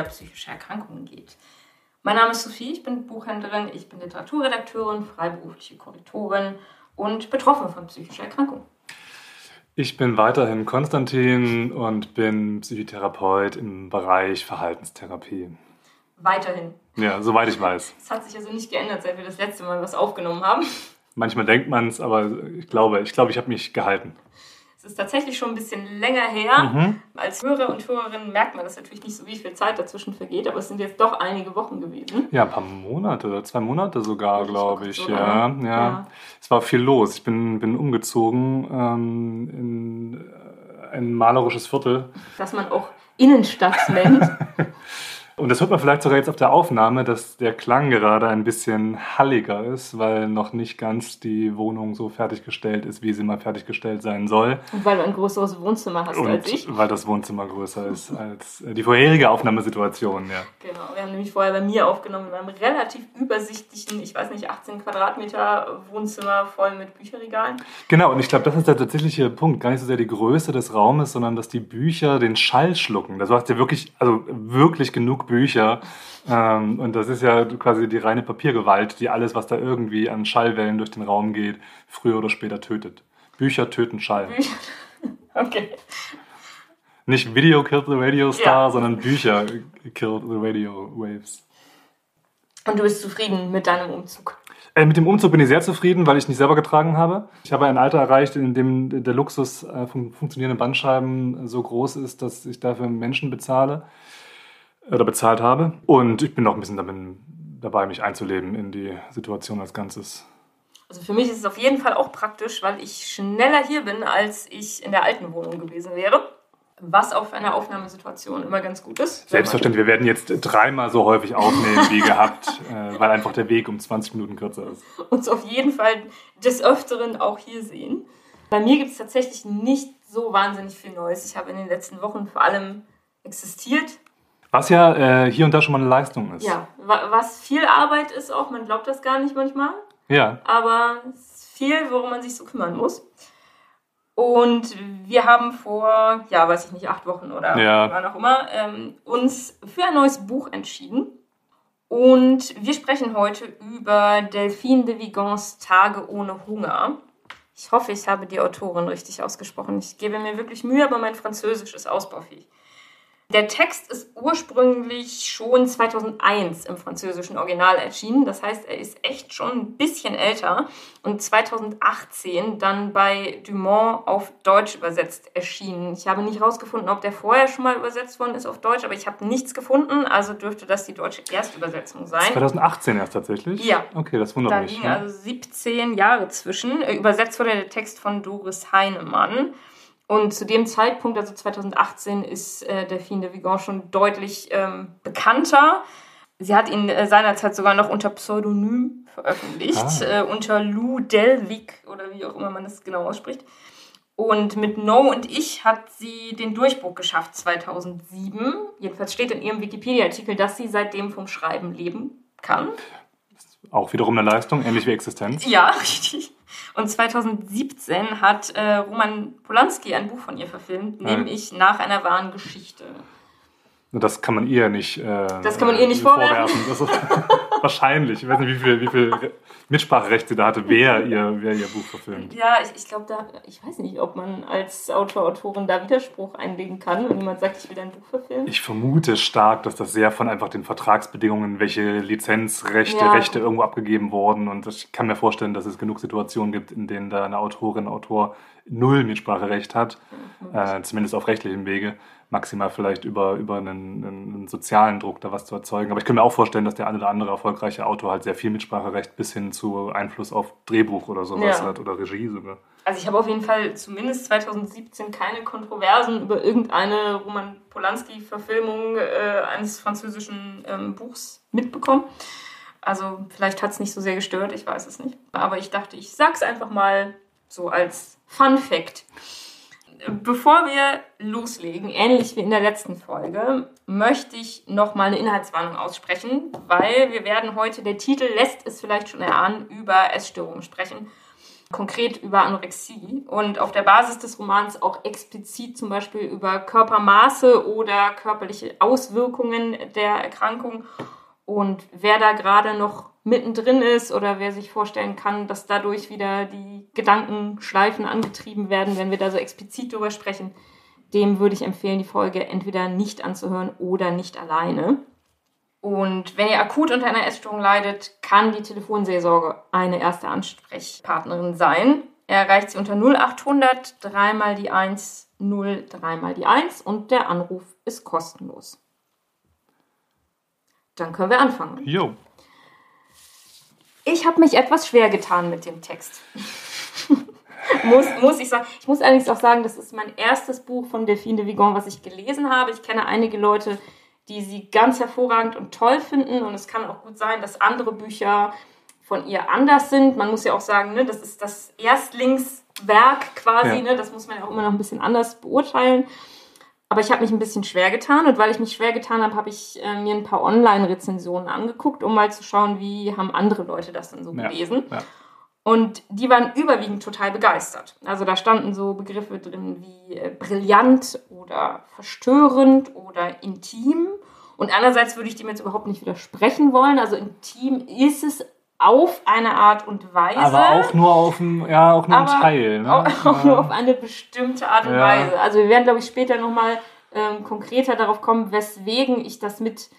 oder psychische Erkrankungen geht. Mein Name ist Sophie, ich bin Buchhändlerin, ich bin Literaturredakteurin, freiberufliche Korrektorin und betroffen von psychischer Erkrankung. Ich bin weiterhin Konstantin und bin Psychotherapeut im Bereich Verhaltenstherapie. Weiterhin. Ja, soweit ich weiß. Es hat sich also nicht geändert, seit wir das letzte Mal was aufgenommen haben. Manchmal denkt man es, aber ich glaube, ich glaube, ich habe mich gehalten. Es ist tatsächlich schon ein bisschen länger her. Mhm. Als Hörer und Hörerin merkt man das natürlich nicht so, wie viel Zeit dazwischen vergeht, aber es sind jetzt doch einige Wochen gewesen. Ja, ein paar Monate oder zwei Monate sogar, glaube ich. Ja, ja, ja, Es war viel los. Ich bin, bin umgezogen ähm, in ein malerisches Viertel. Das man auch Innenstadt nennt. Und das hört man vielleicht sogar jetzt auf der Aufnahme, dass der Klang gerade ein bisschen halliger ist, weil noch nicht ganz die Wohnung so fertiggestellt ist, wie sie mal fertiggestellt sein soll. Und weil du ein größeres Wohnzimmer hast Und als ich. Weil das Wohnzimmer größer ist als die vorherige Aufnahmesituation, ja. Genau, wir haben nämlich vorher bei mir aufgenommen in einem relativ übersichtlichen, ich weiß nicht, 18 Quadratmeter Wohnzimmer voll mit Bücherregalen. Genau, und ich glaube, das ist der tatsächliche Punkt. Gar nicht so sehr die Größe des Raumes, sondern dass die Bücher den Schall schlucken. Das hast ja wirklich, also wirklich genug Bücher. Ähm, und das ist ja quasi die reine Papiergewalt, die alles, was da irgendwie an Schallwellen durch den Raum geht, früher oder später tötet. Bücher töten Schall. Bücher. Okay. Nicht Video killed the Radio Star, ja. sondern Bücher killed the Radio Waves. Und du bist zufrieden mit deinem Umzug? Äh, mit dem Umzug bin ich sehr zufrieden, weil ich nicht selber getragen habe. Ich habe ein Alter erreicht, in dem der Luxus äh, von funktionierenden Bandscheiben so groß ist, dass ich dafür Menschen bezahle oder bezahlt habe. Und ich bin noch ein bisschen damit, dabei, mich einzuleben in die Situation als Ganzes. Also für mich ist es auf jeden Fall auch praktisch, weil ich schneller hier bin, als ich in der alten Wohnung gewesen wäre. Was auf einer Aufnahmesituation immer ganz gut ist. Selbstverständlich, wir werden jetzt dreimal so häufig aufnehmen wie gehabt, äh, weil einfach der Weg um 20 Minuten kürzer ist. Uns auf jeden Fall des Öfteren auch hier sehen. Bei mir gibt es tatsächlich nicht so wahnsinnig viel Neues. Ich habe in den letzten Wochen vor allem existiert, was ja äh, hier und da schon mal eine Leistung ist. Ja, was viel Arbeit ist auch, man glaubt das gar nicht manchmal. Ja. Aber es ist viel, worum man sich so kümmern muss. Und wir haben vor, ja, weiß ich nicht, acht Wochen oder ja. wann auch immer, ähm, uns für ein neues Buch entschieden. Und wir sprechen heute über Delphine de Vigons Tage ohne Hunger. Ich hoffe, ich habe die Autorin richtig ausgesprochen. Ich gebe mir wirklich Mühe, aber mein Französisch ist ausbaufähig. Der Text ist ursprünglich schon 2001 im französischen Original erschienen. Das heißt, er ist echt schon ein bisschen älter und 2018 dann bei Dumont auf Deutsch übersetzt erschienen. Ich habe nicht herausgefunden, ob der vorher schon mal übersetzt worden ist auf Deutsch, aber ich habe nichts gefunden, also dürfte das die deutsche Erstübersetzung sein. 2018 erst tatsächlich? Ja. Okay, das wundert da mich. Da liegen ne? also 17 Jahre zwischen. Übersetzt wurde der Text von Doris Heinemann. Und zu dem Zeitpunkt, also 2018, ist äh, Delphine de Vigan schon deutlich ähm, bekannter. Sie hat ihn äh, seinerzeit sogar noch unter Pseudonym veröffentlicht, ah. äh, unter Lou Delvic oder wie auch immer man das genau ausspricht. Und mit No und ich hat sie den Durchbruch geschafft 2007. Jedenfalls steht in ihrem Wikipedia-Artikel, dass sie seitdem vom Schreiben leben kann. Auch wiederum eine Leistung, ähnlich wie Existenz. Ja, richtig. Und 2017 hat äh, Roman Polanski ein Buch von ihr verfilmt, nämlich Nach einer wahren Geschichte. Das kann man ihr nicht. Äh, das kann man ihr nicht vorwerfen. vorwerfen. wahrscheinlich. Ich weiß nicht, wie viel, wie viel Mitspracherecht sie da hatte, wer ihr, wer ihr Buch verfilmt. Ja, ich, ich glaube, da, ich weiß nicht, ob man als Autor, Autorin da Widerspruch einlegen kann, wenn jemand sagt, ich will dein Buch verfilmen. Ich vermute stark, dass das sehr von einfach den Vertragsbedingungen, welche Lizenzrechte, ja. Rechte irgendwo abgegeben wurden. Und ich kann mir vorstellen, dass es genug Situationen gibt, in denen da eine Autorin, Autor null Mitspracherecht hat, mhm. äh, zumindest auf rechtlichem Wege maximal vielleicht über, über einen, einen, sozialen Druck da was zu erzeugen. Aber ich kann mir auch vorstellen, dass der eine oder andere erfolgreiche Autor halt sehr viel Mitspracherecht bis hin zu Einfluss auf Drehbuch oder sowas ja. hat oder Regie sogar. Also ich habe auf jeden Fall zumindest 2017 keine Kontroversen über irgendeine Roman Polanski-Verfilmung äh, eines französischen ähm, Buchs mitbekommen. Also vielleicht hat es nicht so sehr gestört, ich weiß es nicht. Aber ich dachte, ich sag's einfach mal so als Fun Fact. Bevor wir loslegen, ähnlich wie in der letzten Folge, möchte ich noch mal eine Inhaltswarnung aussprechen, weil wir werden heute, der Titel lässt es vielleicht schon erahnen, über Essstörungen sprechen. konkret über Anorexie und auf der Basis des Romans auch explizit zum Beispiel über Körpermaße oder körperliche Auswirkungen der Erkrankung. Und wer da gerade noch mittendrin ist oder wer sich vorstellen kann, dass dadurch wieder die Gedankenschleifen angetrieben werden, wenn wir da so explizit drüber sprechen, dem würde ich empfehlen, die Folge entweder nicht anzuhören oder nicht alleine. Und wenn ihr akut unter einer Essstörung leidet, kann die Telefonseelsorge eine erste Ansprechpartnerin sein. Er erreicht sie unter 0800 3 mal die 1 0 3 mal die 1 und der Anruf ist kostenlos. Dann können wir anfangen. Jo. Ich habe mich etwas schwer getan mit dem Text. muss, muss ich sagen. Ich muss allerdings auch sagen, das ist mein erstes Buch von Delphine de Vigon, was ich gelesen habe. Ich kenne einige Leute, die sie ganz hervorragend und toll finden. Und es kann auch gut sein, dass andere Bücher von ihr anders sind. Man muss ja auch sagen, ne, das ist das Erstlingswerk quasi. Ja. Ne, das muss man ja auch immer noch ein bisschen anders beurteilen. Aber ich habe mich ein bisschen schwer getan und weil ich mich schwer getan habe, habe ich äh, mir ein paar Online-Rezensionen angeguckt, um mal zu schauen, wie haben andere Leute das denn so ja. gelesen. Ja. Und die waren überwiegend total begeistert. Also da standen so Begriffe drin wie äh, brillant oder verstörend oder intim. Und andererseits würde ich dem jetzt überhaupt nicht widersprechen wollen. Also intim ist es auf eine Art und Weise. Aber auch nur auf ein, ja, auch nur ein Teil. Ne? Auch, auch, nur auf eine bestimmte Art und ja. Weise. Also wir werden, glaube ich, später nochmal ähm, konkreter darauf kommen, weswegen ich das mit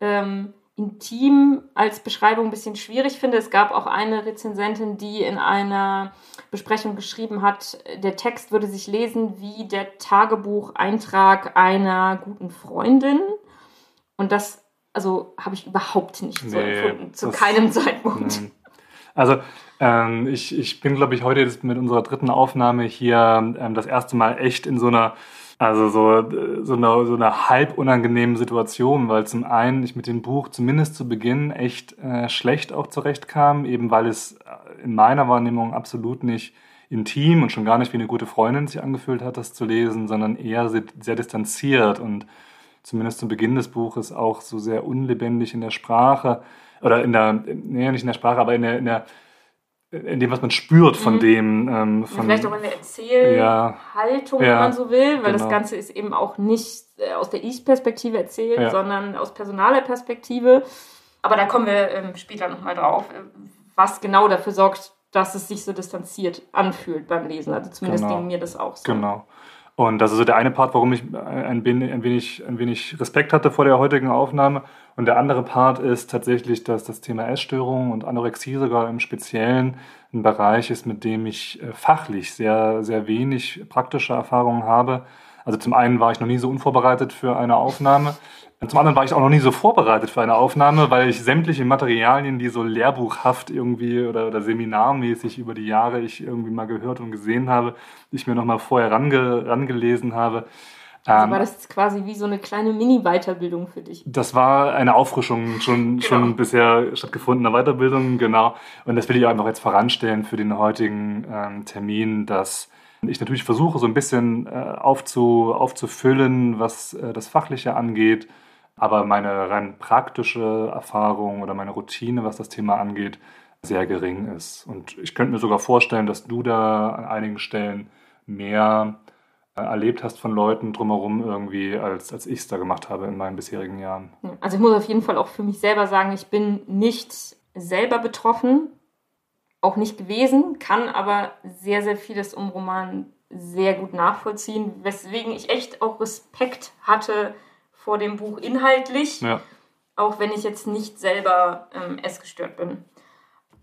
ähm, intim als Beschreibung ein bisschen schwierig finde. Es gab auch eine Rezensentin, die in einer Besprechung geschrieben hat, der Text würde sich lesen wie der Tagebucheintrag einer guten Freundin. Und das, also, habe ich überhaupt nicht so nee, empfunden, zu keinem Zeitpunkt. Nein. Also, ähm, ich, ich bin, glaube ich, heute mit unserer dritten Aufnahme hier ähm, das erste Mal echt in so einer also so, so, eine, so eine halb unangenehme Situation, weil zum einen ich mit dem Buch zumindest zu Beginn echt äh, schlecht auch zurechtkam, eben weil es in meiner Wahrnehmung absolut nicht intim und schon gar nicht wie eine gute Freundin sich angefühlt hat, das zu lesen, sondern eher sehr, sehr distanziert und zumindest zu Beginn des Buches auch so sehr unlebendig in der Sprache oder in der, nee, nicht in der Sprache, aber in der, in der in dem, was man spürt von mhm. dem. Ähm, von, Vielleicht auch in der Erzählhaltung, ja, wenn man so will, weil genau. das Ganze ist eben auch nicht äh, aus der Ich-Perspektive erzählt, ja. sondern aus personaler Perspektive. Aber da kommen wir ähm, später nochmal drauf, äh, was genau dafür sorgt, dass es sich so distanziert anfühlt beim Lesen. Also zumindest genau. ging mir das auch so. Genau. Und das ist so der eine Part, warum ich ein wenig, ein, wenig, Respekt hatte vor der heutigen Aufnahme. Und der andere Part ist tatsächlich, dass das Thema Essstörung und Anorexie sogar im Speziellen ein Bereich ist, mit dem ich äh, fachlich sehr, sehr wenig praktische Erfahrungen habe. Also zum einen war ich noch nie so unvorbereitet für eine Aufnahme. Und zum anderen war ich auch noch nie so vorbereitet für eine Aufnahme, weil ich sämtliche Materialien, die so lehrbuchhaft irgendwie oder, oder seminarmäßig über die Jahre ich irgendwie mal gehört und gesehen habe, ich mir nochmal vorher range, rangelesen habe. Also ähm, war das quasi wie so eine kleine Mini-Weiterbildung für dich? Das war eine Auffrischung schon, genau. schon bisher stattgefundene Weiterbildung, genau. Und das will ich einfach jetzt voranstellen für den heutigen ähm, Termin, dass ich natürlich versuche, so ein bisschen äh, aufzu, aufzufüllen, was äh, das Fachliche angeht aber meine rein praktische Erfahrung oder meine Routine, was das Thema angeht, sehr gering ist. Und ich könnte mir sogar vorstellen, dass du da an einigen Stellen mehr äh, erlebt hast von Leuten drumherum irgendwie, als, als ich es da gemacht habe in meinen bisherigen Jahren. Also ich muss auf jeden Fall auch für mich selber sagen, ich bin nicht selber betroffen, auch nicht gewesen, kann aber sehr, sehr vieles um Roman sehr gut nachvollziehen, weswegen ich echt auch Respekt hatte, vor dem Buch inhaltlich, ja. auch wenn ich jetzt nicht selber ähm, essgestört bin.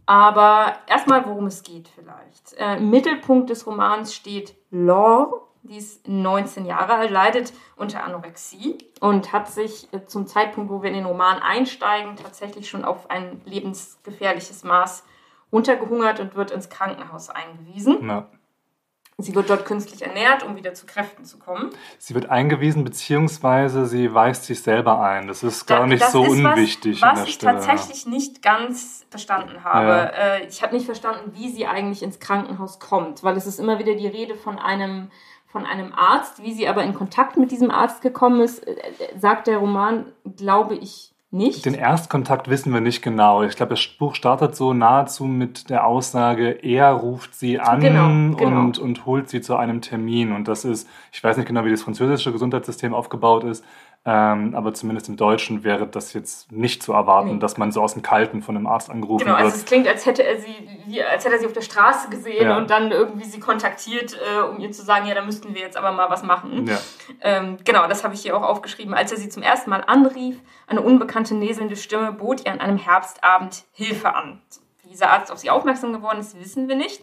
Aber erstmal, worum es geht vielleicht. Äh, Im Mittelpunkt des Romans steht Laure, die ist 19 Jahre alt, leidet unter Anorexie und hat sich äh, zum Zeitpunkt, wo wir in den Roman einsteigen, tatsächlich schon auf ein lebensgefährliches Maß runtergehungert und wird ins Krankenhaus eingewiesen. Ja. Sie wird dort künstlich ernährt, um wieder zu Kräften zu kommen. Sie wird eingewiesen, beziehungsweise sie weist sich selber ein. Das ist gar da, nicht so unwichtig. Was, was ich Stelle. tatsächlich nicht ganz verstanden habe. Ja. Äh, ich habe nicht verstanden, wie sie eigentlich ins Krankenhaus kommt, weil es ist immer wieder die Rede von einem von einem Arzt, wie sie aber in Kontakt mit diesem Arzt gekommen ist, äh, sagt der Roman, glaube ich nicht? Den Erstkontakt wissen wir nicht genau. Ich glaube, das Buch startet so nahezu mit der Aussage, er ruft sie an genau, genau. Und, und holt sie zu einem Termin. Und das ist, ich weiß nicht genau, wie das französische Gesundheitssystem aufgebaut ist, ähm, aber zumindest im Deutschen wäre das jetzt nicht zu erwarten, nee. dass man so aus dem Kalten von einem Arzt angerufen genau, wird. Genau, also es klingt, als hätte er sie, als hätte er sie auf der Straße gesehen ja. und dann irgendwie sie kontaktiert, äh, um ihr zu sagen, ja, da müssten wir jetzt aber mal was machen. Ja. Ähm, genau, das habe ich hier auch aufgeschrieben. Als er sie zum ersten Mal anrief, eine unbekannte näselnde Stimme bot ihr an einem Herbstabend Hilfe an. Wie dieser Arzt auf sie aufmerksam geworden ist, wissen wir nicht.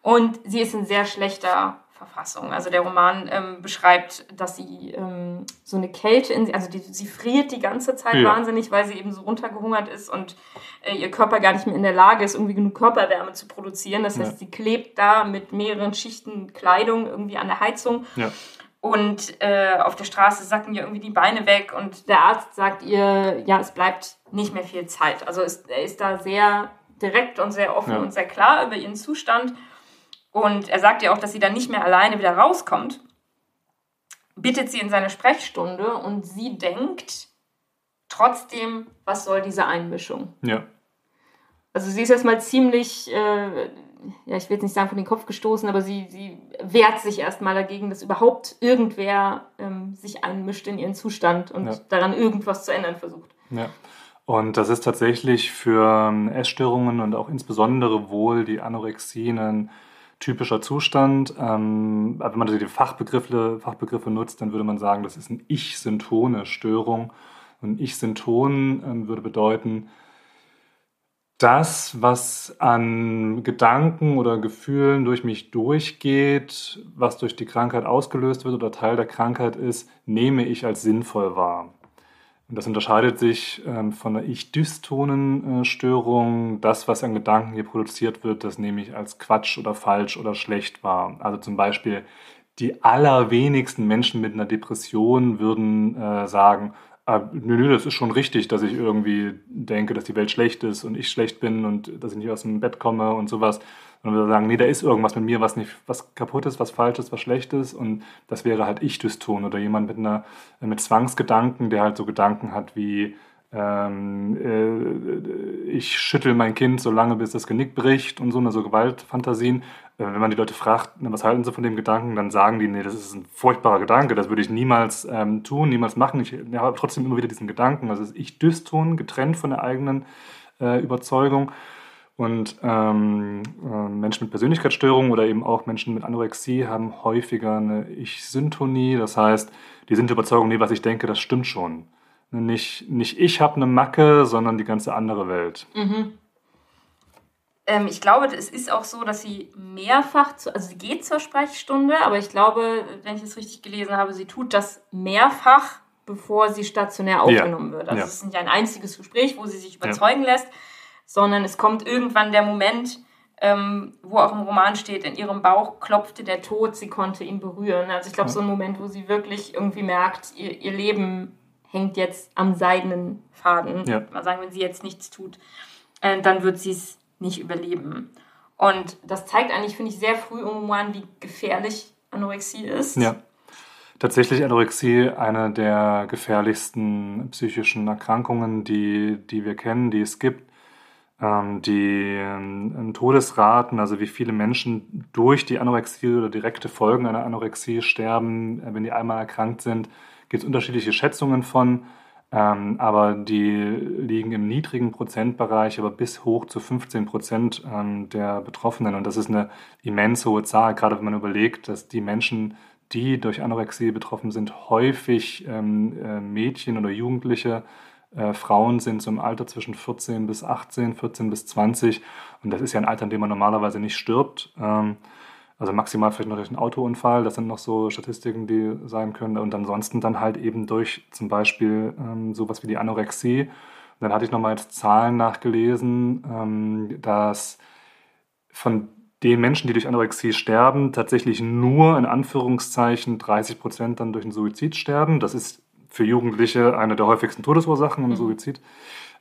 Und sie ist in sehr schlechter Verfassung. Also der Roman ähm, beschreibt, dass sie ähm, so eine Kälte in sie, also die, sie friert die ganze Zeit ja. wahnsinnig, weil sie eben so runtergehungert ist und äh, ihr Körper gar nicht mehr in der Lage ist, irgendwie genug Körperwärme zu produzieren. Das heißt, ja. sie klebt da mit mehreren Schichten Kleidung irgendwie an der Heizung. Ja. Und äh, auf der Straße sacken ihr irgendwie die Beine weg und der Arzt sagt ihr, ja, es bleibt nicht mehr viel Zeit. Also ist, er ist da sehr direkt und sehr offen und sehr klar über ihren Zustand. Und er sagt ihr auch, dass sie dann nicht mehr alleine wieder rauskommt. Bittet sie in seine Sprechstunde und sie denkt trotzdem, was soll diese Einmischung? Ja. Also sie ist erstmal ziemlich, äh, ja, ich will jetzt nicht sagen von den Kopf gestoßen, aber sie, sie wehrt sich erstmal dagegen, dass überhaupt irgendwer ähm, sich einmischt in ihren Zustand und ja. daran irgendwas zu ändern versucht. Ja. Und das ist tatsächlich für ähm, Essstörungen und auch insbesondere wohl die Anorexie ein typischer Zustand. Ähm, wenn man die Fachbegriffe, Fachbegriffe nutzt, dann würde man sagen, das ist eine Ich-Syntone Störung. Und Ich-Synton ähm, würde bedeuten, das, was an Gedanken oder Gefühlen durch mich durchgeht, was durch die Krankheit ausgelöst wird oder Teil der Krankheit ist, nehme ich als sinnvoll wahr. Und das unterscheidet sich ähm, von der Ich-Dystonenstörung. Das, was an Gedanken hier produziert wird, das nehme ich als Quatsch oder falsch oder schlecht wahr. Also zum Beispiel die allerwenigsten Menschen mit einer Depression würden äh, sagen, ah, nö, nö, das ist schon richtig, dass ich irgendwie denke, dass die Welt schlecht ist und ich schlecht bin und dass ich nicht aus dem Bett komme und sowas. Und wir sagen, nee, da ist irgendwas mit mir, was nicht, was kaputt ist, was falsch ist, was schlecht ist. Und das wäre halt Ich-Dyston oder jemand mit einer, mit Zwangsgedanken, der halt so Gedanken hat wie, ähm, äh, ich schüttel mein Kind so lange, bis das Genick bricht und so, eine so Gewaltfantasien. Äh, wenn man die Leute fragt, was halten sie von dem Gedanken, dann sagen die, nee, das ist ein furchtbarer Gedanke, das würde ich niemals ähm, tun, niemals machen. Ich ja, habe trotzdem immer wieder diesen Gedanken. Also ist Ich-Dyston, getrennt von der eigenen äh, Überzeugung. Und ähm, äh, Menschen mit Persönlichkeitsstörungen oder eben auch Menschen mit Anorexie haben häufiger eine Ich-Syntonie. Das heißt, die sind der Überzeugung, nee, was ich denke, das stimmt schon. Nicht, nicht ich habe eine Macke, sondern die ganze andere Welt. Mhm. Ähm, ich glaube, es ist auch so, dass sie mehrfach, zu, also sie geht zur Sprechstunde, aber ich glaube, wenn ich es richtig gelesen habe, sie tut das mehrfach, bevor sie stationär aufgenommen ja. wird. Also ja. es ist nicht ein einziges Gespräch, wo sie sich überzeugen ja. lässt, sondern es kommt irgendwann der Moment, ähm, wo auch im Roman steht, in ihrem Bauch klopfte der Tod, sie konnte ihn berühren. Also ich glaube, so ein Moment, wo sie wirklich irgendwie merkt, ihr, ihr Leben hängt jetzt am seidenen Faden. Ja. Mal sagen, wenn sie jetzt nichts tut, äh, dann wird sie es nicht überleben. Und das zeigt eigentlich, finde ich, sehr früh im Roman, wie gefährlich Anorexie ist. Ja. Tatsächlich Anorexie eine der gefährlichsten psychischen Erkrankungen, die, die wir kennen, die es gibt. Ähm, die ähm, Todesraten, also wie viele Menschen durch die Anorexie oder direkte Folgen einer Anorexie sterben, äh, wenn die einmal erkrankt sind, gibt es unterschiedliche Schätzungen von, ähm, aber die liegen im niedrigen Prozentbereich, aber bis hoch zu 15 Prozent der Betroffenen. Und das ist eine immens hohe Zahl, gerade wenn man überlegt, dass die Menschen, die durch Anorexie betroffen sind, häufig äh, Mädchen oder Jugendliche äh, Frauen sind so im Alter zwischen 14 bis 18, 14 bis 20. Und das ist ja ein Alter, in dem man normalerweise nicht stirbt. Ähm, also maximal vielleicht noch durch einen Autounfall. Das sind noch so Statistiken, die sein können. Und ansonsten dann halt eben durch zum Beispiel ähm, sowas wie die Anorexie. Und dann hatte ich nochmal jetzt Zahlen nachgelesen, ähm, dass von den Menschen, die durch Anorexie sterben, tatsächlich nur in Anführungszeichen 30 Prozent dann durch einen Suizid sterben. Das ist für Jugendliche eine der häufigsten Todesursachen im mhm. Suizid.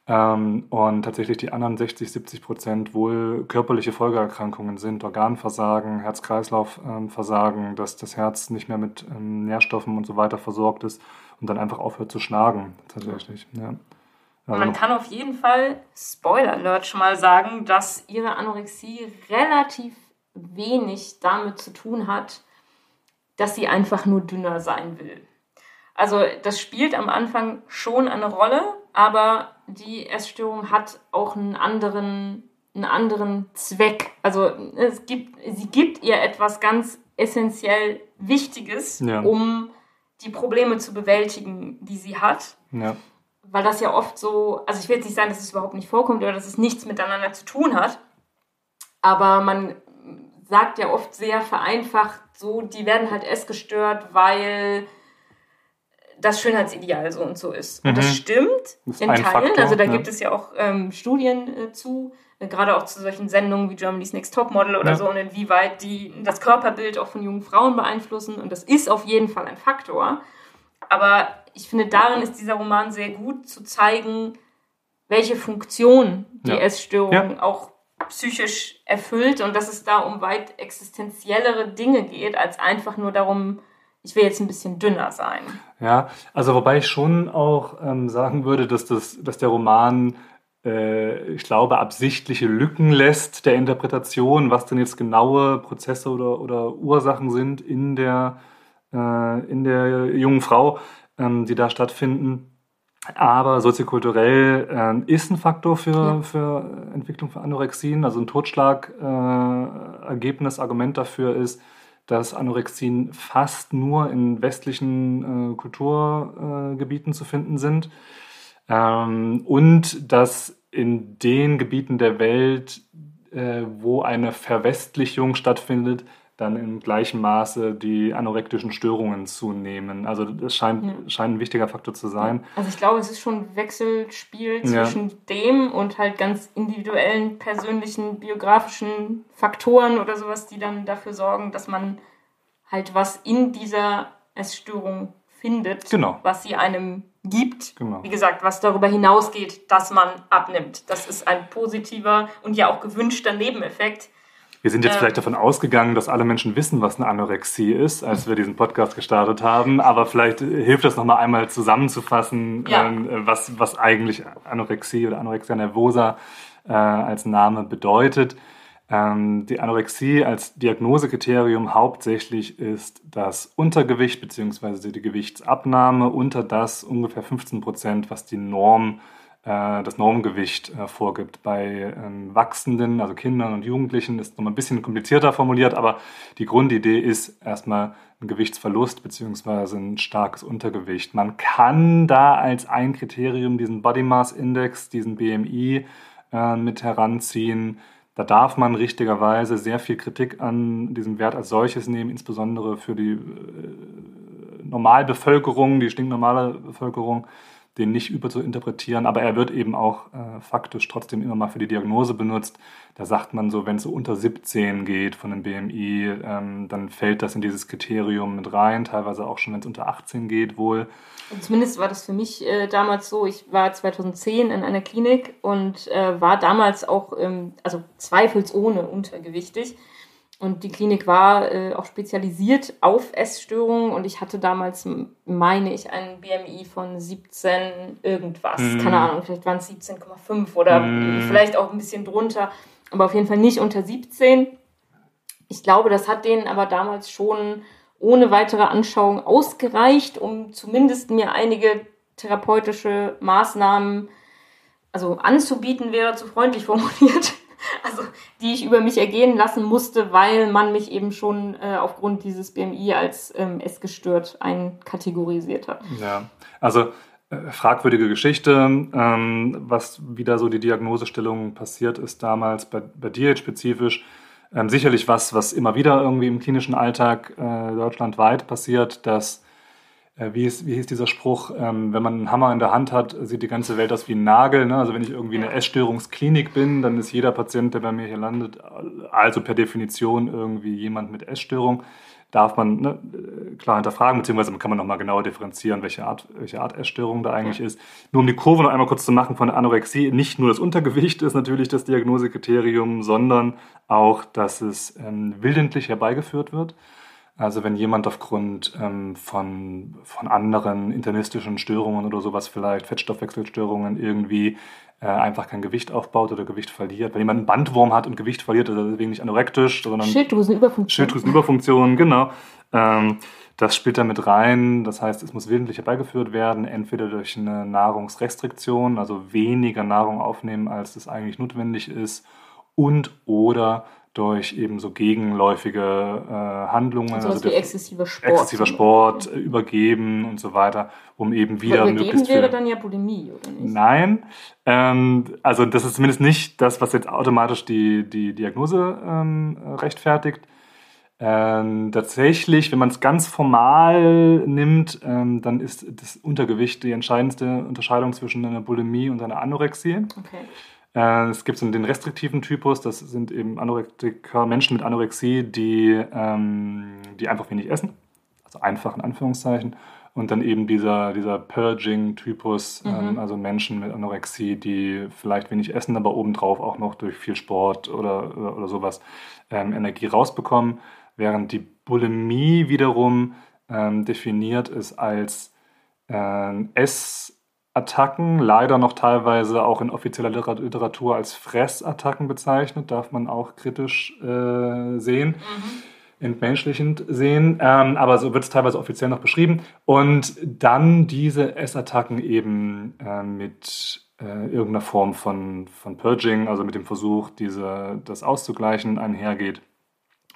Ähm, und tatsächlich die anderen 60, 70 Prozent wohl körperliche Folgeerkrankungen sind, Organversagen, Herz-Kreislauf-Versagen, ähm, dass das Herz nicht mehr mit ähm, Nährstoffen und so weiter versorgt ist und dann einfach aufhört zu schlagen, tatsächlich. Ja. Also man kann auf jeden Fall, Spoiler Alert, schon mal sagen, dass ihre Anorexie relativ wenig damit zu tun hat, dass sie einfach nur dünner sein will. Also das spielt am Anfang schon eine Rolle, aber die Essstörung hat auch einen anderen, einen anderen Zweck. Also es gibt, sie gibt ihr etwas ganz essentiell Wichtiges, ja. um die Probleme zu bewältigen, die sie hat. Ja. Weil das ja oft so, also ich will jetzt nicht sagen, dass es überhaupt nicht vorkommt oder dass es nichts miteinander zu tun hat, aber man sagt ja oft sehr vereinfacht so, die werden halt essgestört, weil das Schönheitsideal so und so ist. Und das mhm. stimmt das in Teilen. Faktor, also da ja. gibt es ja auch ähm, Studien äh, zu, äh, gerade auch zu solchen Sendungen wie Germany's Next Topmodel oder ja. so und inwieweit die das Körperbild auch von jungen Frauen beeinflussen. Und das ist auf jeden Fall ein Faktor. Aber ich finde, darin ist dieser Roman sehr gut zu zeigen, welche Funktion die ja. Essstörung auch psychisch erfüllt und dass es da um weit existenziellere Dinge geht, als einfach nur darum, ich will jetzt ein bisschen dünner sein. Ja, also wobei ich schon auch ähm, sagen würde, dass, das, dass der Roman, äh, ich glaube, absichtliche Lücken lässt der Interpretation, was denn jetzt genaue Prozesse oder, oder Ursachen sind in der, äh, in der jungen Frau, ähm, die da stattfinden. Aber soziokulturell äh, ist ein Faktor für, ja. für Entwicklung von Anorexien. Also ein Totschlagergebnis, äh, Argument dafür ist, dass Anorexien fast nur in westlichen äh, Kulturgebieten zu finden sind. Ähm, und dass in den Gebieten der Welt, äh, wo eine Verwestlichung stattfindet, dann in gleichem Maße die anorektischen Störungen zunehmen. Also das scheint, ja. scheint ein wichtiger Faktor zu sein. Also ich glaube, es ist schon ein Wechselspiel zwischen ja. dem und halt ganz individuellen, persönlichen, biografischen Faktoren oder sowas, die dann dafür sorgen, dass man halt was in dieser Essstörung findet, genau. was sie einem gibt. Genau. Wie gesagt, was darüber hinausgeht, dass man abnimmt. Das ist ein positiver und ja auch gewünschter Nebeneffekt wir sind jetzt ähm. vielleicht davon ausgegangen, dass alle Menschen wissen, was eine Anorexie ist, als wir diesen Podcast gestartet haben. Aber vielleicht hilft das nochmal einmal zusammenzufassen, ja. äh, was, was eigentlich Anorexie oder Anorexia nervosa äh, als Name bedeutet. Ähm, die Anorexie als Diagnosekriterium hauptsächlich ist das Untergewicht bzw. die Gewichtsabnahme unter das ungefähr 15 Prozent, was die Norm ist äh, das Normgewicht äh, vorgibt. Bei ähm, Wachsenden, also Kindern und Jugendlichen, ist nochmal ein bisschen komplizierter formuliert, aber die Grundidee ist erstmal ein Gewichtsverlust beziehungsweise ein starkes Untergewicht. Man kann da als ein Kriterium diesen Body Mass Index, diesen BMI äh, mit heranziehen. Da darf man richtigerweise sehr viel Kritik an diesem Wert als solches nehmen, insbesondere für die Normalbevölkerung, die stinknormale Bevölkerung den nicht überzuinterpretieren, aber er wird eben auch äh, faktisch trotzdem immer mal für die Diagnose benutzt. Da sagt man so, wenn es so unter 17 geht von dem BMI, ähm, dann fällt das in dieses Kriterium mit rein, teilweise auch schon, wenn es unter 18 geht, wohl. Und zumindest war das für mich äh, damals so, ich war 2010 in einer Klinik und äh, war damals auch, ähm, also zweifelsohne untergewichtig. Und die Klinik war äh, auch spezialisiert auf Essstörungen und ich hatte damals, meine ich, einen BMI von 17 irgendwas. Mm. Keine Ahnung, vielleicht waren es 17,5 oder mm. vielleicht auch ein bisschen drunter, aber auf jeden Fall nicht unter 17. Ich glaube, das hat denen aber damals schon ohne weitere Anschauung ausgereicht, um zumindest mir einige therapeutische Maßnahmen also anzubieten, wäre zu freundlich formuliert also die ich über mich ergehen lassen musste, weil man mich eben schon äh, aufgrund dieses BMI als ähm, essgestört einkategorisiert hat. Ja, also äh, fragwürdige Geschichte. Ähm, was wieder so die Diagnosestellung passiert ist damals bei, bei dir spezifisch. Ähm, sicherlich was, was immer wieder irgendwie im klinischen Alltag äh, deutschlandweit passiert, dass wie, ist, wie hieß dieser Spruch, ähm, wenn man einen Hammer in der Hand hat, sieht die ganze Welt aus wie ein Nagel. Ne? Also wenn ich irgendwie eine Essstörungsklinik bin, dann ist jeder Patient, der bei mir hier landet, also per Definition irgendwie jemand mit Essstörung. Darf man ne, klar hinterfragen, beziehungsweise kann man nochmal genauer differenzieren, welche Art, welche Art Essstörung da eigentlich ja. ist. Nur um die Kurve noch einmal kurz zu machen von der Anorexie, nicht nur das Untergewicht ist natürlich das Diagnosekriterium, sondern auch, dass es ähm, willentlich herbeigeführt wird. Also wenn jemand aufgrund ähm, von, von anderen internistischen Störungen oder sowas vielleicht, Fettstoffwechselstörungen irgendwie äh, einfach kein Gewicht aufbaut oder Gewicht verliert. Wenn jemand einen Bandwurm hat und Gewicht verliert, ist er deswegen nicht anorektisch, sondern Schilddrüsenüberfunktion. Schilddrüsenüberfunktion, genau. Ähm, das spielt da mit rein. Das heißt, es muss willentlich herbeigeführt werden, entweder durch eine Nahrungsrestriktion, also weniger Nahrung aufnehmen, als es eigentlich notwendig ist, und oder durch eben so gegenläufige äh, Handlungen, also, also exzessiver Sport, exzessiver Sport äh, übergeben und so weiter, um eben wieder Aber möglichst wäre dann ja Bulimie, oder nicht? Nein, ähm, also das ist zumindest nicht das, was jetzt automatisch die, die Diagnose ähm, rechtfertigt. Ähm, tatsächlich, wenn man es ganz formal nimmt, ähm, dann ist das Untergewicht die entscheidendste Unterscheidung zwischen einer Bulimie und einer Anorexie. Okay. Äh, es gibt so den restriktiven Typus, das sind eben Anorektiker, Menschen mit Anorexie, die, ähm, die einfach wenig essen, also einfach in Anführungszeichen. Und dann eben dieser, dieser Purging-Typus, mhm. ähm, also Menschen mit Anorexie, die vielleicht wenig essen, aber obendrauf auch noch durch viel Sport oder, oder, oder sowas ähm, Energie rausbekommen. Während die Bulimie wiederum ähm, definiert ist als äh, Ess- Attacken, leider noch teilweise auch in offizieller Literatur als Fressattacken bezeichnet, darf man auch kritisch äh, sehen, mhm. entmenschlichend sehen, ähm, aber so wird es teilweise offiziell noch beschrieben. Und dann diese Essattacken eben äh, mit äh, irgendeiner Form von, von Purging, also mit dem Versuch, diese, das auszugleichen, einhergeht.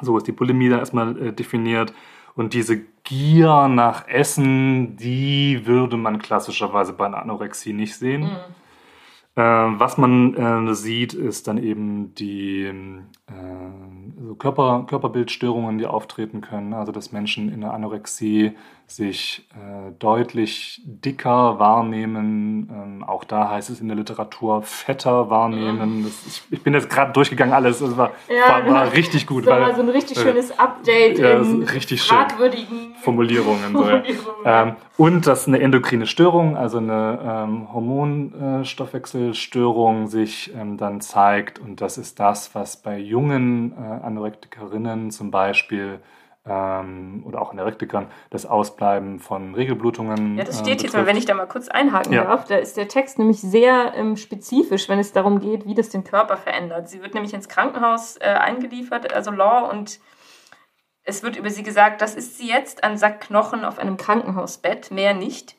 So ist die Bulimie da erstmal äh, definiert. Und diese Gier nach Essen, die würde man klassischerweise bei einer Anorexie nicht sehen. Mhm. Äh, was man äh, sieht, ist dann eben die äh, so Körper, Körperbildstörungen, die auftreten können. Also dass Menschen in der Anorexie sich äh, deutlich dicker wahrnehmen. Ähm, auch da heißt es in der Literatur fetter wahrnehmen. Das, ich, ich, bin jetzt gerade durchgegangen alles. Es war, ja, war, war, richtig gut. Das war so ein richtig schönes Update ja, in richtig fragwürdigen Formulierungen. Formulierungen. So, ja. ähm, und dass eine endokrine Störung, also eine ähm, Hormonstoffwechselstörung sich ähm, dann zeigt. Und das ist das, was bei jungen äh, Anorektikerinnen zum Beispiel ähm, oder auch in Erektikern das Ausbleiben von Regelblutungen. Ja, das steht äh, jetzt, wenn ich da mal kurz einhaken ja. darf. Da ist der Text nämlich sehr ähm, spezifisch, wenn es darum geht, wie das den Körper verändert. Sie wird nämlich ins Krankenhaus äh, eingeliefert, also Law, und es wird über sie gesagt, das ist sie jetzt, ein Sack Knochen auf einem Krankenhausbett, mehr nicht.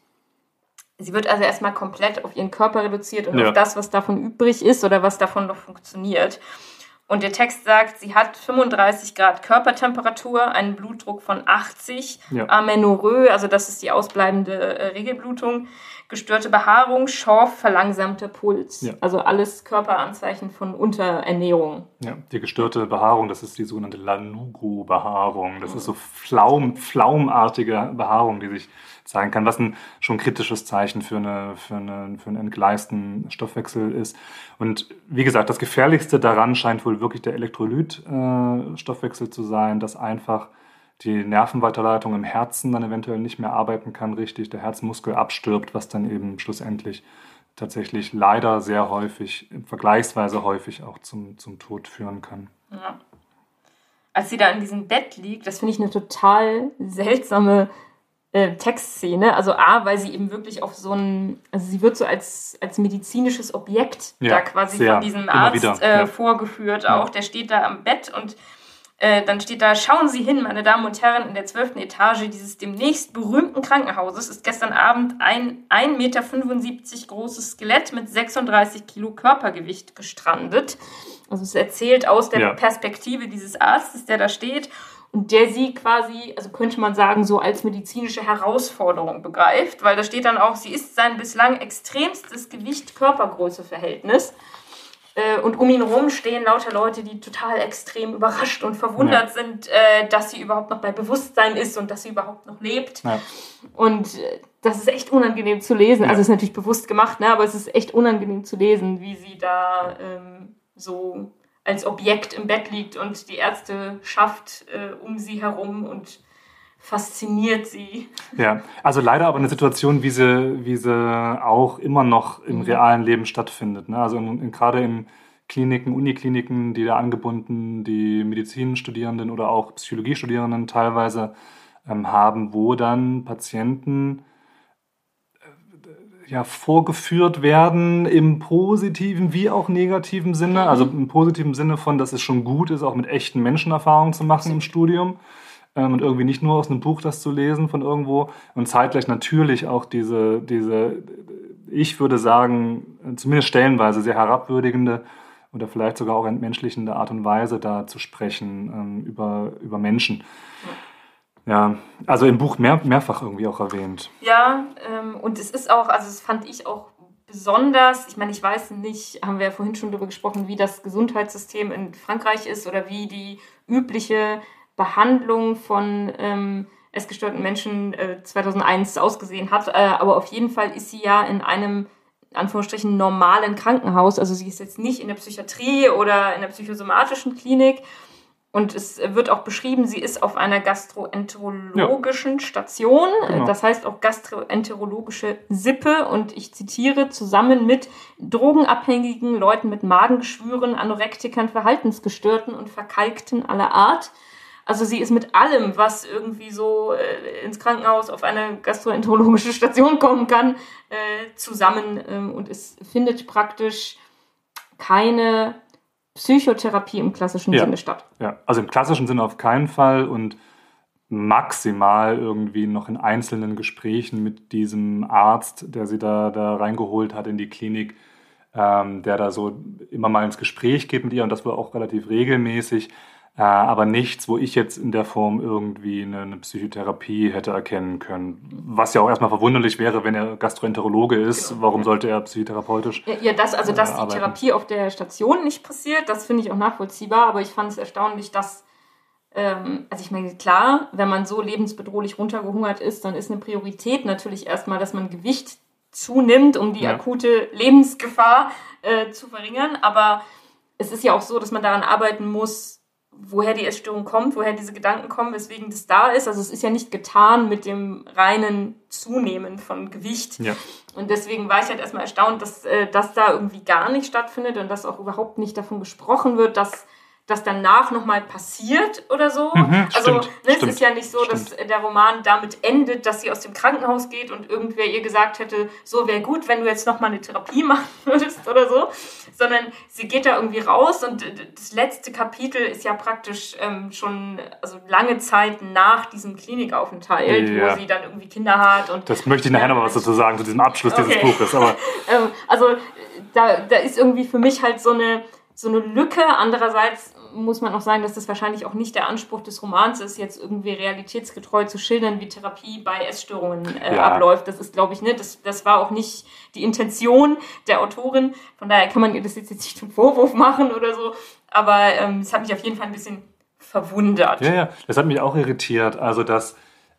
Sie wird also erstmal komplett auf ihren Körper reduziert und ja. auf das, was davon übrig ist oder was davon noch funktioniert. Und der Text sagt, sie hat 35 Grad Körpertemperatur, einen Blutdruck von 80, ja. Amenorrhoe, also das ist die ausbleibende äh, Regelblutung, gestörte Behaarung, Schorf, verlangsamter Puls. Ja. Also alles Körperanzeichen von Unterernährung. Ja, die gestörte Behaarung, das ist die sogenannte Lanugo-Behaarung. Das ist so Flaum, flaumartige Behaarung, die sich zeigen kann, was ein schon kritisches Zeichen für, eine, für, eine, für einen entgleisten Stoffwechsel ist. Und wie gesagt, das Gefährlichste daran scheint wohl wirklich der Elektrolytstoffwechsel äh, zu sein, dass einfach die Nervenweiterleitung im Herzen dann eventuell nicht mehr arbeiten kann richtig, der Herzmuskel abstirbt, was dann eben schlussendlich tatsächlich leider sehr häufig, vergleichsweise häufig auch zum, zum Tod führen kann. Ja. Als sie da in diesem Bett liegt, das finde ich eine total seltsame äh, Textszene. Also A, weil sie eben wirklich auf so ein, also sie wird so als, als medizinisches Objekt ja, da quasi sehr, von diesem Arzt äh, ja. vorgeführt auch. Der steht da am Bett und äh, dann steht da, schauen Sie hin, meine Damen und Herren, in der zwölften Etage dieses demnächst berühmten Krankenhauses ist gestern Abend ein 1,75 Meter großes Skelett mit 36 Kilo Körpergewicht gestrandet. Also es erzählt aus der ja. Perspektive dieses Arztes, der da steht und der sie quasi, also könnte man sagen, so als medizinische Herausforderung begreift, weil da steht dann auch, sie ist sein bislang extremstes Gewicht-Körpergröße-Verhältnis. Äh, und um ihn herum stehen lauter Leute, die total extrem überrascht und verwundert ja. sind, äh, dass sie überhaupt noch bei Bewusstsein ist und dass sie überhaupt noch lebt. Ja. Und äh, das ist echt unangenehm zu lesen. Ja. Also es ist natürlich bewusst gemacht, ne? aber es ist echt unangenehm zu lesen, wie sie da ähm, so als Objekt im Bett liegt und die Ärzte schafft äh, um sie herum und fasziniert sie. Ja, also leider aber eine Situation, wie sie, wie sie auch immer noch im mhm. realen Leben stattfindet. Ne? Also in, in, gerade im Kliniken, Unikliniken, die da angebunden, die Medizinstudierenden oder auch Psychologiestudierenden teilweise ähm, haben, wo dann Patienten ja, vorgeführt werden im positiven wie auch negativen Sinne. Also im positiven Sinne von, dass es schon gut ist, auch mit echten Menschenerfahrungen zu machen im Studium ähm, und irgendwie nicht nur aus einem Buch das zu lesen von irgendwo und zeitgleich natürlich auch diese, diese ich würde sagen, zumindest stellenweise sehr herabwürdigende oder vielleicht sogar auch entmenschlichende Art und Weise da zu sprechen ähm, über, über Menschen. Ja, also im Buch mehr, mehrfach irgendwie auch erwähnt. Ja, ähm, und es ist auch, also das fand ich auch besonders, ich meine, ich weiß nicht, haben wir ja vorhin schon darüber gesprochen, wie das Gesundheitssystem in Frankreich ist oder wie die übliche Behandlung von ähm, essgestörten Menschen äh, 2001 ausgesehen hat. Äh, aber auf jeden Fall ist sie ja in einem in Anführungsstrichen normalen Krankenhaus. Also sie ist jetzt nicht in der Psychiatrie oder in der psychosomatischen Klinik. Und es wird auch beschrieben, sie ist auf einer gastroenterologischen ja. Station, genau. das heißt auch gastroenterologische Sippe. Und ich zitiere, zusammen mit drogenabhängigen Leuten mit Magengeschwüren, Anorektikern, Verhaltensgestörten und Verkalkten aller Art also sie ist mit allem, was irgendwie so äh, ins Krankenhaus auf eine gastroenterologische Station kommen kann, äh, zusammen ähm, und es findet praktisch keine Psychotherapie im klassischen ja. Sinne statt. Ja, also im klassischen Sinne auf keinen Fall und maximal irgendwie noch in einzelnen Gesprächen mit diesem Arzt, der sie da, da reingeholt hat in die Klinik, ähm, der da so immer mal ins Gespräch geht mit ihr und das war auch relativ regelmäßig. Äh, aber nichts, wo ich jetzt in der Form irgendwie eine, Psychotherapie hätte erkennen können. Was ja auch erstmal verwunderlich wäre, wenn er Gastroenterologe ist. Genau. Warum sollte er psychotherapeutisch? Ja, das, also dass äh, die Therapie auf der Station nicht passiert, das finde ich auch nachvollziehbar. Aber ich fand es erstaunlich, dass ähm, also ich meine, klar, wenn man so lebensbedrohlich runtergehungert ist, dann ist eine Priorität natürlich erstmal, dass man Gewicht zunimmt, um die ja. akute Lebensgefahr äh, zu verringern. Aber es ist ja auch so, dass man daran arbeiten muss, woher die Essstörung kommt, woher diese Gedanken kommen, weswegen das da ist. Also es ist ja nicht getan mit dem reinen Zunehmen von Gewicht. Ja. Und deswegen war ich halt erstmal erstaunt, dass äh, das da irgendwie gar nicht stattfindet und dass auch überhaupt nicht davon gesprochen wird, dass das danach nochmal passiert oder so. Mhm, also stimmt, ne, es ist ja nicht so, dass der Roman damit endet, dass sie aus dem Krankenhaus geht und irgendwer ihr gesagt hätte, so wäre gut, wenn du jetzt nochmal eine Therapie machen würdest oder so, sondern sie geht da irgendwie raus und das letzte Kapitel ist ja praktisch ähm, schon also lange Zeit nach diesem Klinikaufenthalt, ja. wo sie dann irgendwie Kinder hat. Und, das möchte ich nachher ja, noch was dazu sagen, zu diesem Abschluss okay. dieses Buches. Aber ähm, also da, da ist irgendwie für mich halt so eine so eine Lücke. Andererseits muss man auch sagen, dass das wahrscheinlich auch nicht der Anspruch des Romans ist, jetzt irgendwie realitätsgetreu zu schildern, wie Therapie bei Essstörungen äh, ja. abläuft. Das ist, glaube ich, ne, das, das war auch nicht die Intention der Autorin. Von daher kann man ihr das jetzt nicht zum Vorwurf machen oder so. Aber ähm, es hat mich auf jeden Fall ein bisschen verwundert. Ja, ja, das hat mich auch irritiert. Also, dass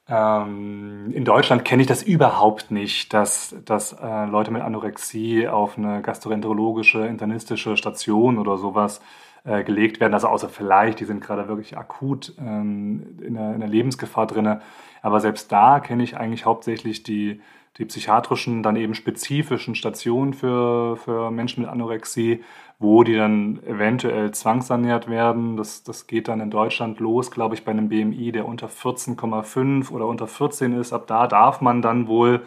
ähm, in Deutschland kenne ich das überhaupt nicht, dass, dass äh, Leute mit Anorexie auf eine gastroenterologische, internistische Station oder sowas äh, gelegt werden. Also außer vielleicht, die sind gerade wirklich akut ähm, in, der, in der Lebensgefahr drin. Aber selbst da kenne ich eigentlich hauptsächlich die, die psychiatrischen, dann eben spezifischen Stationen für, für Menschen mit Anorexie, wo die dann eventuell zwangsernährt werden. Das, das geht dann in Deutschland los, glaube ich, bei einem BMI, der unter 14,5 oder unter 14 ist. Ab da darf man dann wohl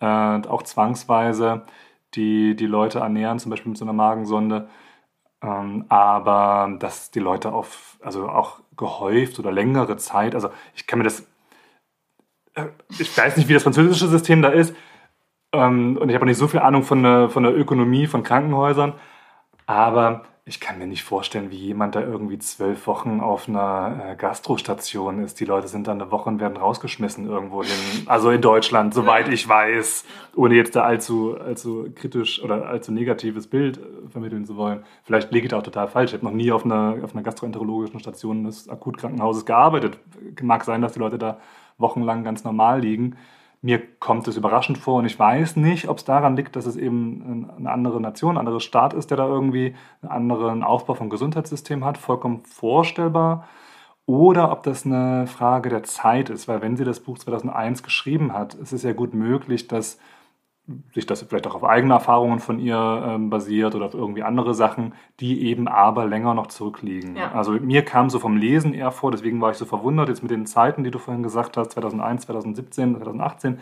äh, auch zwangsweise die, die Leute ernähren, zum Beispiel mit so einer Magensonde. Ähm, aber dass die Leute auf, also auch gehäuft oder längere Zeit, also ich kann mir das, äh, ich weiß nicht, wie das französische System da ist ähm, und ich habe auch nicht so viel Ahnung von von der Ökonomie von Krankenhäusern, aber ich kann mir nicht vorstellen, wie jemand da irgendwie zwölf Wochen auf einer äh, Gastrostation ist. Die Leute sind da eine Woche und werden rausgeschmissen irgendwo hin. Also in Deutschland, soweit ich weiß, ohne jetzt da allzu, allzu kritisch oder allzu negatives Bild äh, vermitteln zu wollen. Vielleicht liege ich da auch total falsch. Ich habe noch nie auf einer, auf einer gastroenterologischen Station des Akutkrankenhauses gearbeitet. Mag sein, dass die Leute da wochenlang ganz normal liegen mir kommt es überraschend vor und ich weiß nicht, ob es daran liegt, dass es eben eine andere Nation, ein anderer Staat ist, der da irgendwie einen anderen Aufbau vom Gesundheitssystem hat, vollkommen vorstellbar. Oder ob das eine Frage der Zeit ist, weil wenn sie das Buch 2001 geschrieben hat, ist es ja gut möglich, dass sich das vielleicht auch auf eigene Erfahrungen von ihr ähm, basiert oder auf irgendwie andere Sachen, die eben aber länger noch zurückliegen. Ja. Also mir kam so vom Lesen eher vor, deswegen war ich so verwundert jetzt mit den Zeiten, die du vorhin gesagt hast, 2001, 2017, 2018.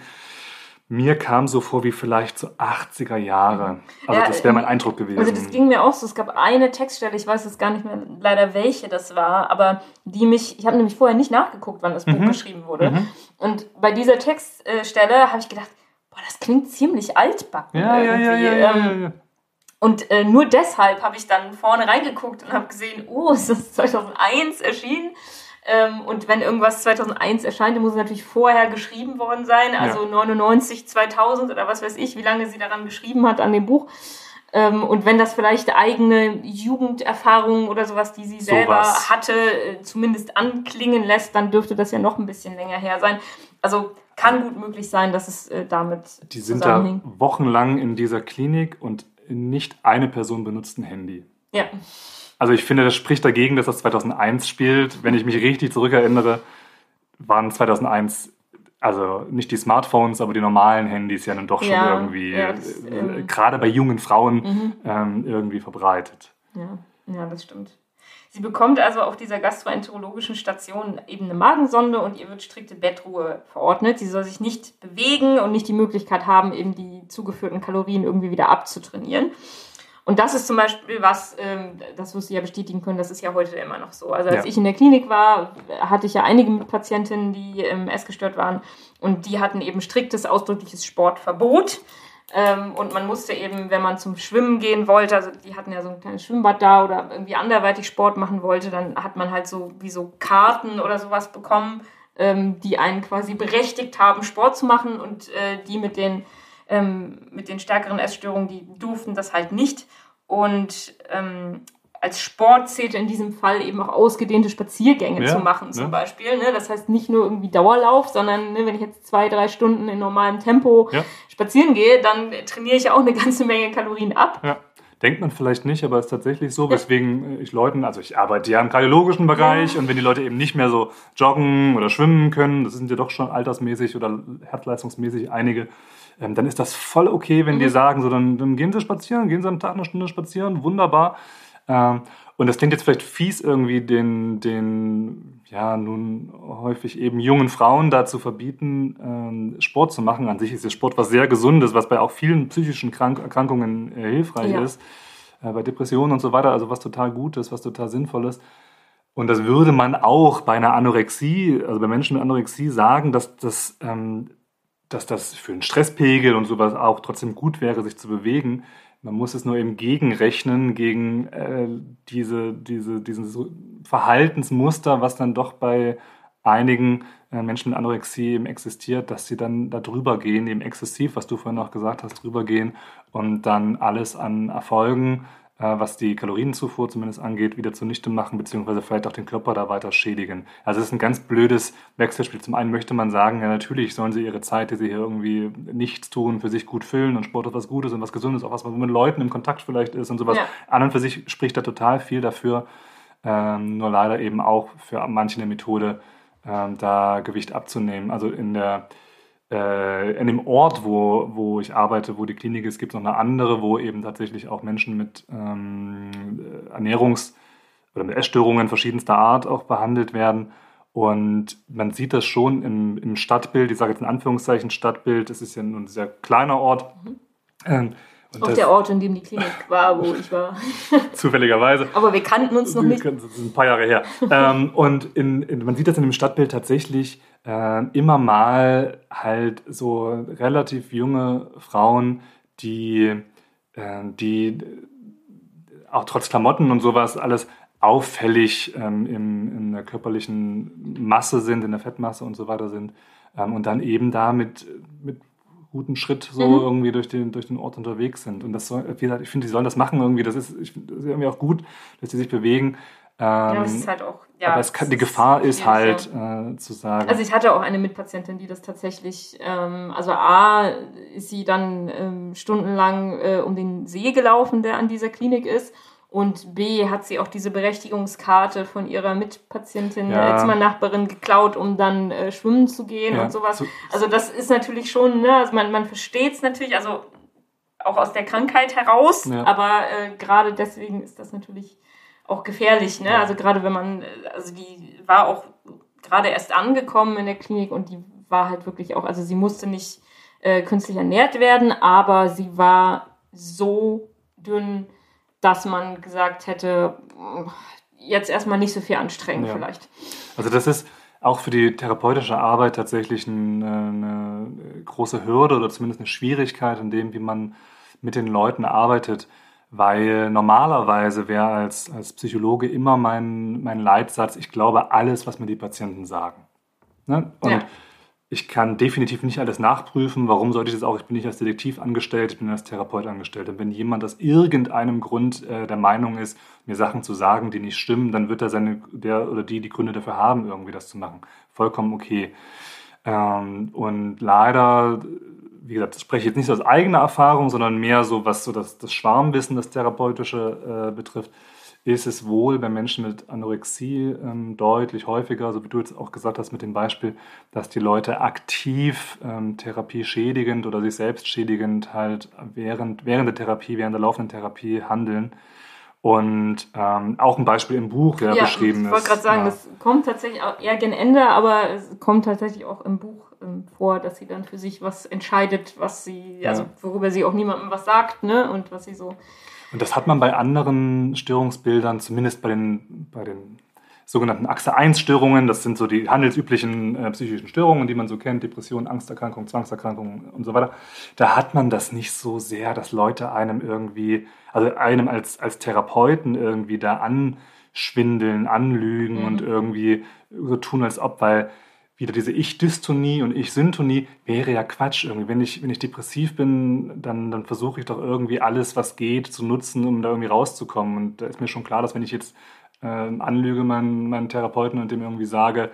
Mir kam so vor wie vielleicht so 80er Jahre. Also ja, das wäre mein Eindruck gewesen. Also das ging mir auch so. Es gab eine Textstelle, ich weiß jetzt gar nicht mehr leider welche das war, aber die mich, ich habe nämlich vorher nicht nachgeguckt, wann das Buch mhm. geschrieben wurde. Mhm. Und bei dieser Textstelle habe ich gedacht, boah, das klingt ziemlich altbacken ja, irgendwie. Ja, ja, ja, ähm, ja, Und äh, nur deshalb habe ich dann vorne reingeguckt und habe gesehen, oh, es ist 2001 erschienen. Ähm, und wenn irgendwas 2001 erscheint, dann muss es natürlich vorher geschrieben worden sein, also ja. 99, 2000 oder was weiß ich, wie lange sie daran geschrieben hat an dem Buch. Ähm, und wenn das vielleicht eigene Jugenderfahrungen oder sowas, die sie so selber was. hatte, äh, zumindest anklingen lässt, dann dürfte das ja noch ein bisschen länger her sein. Also kann gut möglich sein, dass es äh, damit Die sind da wochenlang in dieser Klinik und nicht eine Person benutzt ein Handy. Ja. Also ich finde, das spricht dagegen, dass das 2001 spielt. Wenn ich mich richtig zurückerinnere, waren 2001 also nicht die Smartphones, aber die normalen Handys ja dann doch schon ja, irgendwie, ja, das, äh, ähm, gerade bei jungen Frauen, mhm. ähm, irgendwie verbreitet. Ja. ja, das stimmt. Sie bekommt also auf dieser gastroenterologischen Station eben eine Magensonde und ihr wird strikte Bettruhe verordnet. Sie soll sich nicht bewegen und nicht die Möglichkeit haben, eben die zugeführten Kalorien irgendwie wieder abzutrainieren. Und das ist zum Beispiel was, ähm, das wirst du ja bestätigen können, das ist ja heute immer noch so. Also als ja. ich in der Klinik war, hatte ich ja einige Patientinnen, die ähm, essgestört waren und die hatten eben striktes, ausdrückliches Sportverbot. Ähm, und man musste eben, wenn man zum Schwimmen gehen wollte, also die hatten ja so ein kleines Schwimmbad da oder irgendwie anderweitig Sport machen wollte, dann hat man halt so wie so Karten oder sowas bekommen, ähm, die einen quasi berechtigt haben, Sport zu machen und äh, die mit den, ähm, mit den stärkeren Essstörungen, die durften das halt nicht. Und ähm, als Sport zählte in diesem Fall eben auch ausgedehnte Spaziergänge ja, zu machen, zum ja. Beispiel. Ne? Das heißt nicht nur irgendwie Dauerlauf, sondern ne, wenn ich jetzt zwei, drei Stunden in normalem Tempo ja. spazieren gehe, dann trainiere ich auch eine ganze Menge Kalorien ab. Denkt man vielleicht nicht, aber es ist tatsächlich so, weswegen ich Leuten, also ich arbeite ja im kardiologischen Bereich und wenn die Leute eben nicht mehr so joggen oder schwimmen können, das sind ja doch schon altersmäßig oder herzleistungsmäßig einige, ähm, dann ist das voll okay, wenn mhm. die sagen, so dann, dann gehen sie spazieren, gehen sie am Tag eine Stunde spazieren, wunderbar. Ähm, und das klingt jetzt vielleicht fies, irgendwie den, den ja nun häufig eben jungen Frauen dazu verbieten, ähm, Sport zu machen. An sich ist der Sport was sehr Gesundes, was bei auch vielen psychischen Krank Erkrankungen äh, hilfreich ja. ist. Äh, bei Depressionen und so weiter, also was total Gutes, was total Sinnvolles. Und das würde man auch bei einer Anorexie, also bei Menschen mit Anorexie sagen, dass das, ähm, dass das für einen Stresspegel und sowas auch trotzdem gut wäre, sich zu bewegen. Man muss es nur eben gegenrechnen, gegen äh, diese, diese, dieses Verhaltensmuster, was dann doch bei einigen äh, Menschen mit Anorexie eben existiert, dass sie dann da drüber gehen, eben exzessiv, was du vorhin auch gesagt hast, drüber gehen und dann alles an Erfolgen was die Kalorienzufuhr zumindest angeht, wieder zunichte machen, beziehungsweise vielleicht auch den Körper da weiter schädigen. Also es ist ein ganz blödes Wechselspiel. Zum einen möchte man sagen, ja natürlich sollen sie ihre Zeit, die sie hier irgendwie nichts tun, für sich gut füllen und Sport ist was Gutes und was Gesundes, auch was man mit Leuten im Kontakt vielleicht ist und sowas. Ja. An und für sich spricht da total viel dafür, ähm, nur leider eben auch für manche eine Methode, ähm, da Gewicht abzunehmen. Also in der äh, in dem Ort, wo, wo ich arbeite, wo die Klinik ist, gibt es noch eine andere, wo eben tatsächlich auch Menschen mit ähm, Ernährungs- oder mit Essstörungen verschiedenster Art auch behandelt werden. Und man sieht das schon im, im Stadtbild, ich sage jetzt in Anführungszeichen Stadtbild, es ist ja ein sehr kleiner Ort. Mhm. Ähm, und auch der Ort, in dem die Klinik war, wo ich war. Zufälligerweise. Aber wir kannten uns noch nicht. Das ist ein paar Jahre her. ähm, und in, in, man sieht das in dem Stadtbild tatsächlich äh, immer mal halt so relativ junge Frauen, die, äh, die auch trotz Klamotten und sowas alles auffällig ähm, in, in der körperlichen Masse sind, in der Fettmasse und so weiter sind. Ähm, und dann eben da mit, mit guten Schritt so mhm. irgendwie durch den, durch den Ort unterwegs sind. Und das soll, wie gesagt, ich finde, die sollen das machen irgendwie. Das ist, ich, das ist irgendwie auch gut, dass sie sich bewegen. Ähm, ja, das ist halt auch. Ja, aber kann, die Gefahr ist halt äh, zu sagen. Also ich hatte auch eine Mitpatientin, die das tatsächlich, ähm, also A, ist sie dann ähm, stundenlang äh, um den See gelaufen, der an dieser Klinik ist. Und B hat sie auch diese Berechtigungskarte von ihrer Mitpatientin, ja. Zimmernachbarin geklaut, um dann äh, schwimmen zu gehen ja. und sowas. Also das ist natürlich schon, ne, also man, man versteht es natürlich, also auch aus der Krankheit heraus, ja. aber äh, gerade deswegen ist das natürlich auch gefährlich, ne? Also gerade wenn man, also die war auch gerade erst angekommen in der Klinik und die war halt wirklich auch, also sie musste nicht äh, künstlich ernährt werden, aber sie war so dünn, dass man gesagt hätte, jetzt erstmal nicht so viel anstrengen ja. vielleicht. Also das ist auch für die therapeutische Arbeit tatsächlich eine, eine große Hürde oder zumindest eine Schwierigkeit in dem, wie man mit den Leuten arbeitet, weil normalerweise wäre als, als Psychologe immer mein, mein Leitsatz, ich glaube alles, was mir die Patienten sagen. Ne? Und ja ich kann definitiv nicht alles nachprüfen. Warum sollte ich das auch? Ich bin nicht als Detektiv angestellt, ich bin als Therapeut angestellt. Und wenn jemand aus irgendeinem Grund äh, der Meinung ist, mir Sachen zu sagen, die nicht stimmen, dann wird er seine, der oder die die Gründe dafür haben, irgendwie das zu machen. Vollkommen okay. Ähm, und leider, wie gesagt, das spreche ich jetzt nicht aus eigener Erfahrung, sondern mehr so, was so das, das Schwarmwissen, das Therapeutische äh, betrifft ist es wohl bei Menschen mit Anorexie ähm, deutlich häufiger, so wie du jetzt auch gesagt hast mit dem Beispiel, dass die Leute aktiv ähm, therapieschädigend oder sich selbst schädigend halt während, während der Therapie, während der laufenden Therapie handeln. Und ähm, auch ein Beispiel im Buch, ja, ja beschrieben ist. Ich wollte gerade sagen, ja. das kommt tatsächlich auch eher gen Ende, aber es kommt tatsächlich auch im Buch ähm, vor, dass sie dann für sich was entscheidet, was sie, ja. also worüber sie auch niemandem was sagt, ne? Und was sie so und das hat man bei anderen Störungsbildern, zumindest bei den, bei den sogenannten Achse 1 Störungen, das sind so die handelsüblichen äh, psychischen Störungen, die man so kennt, Depression, Angsterkrankung, Zwangserkrankung und so weiter. Da hat man das nicht so sehr, dass Leute einem irgendwie, also einem als, als Therapeuten irgendwie da anschwindeln, anlügen mhm. und irgendwie so tun, als ob, weil wieder diese Ich-Dystonie und Ich-Syntonie wäre ja Quatsch irgendwie. Wenn ich, wenn ich depressiv bin, dann, dann versuche ich doch irgendwie alles, was geht, zu nutzen, um da irgendwie rauszukommen. Und da ist mir schon klar, dass wenn ich jetzt äh, anlüge meinen, meinen Therapeuten und dem irgendwie sage,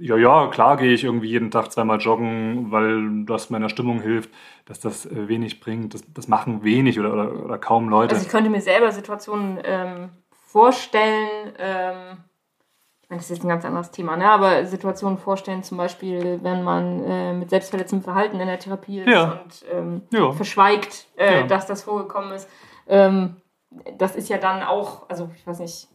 ja, ja, klar gehe ich irgendwie jeden Tag zweimal joggen, weil das meiner Stimmung hilft, dass das äh, wenig bringt. Das, das machen wenig oder, oder, oder kaum Leute. Also ich könnte mir selber Situationen ähm, vorstellen, ähm, das ist jetzt ein ganz anderes Thema, ne? aber Situationen vorstellen, zum Beispiel, wenn man äh, mit selbstverletzendem Verhalten in der Therapie ist ja. und ähm, ja. verschweigt, äh, ja. dass das vorgekommen ist. Ähm, das ist ja dann auch, also ich weiß nicht,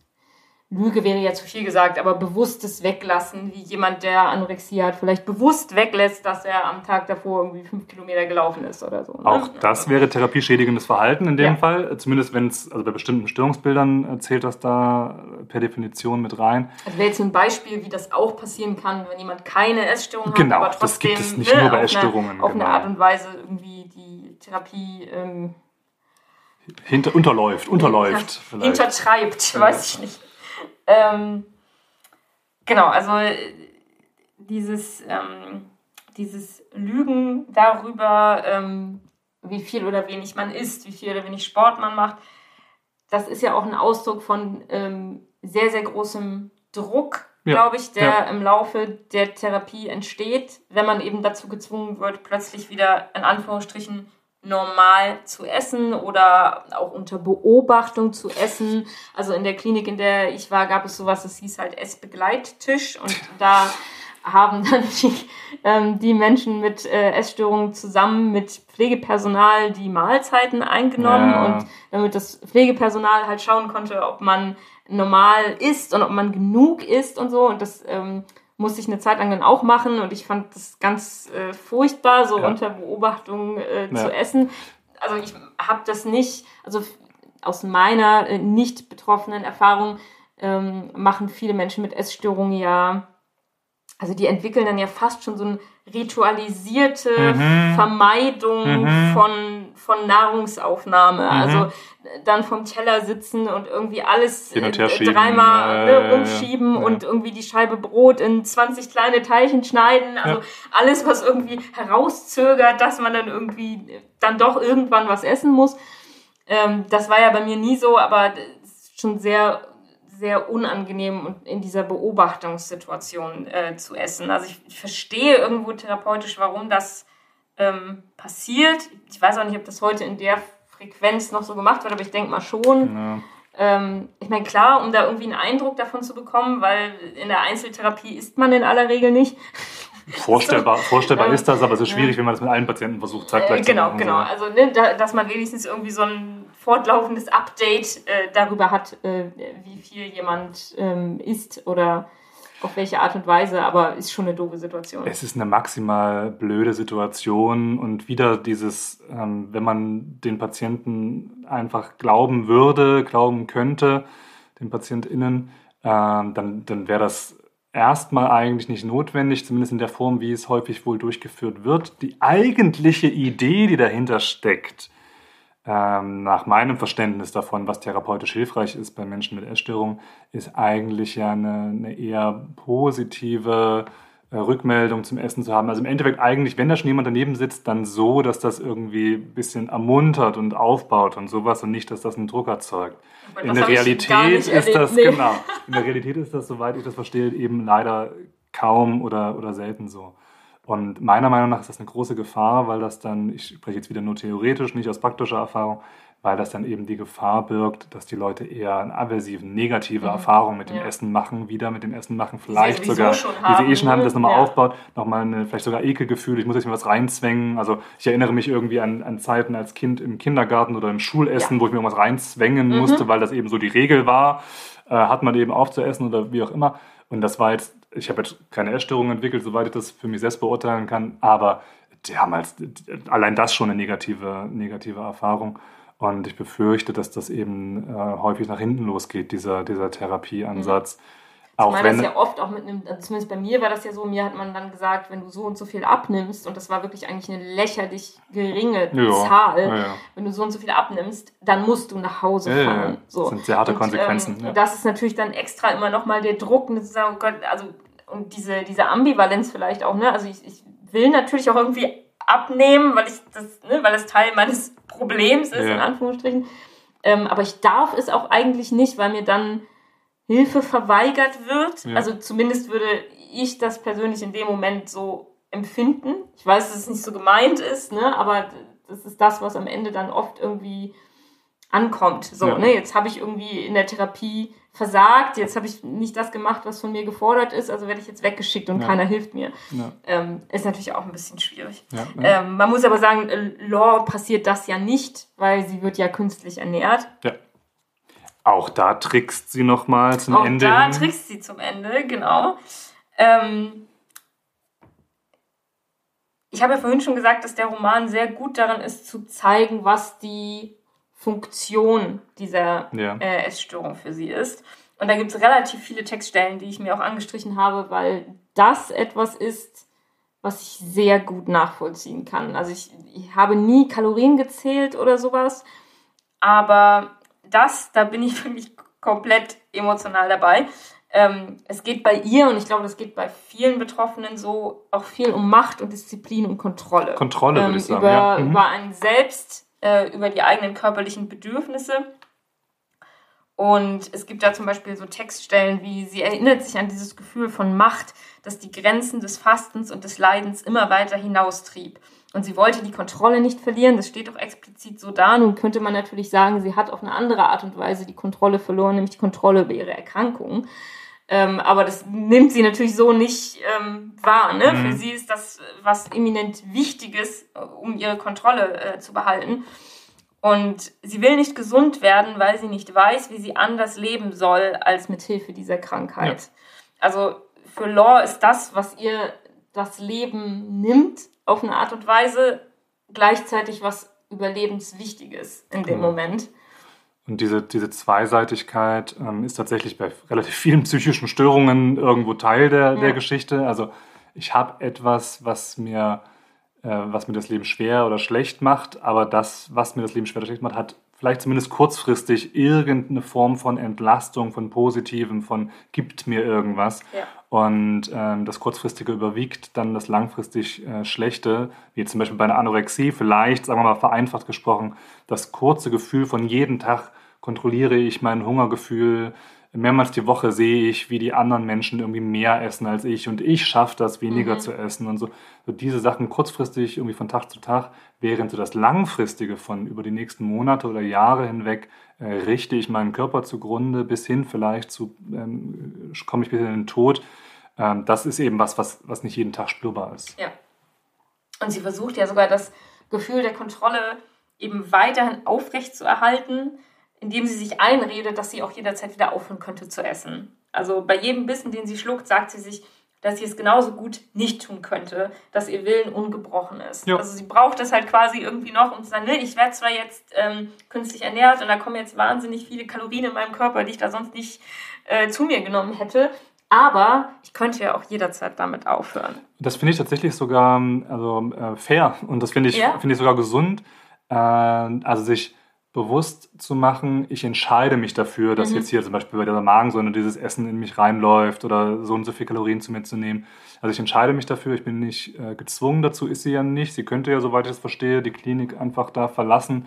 Lüge wäre ja zu viel gesagt, aber bewusstes Weglassen, wie jemand, der Anorexie hat, vielleicht bewusst weglässt, dass er am Tag davor irgendwie fünf Kilometer gelaufen ist oder so. Ne? Auch das wäre therapieschädigendes Verhalten in dem ja. Fall. Zumindest wenn es, also bei bestimmten Störungsbildern zählt das da per Definition mit rein. Also wäre jetzt ein Beispiel, wie das auch passieren kann, wenn jemand keine Essstörung genau, hat, aber trotzdem das gibt es nicht ne, nur bei Essstörungen. Auf, eine, auf eine Art und Weise irgendwie die Therapie ähm, Hinter, unterläuft, unterläuft. Hintertreibt, weiß ich nicht. Ähm, genau, also dieses, ähm, dieses Lügen darüber, ähm, wie viel oder wenig man isst, wie viel oder wenig Sport man macht, das ist ja auch ein Ausdruck von ähm, sehr, sehr großem Druck, ja, glaube ich, der ja. im Laufe der Therapie entsteht, wenn man eben dazu gezwungen wird, plötzlich wieder in Anführungsstrichen normal zu essen oder auch unter Beobachtung zu essen. Also in der Klinik, in der ich war, gab es sowas, das hieß halt Essbegleittisch und da haben dann die, ähm, die Menschen mit äh, Essstörungen zusammen mit Pflegepersonal die Mahlzeiten eingenommen ja. und damit das Pflegepersonal halt schauen konnte, ob man normal isst und ob man genug isst und so und das ähm, musste ich eine Zeit lang dann auch machen und ich fand das ganz äh, furchtbar, so ja. unter Beobachtung äh, ja. zu essen. Also ich habe das nicht, also aus meiner äh, nicht betroffenen Erfahrung ähm, machen viele Menschen mit Essstörungen ja, also die entwickeln dann ja fast schon so ein ritualisierte mhm. Vermeidung mhm. von, von Nahrungsaufnahme. Mhm. Also dann vom Teller sitzen und irgendwie alles äh, dreimal äh, ne, umschieben ja. und irgendwie die Scheibe Brot in 20 kleine Teilchen schneiden. Also ja. alles, was irgendwie herauszögert, dass man dann irgendwie dann doch irgendwann was essen muss. Ähm, das war ja bei mir nie so, aber schon sehr sehr unangenehm und in dieser Beobachtungssituation äh, zu essen. Also ich, ich, verstehe irgendwo therapeutisch, warum das ähm, passiert. Ich weiß auch nicht, ob das heute in der Frequenz noch so gemacht wird, aber ich denke mal schon. Ja. Ähm, ich meine, klar, um da irgendwie einen Eindruck davon zu bekommen, weil in der Einzeltherapie ist man in aller Regel nicht. Vorstellbar, vorstellbar ist das, aber es ist schwierig, wenn man das mit allen Patienten versucht, zeitgleich äh, genau, zu machen. Genau, genau. Also, ne, da, dass man wenigstens irgendwie so ein fortlaufendes Update äh, darüber hat, äh, wie viel jemand ähm, isst oder auf welche Art und Weise, aber ist schon eine doofe Situation. Es ist eine maximal blöde Situation und wieder dieses, ähm, wenn man den Patienten einfach glauben würde, glauben könnte, den PatientInnen, äh, dann, dann wäre das erstmal eigentlich nicht notwendig, zumindest in der Form, wie es häufig wohl durchgeführt wird. Die eigentliche Idee, die dahinter steckt, ähm, nach meinem Verständnis davon, was therapeutisch hilfreich ist bei Menschen mit Essstörung, ist eigentlich ja eine, eine eher positive äh, Rückmeldung zum Essen zu haben. Also im Endeffekt eigentlich, wenn da schon jemand daneben sitzt, dann so, dass das irgendwie ein bisschen ermuntert und aufbaut und sowas und nicht, dass das einen Druck erzeugt. in der Realität ist das, nee. genau, in der Realität ist das, soweit ich das verstehe, eben leider kaum oder, oder selten so. Und meiner Meinung nach ist das eine große Gefahr, weil das dann, ich spreche jetzt wieder nur theoretisch, nicht aus praktischer Erfahrung, weil das dann eben die Gefahr birgt, dass die Leute eher eine aversive, negative mhm. Erfahrung mit dem ja. Essen machen, wieder mit dem Essen machen, vielleicht sogar, schon die sie eh schon haben, das nochmal ja. aufbaut, nochmal eine, vielleicht sogar Ekelgefühl, ich muss jetzt mir was reinzwängen. Also ich erinnere mich irgendwie an, an Zeiten als Kind im Kindergarten oder im Schulessen, ja. wo ich mir irgendwas reinzwängen mhm. musste, weil das eben so die Regel war, äh, hat man eben aufzuessen oder wie auch immer. Und das war jetzt ich habe jetzt keine Essstörung entwickelt, soweit ich das für mich selbst beurteilen kann, aber haben halt allein das schon eine negative, negative Erfahrung. Und ich befürchte, dass das eben äh, häufig nach hinten losgeht, dieser, dieser Therapieansatz. Mhm. Auch Zumal das ja oft auch mit einem, also zumindest bei mir war das ja so, mir hat man dann gesagt, wenn du so und so viel abnimmst, und das war wirklich eigentlich eine lächerlich geringe ja, Zahl, ja, ja. wenn du so und so viel abnimmst, dann musst du nach Hause fahren. So. Das sind sehr harte und, Konsequenzen. Ähm, das ist natürlich dann extra immer nochmal der Druck, zu sagen, oh Gott, also und diese, diese Ambivalenz vielleicht auch, ne? Also ich, ich will natürlich auch irgendwie abnehmen, weil ich das, ne, weil das Teil meines Problems ist, in Anführungsstrichen. Ähm, aber ich darf es auch eigentlich nicht, weil mir dann Hilfe verweigert wird. Ja. Also zumindest würde ich das persönlich in dem Moment so empfinden. Ich weiß, dass es nicht so gemeint ist, ne? aber das ist das, was am Ende dann oft irgendwie ankommt. So, ja. ne? Jetzt habe ich irgendwie in der Therapie versagt, jetzt habe ich nicht das gemacht, was von mir gefordert ist, also werde ich jetzt weggeschickt und ja. keiner hilft mir. Ja. Ähm, ist natürlich auch ein bisschen schwierig. Ähm, man muss aber sagen, äh, Law passiert das ja nicht, weil sie wird ja künstlich ernährt. Ja. Auch da trickst sie nochmal zum Auch Ende. Auch da hin. trickst sie zum Ende, genau. Ähm, ich habe ja vorhin schon gesagt, dass der Roman sehr gut darin ist, zu zeigen, was die Funktion dieser ja. äh, Essstörung für sie ist. Und da gibt es relativ viele Textstellen, die ich mir auch angestrichen habe, weil das etwas ist, was ich sehr gut nachvollziehen kann. Also ich, ich habe nie Kalorien gezählt oder sowas, aber das, da bin ich wirklich komplett emotional dabei. Ähm, es geht bei ihr, und ich glaube, das geht bei vielen Betroffenen so, auch viel um Macht und Disziplin und Kontrolle. Kontrolle, ähm, würde ich sagen. Über, ja. mhm. über einen selbst, äh, über die eigenen körperlichen Bedürfnisse. Und es gibt da zum Beispiel so Textstellen wie, sie erinnert sich an dieses Gefühl von Macht, das die Grenzen des Fastens und des Leidens immer weiter hinaustrieb. Und sie wollte die Kontrolle nicht verlieren. Das steht auch explizit so da. Nun könnte man natürlich sagen, sie hat auf eine andere Art und Weise die Kontrolle verloren, nämlich die Kontrolle über ihre Erkrankung. Ähm, aber das nimmt sie natürlich so nicht ähm, wahr. Ne? Mhm. Für sie ist das was eminent Wichtiges, äh, um ihre Kontrolle äh, zu behalten. Und sie will nicht gesund werden, weil sie nicht weiß, wie sie anders leben soll als mit Hilfe dieser Krankheit. Ja. Also für Law ist das, was ihr das Leben nimmt, auf eine Art und Weise gleichzeitig was Überlebenswichtiges in dem genau. Moment. Und diese, diese Zweiseitigkeit ähm, ist tatsächlich bei relativ vielen psychischen Störungen irgendwo Teil der, ja. der Geschichte. Also ich habe etwas, was mir, äh, was mir das Leben schwer oder schlecht macht, aber das, was mir das Leben schwer oder schlecht macht, hat vielleicht zumindest kurzfristig irgendeine Form von Entlastung, von Positivem, von gibt mir irgendwas. Ja. Und ähm, das kurzfristige überwiegt dann das langfristig äh, Schlechte, wie zum Beispiel bei einer Anorexie, vielleicht, sagen wir mal vereinfacht gesprochen, das kurze Gefühl von jeden Tag kontrolliere ich mein Hungergefühl, mehrmals die Woche sehe ich, wie die anderen Menschen irgendwie mehr essen als ich und ich schaffe das, weniger mhm. zu essen und so. so. Diese Sachen kurzfristig irgendwie von Tag zu Tag, während so das Langfristige von über die nächsten Monate oder Jahre hinweg äh, richte ich meinen Körper zugrunde, bis hin vielleicht zu, ähm, komme ich bis in den Tod. Ähm, das ist eben was, was, was nicht jeden Tag spürbar ist. Ja. Und sie versucht ja sogar das Gefühl der Kontrolle eben weiterhin aufrecht zu erhalten indem sie sich einredet, dass sie auch jederzeit wieder aufhören könnte zu essen. Also bei jedem Bissen, den sie schluckt, sagt sie sich, dass sie es genauso gut nicht tun könnte, dass ihr Willen ungebrochen ist. Ja. Also sie braucht das halt quasi irgendwie noch, um zu sagen, ne, ich werde zwar jetzt ähm, künstlich ernährt und da kommen jetzt wahnsinnig viele Kalorien in meinem Körper, die ich da sonst nicht äh, zu mir genommen hätte, aber ich könnte ja auch jederzeit damit aufhören. Das finde ich tatsächlich sogar also, äh, fair und das finde ich, ja. Find ich sogar gesund. Äh, also sich bewusst zu machen, ich entscheide mich dafür, dass mhm. jetzt hier zum Beispiel bei der Magensäure dieses Essen in mich reinläuft oder so und so viel Kalorien zu mir zu nehmen. Also ich entscheide mich dafür, ich bin nicht äh, gezwungen dazu, ist sie ja nicht. Sie könnte ja, soweit ich das verstehe, die Klinik einfach da verlassen,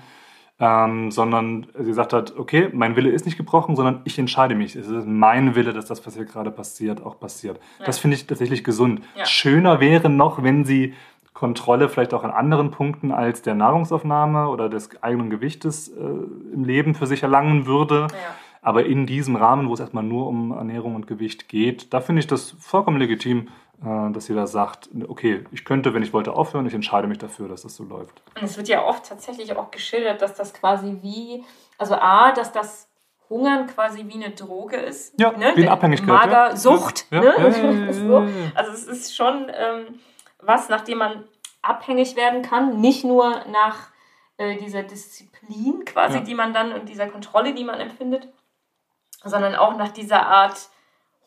ähm, sondern sie sagt halt, okay, mein Wille ist nicht gebrochen, sondern ich entscheide mich. Es ist mein Wille, dass das, was hier gerade passiert, auch passiert. Ja. Das finde ich tatsächlich gesund. Ja. Schöner wäre noch, wenn sie Kontrolle vielleicht auch an anderen Punkten als der Nahrungsaufnahme oder des eigenen Gewichtes äh, im Leben für sich erlangen würde. Ja. Aber in diesem Rahmen, wo es erstmal nur um Ernährung und Gewicht geht, da finde ich das vollkommen legitim, äh, dass jeder sagt, okay, ich könnte, wenn ich wollte, aufhören, ich entscheide mich dafür, dass das so läuft. Und es wird ja oft tatsächlich auch geschildert, dass das quasi wie, also A, dass das Hungern quasi wie eine Droge ist. Ja, ne? wie eine Abhängigkeit. Magersucht. Ja. Ja. Ne? so. Also es ist schon... Ähm, was, nachdem man abhängig werden kann, nicht nur nach äh, dieser Disziplin quasi, ja. die man dann und dieser Kontrolle, die man empfindet, sondern auch nach dieser Art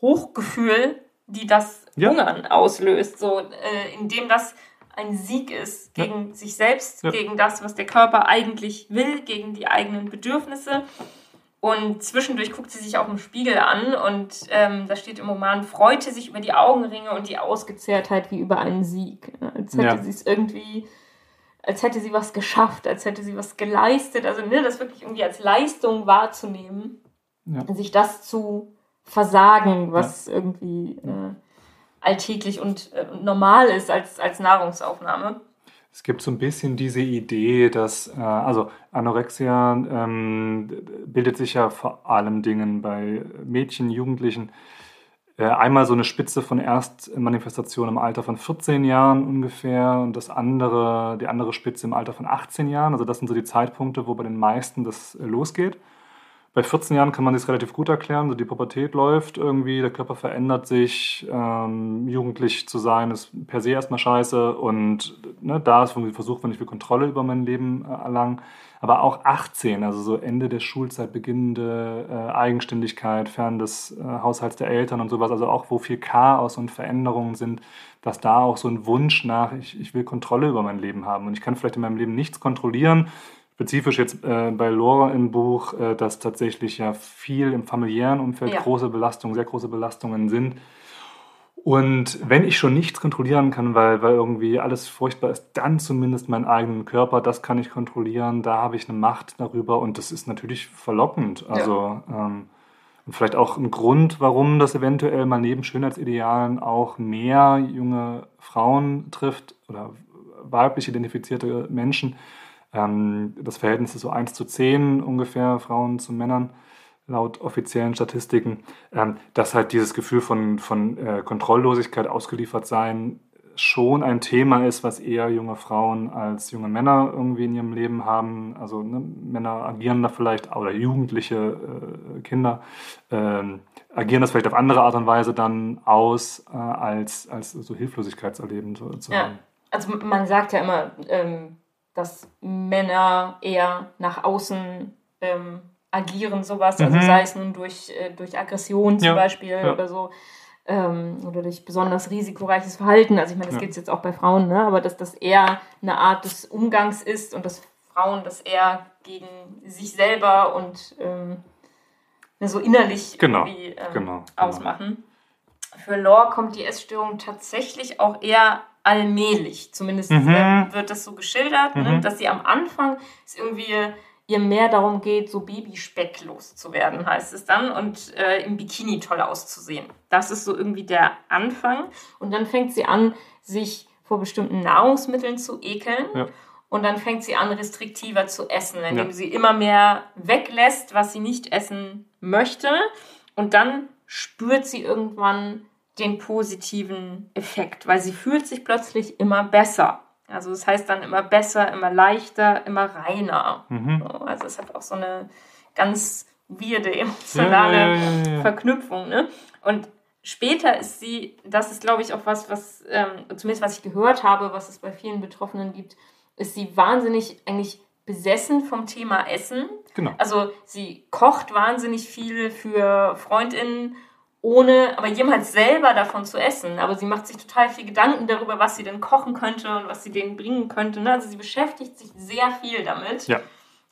Hochgefühl, die das ja. Hungern auslöst, so äh, indem das ein Sieg ist gegen ja. sich selbst, gegen das, was der Körper eigentlich will, gegen die eigenen Bedürfnisse. Und zwischendurch guckt sie sich auch im Spiegel an und ähm, da steht im Roman, freute sich über die Augenringe und die Ausgezehrtheit wie über einen Sieg. Als hätte ja. sie es irgendwie, als hätte sie was geschafft, als hätte sie was geleistet. Also ne, das wirklich irgendwie als Leistung wahrzunehmen, ja. sich das zu versagen, was ja. irgendwie äh, alltäglich und äh, normal ist als, als Nahrungsaufnahme. Es gibt so ein bisschen diese Idee, dass, äh, also Anorexia ähm, bildet sich ja vor allem Dingen bei Mädchen, Jugendlichen. Äh, einmal so eine Spitze von Erstmanifestation im Alter von 14 Jahren ungefähr und das andere, die andere Spitze im Alter von 18 Jahren. Also das sind so die Zeitpunkte, wo bei den meisten das äh, losgeht. Bei 14 Jahren kann man sich relativ gut erklären, so die Pubertät läuft irgendwie, der Körper verändert sich, ähm, jugendlich zu sein ist per se erstmal scheiße und ne, da ist irgendwie versucht, wenn ich will Kontrolle über mein Leben äh, erlangen. Aber auch 18, also so Ende der Schulzeit, beginnende äh, Eigenständigkeit, fern des äh, Haushalts der Eltern und sowas, also auch wo viel Chaos und Veränderungen sind, dass da auch so ein Wunsch nach, ich, ich will Kontrolle über mein Leben haben und ich kann vielleicht in meinem Leben nichts kontrollieren spezifisch jetzt äh, bei Laura im Buch, äh, dass tatsächlich ja viel im familiären Umfeld ja. große Belastungen, sehr große Belastungen sind. Und wenn ich schon nichts kontrollieren kann, weil, weil irgendwie alles furchtbar ist, dann zumindest meinen eigenen Körper, das kann ich kontrollieren, da habe ich eine Macht darüber und das ist natürlich verlockend. Also ja. ähm, vielleicht auch ein Grund, warum das eventuell mal neben Schönheitsidealen auch mehr junge Frauen trifft oder weiblich identifizierte Menschen, ähm, das Verhältnis ist so 1 zu 10 ungefähr Frauen zu Männern laut offiziellen Statistiken, ähm, dass halt dieses Gefühl von, von äh, Kontrolllosigkeit ausgeliefert sein schon ein Thema ist, was eher junge Frauen als junge Männer irgendwie in ihrem Leben haben. Also ne, Männer agieren da vielleicht, oder jugendliche äh, Kinder äh, agieren das vielleicht auf andere Art und Weise dann aus, äh, als, als so Hilflosigkeitserleben zu, zu ja. haben. Also man sagt ja immer, ähm, dass Männer eher nach außen ähm, agieren, sowas. Also mhm. Also sei es nun durch, äh, durch Aggression zum ja. Beispiel ja. oder so. Ähm, oder durch besonders risikoreiches Verhalten. Also ich meine, das ja. gibt es jetzt auch bei Frauen, ne? aber dass das eher eine Art des Umgangs ist und dass Frauen das eher gegen sich selber und ähm, so innerlich genau. irgendwie ähm, genau. ausmachen. Genau. Für Lore kommt die Essstörung tatsächlich auch eher allmählich. Zumindest mhm. wird das so geschildert, ne? mhm. ne? dass sie am Anfang ist irgendwie ihr mehr darum geht, so Babyspeck loszuwerden, heißt es dann, und äh, im Bikini toll auszusehen. Das ist so irgendwie der Anfang. Und dann fängt sie an, sich vor bestimmten Nahrungsmitteln zu ekeln. Ja. Und dann fängt sie an, restriktiver zu essen, indem ja. sie immer mehr weglässt, was sie nicht essen möchte. Und dann spürt sie irgendwann den positiven Effekt, weil sie fühlt sich plötzlich immer besser. Also das heißt dann immer besser, immer leichter, immer reiner. Mhm. Also es hat auch so eine ganz weirde emotionale ja, ja, ja, Verknüpfung. Ne? Und später ist sie, das ist glaube ich auch was, was ähm, zumindest was ich gehört habe, was es bei vielen Betroffenen gibt, ist sie wahnsinnig eigentlich besessen vom Thema Essen. Genau. Also sie kocht wahnsinnig viel für Freundinnen ohne aber jemals selber davon zu essen. Aber sie macht sich total viel Gedanken darüber, was sie denn kochen könnte und was sie denen bringen könnte. Ne? Also sie beschäftigt sich sehr viel damit. Ja.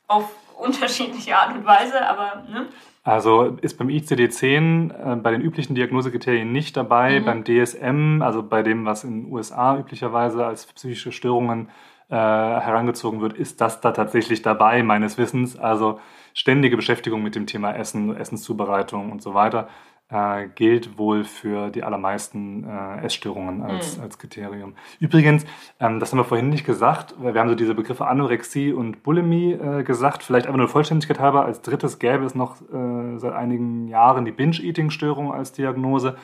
Auf unterschiedliche Art und Weise, aber. Ne? Also ist beim ICD-10 äh, bei den üblichen Diagnosekriterien nicht dabei, mhm. beim DSM, also bei dem, was in den USA üblicherweise als psychische Störungen äh, herangezogen wird, ist das da tatsächlich dabei, meines Wissens. Also ständige Beschäftigung mit dem Thema Essen, Essenszubereitung und so weiter äh, gilt wohl für die allermeisten äh, Essstörungen als, mhm. als Kriterium. Übrigens, ähm, das haben wir vorhin nicht gesagt, wir haben so diese Begriffe Anorexie und Bulimie äh, gesagt, vielleicht einfach nur Vollständigkeit halber. Als drittes gäbe es noch äh, seit einigen Jahren die Binge-Eating-Störung als Diagnose.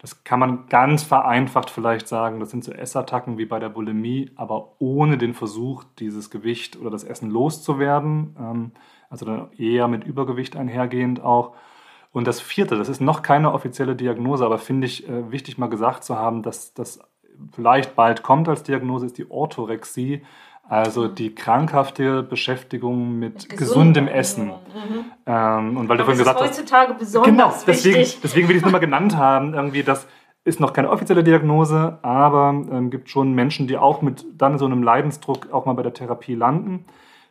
Das kann man ganz vereinfacht vielleicht sagen, das sind so Essattacken wie bei der Bulimie, aber ohne den Versuch, dieses Gewicht oder das Essen loszuwerden. Ähm, also dann eher mit Übergewicht einhergehend auch. Und das vierte, das ist noch keine offizielle Diagnose, aber finde ich äh, wichtig mal gesagt zu haben, dass das vielleicht bald kommt als Diagnose, ist die Orthorexie, also mhm. die krankhafte Beschäftigung mit, mit gesundem Essen. Mhm. Ähm, und weil du vorhin gesagt hast. heutzutage besonders genau, deswegen, wichtig. deswegen will ich es nur mal genannt haben, irgendwie das ist noch keine offizielle Diagnose, aber ähm, gibt schon Menschen, die auch mit dann so einem Leidensdruck auch mal bei der Therapie landen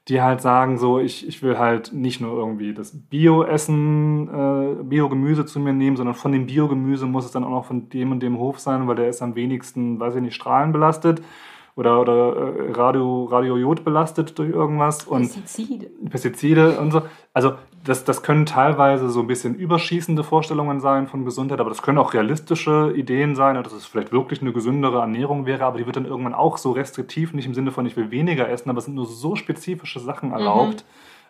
die halt sagen, so, ich, ich will halt nicht nur irgendwie das Bio-Essen, äh, Bio-Gemüse zu mir nehmen, sondern von dem Bio-Gemüse muss es dann auch noch von dem und dem Hof sein, weil der ist am wenigsten, weiß ich nicht, strahlenbelastet oder, oder äh, Radio, Radiojod belastet durch irgendwas. Und Pestizide. Pestizide und so. Also das, das können teilweise so ein bisschen überschießende Vorstellungen sein von Gesundheit, aber das können auch realistische Ideen sein, dass es vielleicht wirklich eine gesündere Ernährung wäre, aber die wird dann irgendwann auch so restriktiv, nicht im Sinne von, ich will weniger essen, aber es sind nur so spezifische Sachen erlaubt,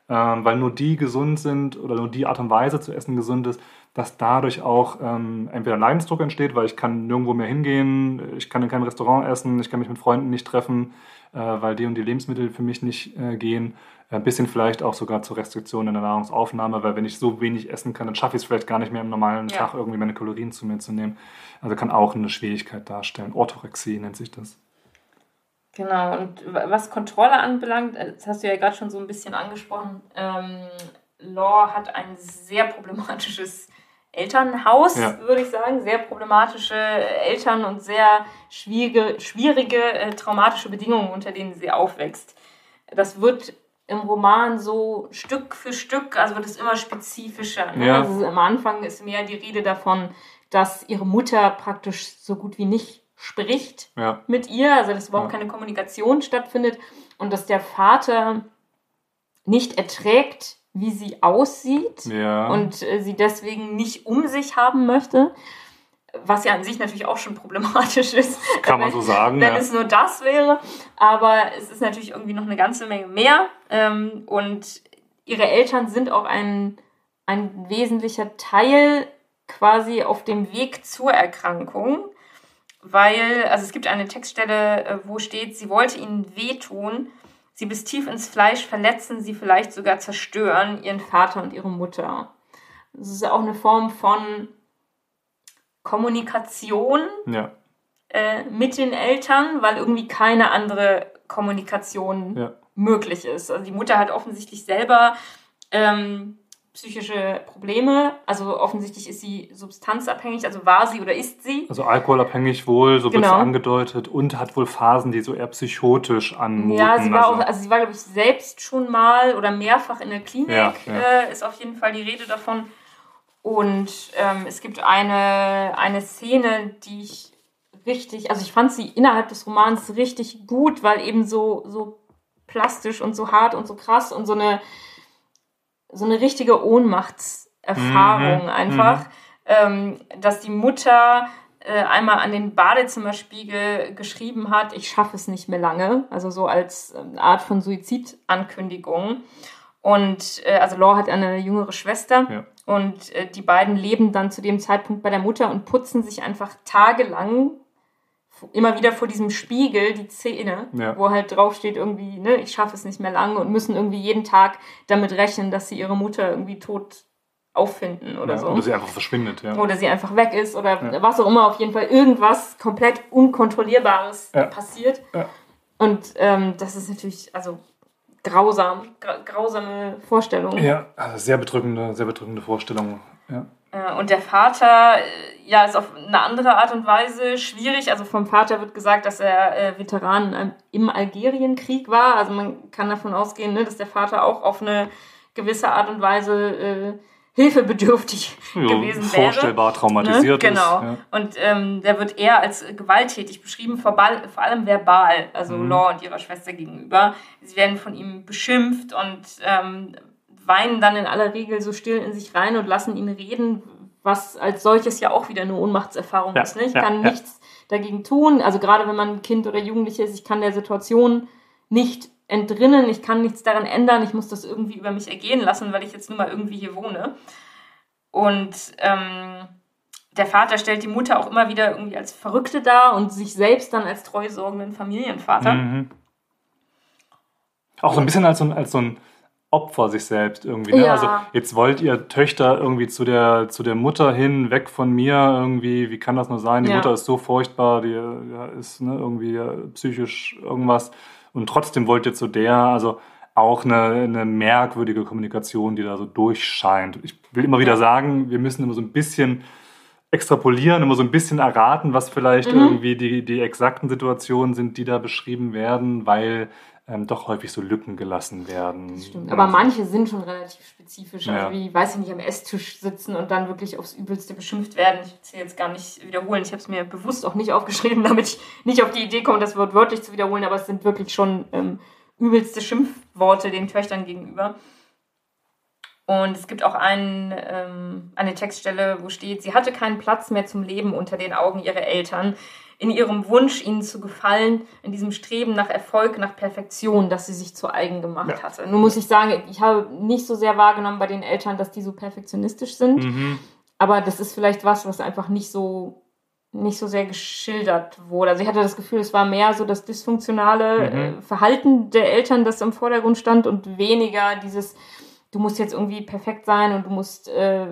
mhm. ähm, weil nur die gesund sind oder nur die Art und Weise zu essen gesund ist, dass dadurch auch ähm, entweder Leidensdruck entsteht, weil ich kann nirgendwo mehr hingehen, ich kann in keinem Restaurant essen, ich kann mich mit Freunden nicht treffen, äh, weil die und die Lebensmittel für mich nicht äh, gehen ein bisschen vielleicht auch sogar zur Restriktion in der Nahrungsaufnahme, weil wenn ich so wenig essen kann, dann schaffe ich es vielleicht gar nicht mehr im normalen ja. Tag irgendwie meine Kalorien zu mir zu nehmen. Also kann auch eine Schwierigkeit darstellen. Orthorexie nennt sich das. Genau, und was Kontrolle anbelangt, äh, das hast du ja gerade schon so ein bisschen angesprochen, ähm, Law hat ein sehr problematisches Elternhaus, ja. würde ich sagen. Sehr problematische Eltern und sehr schwierige, schwierige äh, traumatische Bedingungen, unter denen sie aufwächst. Das wird im Roman so Stück für Stück, also wird es immer spezifischer. Ne? Ja. Also am Anfang ist mehr die Rede davon, dass ihre Mutter praktisch so gut wie nicht spricht ja. mit ihr, also dass überhaupt ja. keine Kommunikation stattfindet und dass der Vater nicht erträgt, wie sie aussieht und äh, sie deswegen nicht um sich haben möchte was ja an sich natürlich auch schon problematisch ist. Kann man so sagen. Wenn ja. es nur das wäre. Aber es ist natürlich irgendwie noch eine ganze Menge mehr. Ähm, und ihre Eltern sind auch ein, ein wesentlicher Teil quasi auf dem Weg zur Erkrankung. Weil, also es gibt eine Textstelle, äh, wo steht, sie wollte ihnen wehtun, sie bis tief ins Fleisch verletzen, sie vielleicht sogar zerstören, ihren Vater und ihre Mutter. Das ist auch eine Form von Kommunikation ja. äh, mit den Eltern, weil irgendwie keine andere Kommunikation ja. Möglich ist. Also die Mutter hat offensichtlich selber ähm, psychische Probleme. Also offensichtlich ist sie substanzabhängig, also war sie oder ist sie. Also alkoholabhängig wohl, so genau. wird es angedeutet und hat wohl Phasen, die so eher psychotisch anmuten. Ja, sie war also, auch, also sie war glaube ich selbst schon mal oder mehrfach in der Klinik, ja, ja. Äh, ist auf jeden Fall die Rede davon. Und ähm, es gibt eine, eine Szene, die ich richtig, also ich fand sie innerhalb des Romans richtig gut, weil eben so, so plastisch und so hart und so krass und so eine, so eine richtige Ohnmachtserfahrung mhm. einfach, mhm. Ähm, dass die Mutter äh, einmal an den Badezimmerspiegel geschrieben hat, ich schaffe es nicht mehr lange, also so als äh, Art von Suizidankündigung. Und äh, also Law hat eine jüngere Schwester ja. und äh, die beiden leben dann zu dem Zeitpunkt bei der Mutter und putzen sich einfach tagelang immer wieder vor diesem Spiegel die Zähne, ja. wo halt draufsteht irgendwie, ne, ich schaffe es nicht mehr lange und müssen irgendwie jeden Tag damit rechnen, dass sie ihre Mutter irgendwie tot auffinden oder ja, so. Oder sie einfach verschwindet, ja. Oder sie einfach weg ist oder ja. was auch immer, auf jeden Fall irgendwas komplett Unkontrollierbares passiert. Und ähm, das ist natürlich, also grausam, gra grausame Vorstellung. Ja, also sehr bedrückende, sehr bedrückende Vorstellung, ja. Und der Vater, äh, ja, ist auf eine andere Art und Weise schwierig. Also vom Vater wird gesagt, dass er äh, Veteran im Algerienkrieg war. Also man kann davon ausgehen, ne, dass der Vater auch auf eine gewisse Art und Weise äh, hilfebedürftig ja, gewesen wäre. Vorstellbar traumatisiert ne? Genau. Ist, ja. Und ähm, der wird eher als gewalttätig beschrieben, vor, vor allem verbal, also mhm. Law und ihrer Schwester gegenüber. Sie werden von ihm beschimpft und ähm, weinen dann in aller Regel so still in sich rein und lassen ihn reden, was als solches ja auch wieder eine Ohnmachtserfahrung ja, ist. Ne? Ich ja, kann ja. nichts dagegen tun. Also gerade wenn man Kind oder Jugendliche ist, ich kann der Situation nicht entrinnen, ich kann nichts daran ändern, ich muss das irgendwie über mich ergehen lassen, weil ich jetzt nur mal irgendwie hier wohne. Und ähm, der Vater stellt die Mutter auch immer wieder irgendwie als Verrückte dar und sich selbst dann als treusorgenden Familienvater. Mhm. Auch so ein bisschen als so ein, als so ein Opfer sich selbst irgendwie. Ne? Ja. Also jetzt wollt ihr Töchter irgendwie zu der, zu der Mutter hin, weg von mir irgendwie. Wie kann das nur sein? Die ja. Mutter ist so furchtbar, die ja, ist ne, irgendwie psychisch irgendwas und trotzdem wollt ihr zu der, also auch eine, eine merkwürdige Kommunikation, die da so durchscheint. Ich will immer wieder sagen, wir müssen immer so ein bisschen extrapolieren, immer so ein bisschen erraten, was vielleicht mhm. irgendwie die, die exakten Situationen sind, die da beschrieben werden, weil ähm, doch häufig so Lücken gelassen werden. Stimmt. Aber manche sind schon relativ spezifisch. Also ja. wie, weiß ich nicht, am Esstisch sitzen und dann wirklich aufs Übelste beschimpft werden. Ich will es jetzt gar nicht wiederholen. Ich habe es mir bewusst auch nicht aufgeschrieben, damit ich nicht auf die Idee komme, das Wort wörtlich zu wiederholen. Aber es sind wirklich schon ähm, übelste Schimpfworte den Töchtern gegenüber. Und es gibt auch einen, ähm, eine Textstelle, wo steht, sie hatte keinen Platz mehr zum Leben unter den Augen ihrer Eltern in ihrem Wunsch, ihnen zu gefallen, in diesem Streben nach Erfolg, nach Perfektion, das sie sich zu eigen gemacht ja. hatte. Nun muss ich sagen, ich habe nicht so sehr wahrgenommen bei den Eltern, dass die so perfektionistisch sind. Mhm. Aber das ist vielleicht was, was einfach nicht so nicht so sehr geschildert wurde. Also ich hatte das Gefühl, es war mehr so das dysfunktionale mhm. Äh, Verhalten der Eltern, das im Vordergrund stand und weniger dieses, du musst jetzt irgendwie perfekt sein und du musst äh,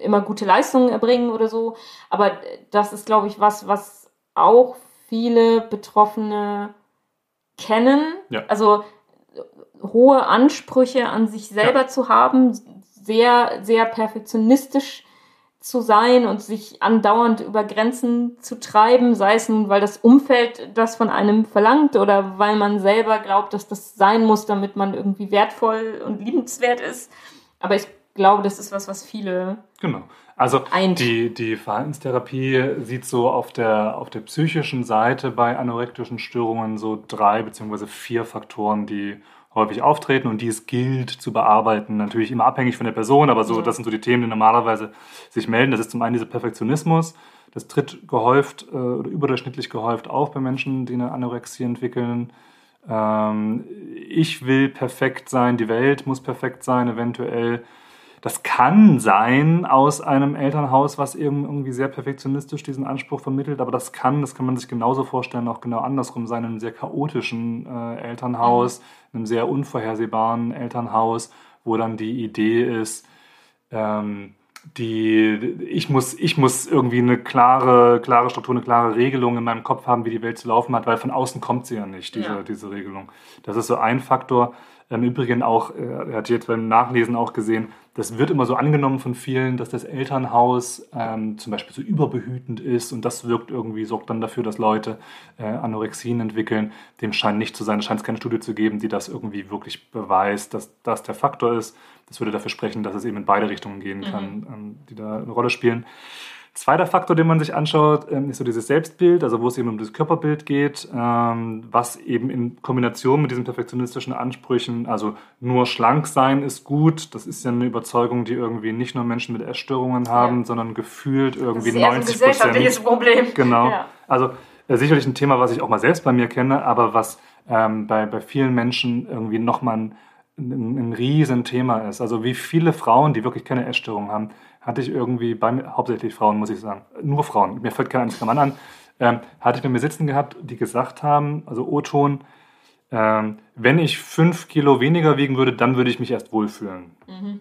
immer gute Leistungen erbringen oder so. Aber das ist, glaube ich, was, was auch viele Betroffene kennen. Ja. Also hohe Ansprüche an sich selber ja. zu haben, sehr, sehr perfektionistisch zu sein und sich andauernd über Grenzen zu treiben, sei es nun, weil das Umfeld das von einem verlangt oder weil man selber glaubt, dass das sein muss, damit man irgendwie wertvoll und liebenswert ist. Aber ich glaube, das ist was, was viele genau. Also die, die Verhaltenstherapie sieht so auf der, auf der psychischen Seite bei anorektischen Störungen so drei beziehungsweise vier Faktoren, die häufig auftreten und die es gilt zu bearbeiten. Natürlich immer abhängig von der Person, aber so, das sind so die Themen, die normalerweise sich melden. Das ist zum einen dieser Perfektionismus. Das tritt gehäuft äh, oder überdurchschnittlich gehäuft auf bei Menschen, die eine Anorexie entwickeln. Ähm, ich will perfekt sein, die Welt muss perfekt sein, eventuell das kann sein aus einem Elternhaus, was eben irgendwie sehr perfektionistisch diesen Anspruch vermittelt, aber das kann, das kann man sich genauso vorstellen, auch genau andersrum sein, in einem sehr chaotischen äh, Elternhaus, mhm. einem sehr unvorhersehbaren Elternhaus, wo dann die Idee ist, ähm, die, ich muss, ich muss irgendwie eine klare, klare Struktur, eine klare Regelung in meinem Kopf haben, wie die Welt zu laufen hat, weil von außen kommt sie ja nicht, diese, ja. diese Regelung. Das ist so ein Faktor. Im Übrigen auch, äh, er hat jetzt beim Nachlesen auch gesehen, das wird immer so angenommen von vielen, dass das Elternhaus ähm, zum Beispiel so überbehütend ist und das wirkt irgendwie, sorgt dann dafür, dass Leute äh, Anorexien entwickeln. Dem scheint nicht zu sein. Es scheint keine Studie zu geben, die das irgendwie wirklich beweist, dass das der Faktor ist. Das würde dafür sprechen, dass es eben in beide Richtungen gehen kann, mhm. ähm, die da eine Rolle spielen. Zweiter Faktor, den man sich anschaut, ähm, ist so dieses Selbstbild, also wo es eben um das Körperbild geht, ähm, was eben in Kombination mit diesen perfektionistischen Ansprüchen, also nur schlank sein ist gut, das ist ja eine Überzeugung, die irgendwie nicht nur Menschen mit Essstörungen haben, ja. sondern gefühlt irgendwie das ist 90 Prozent. ein gesellschaftliches Problem. Genau. Ja. Also äh, sicherlich ein Thema, was ich auch mal selbst bei mir kenne, aber was ähm, bei, bei vielen Menschen irgendwie nochmal ein, ein, ein Riesenthema ist. Also wie viele Frauen, die wirklich keine Essstörung haben, hatte ich irgendwie bei mir, hauptsächlich Frauen, muss ich sagen, nur Frauen, mir fällt kein einziger Mann an, ähm, hatte ich bei mir sitzen gehabt, die gesagt haben, also O-Ton, ähm, wenn ich fünf Kilo weniger wiegen würde, dann würde ich mich erst wohlfühlen. Mhm.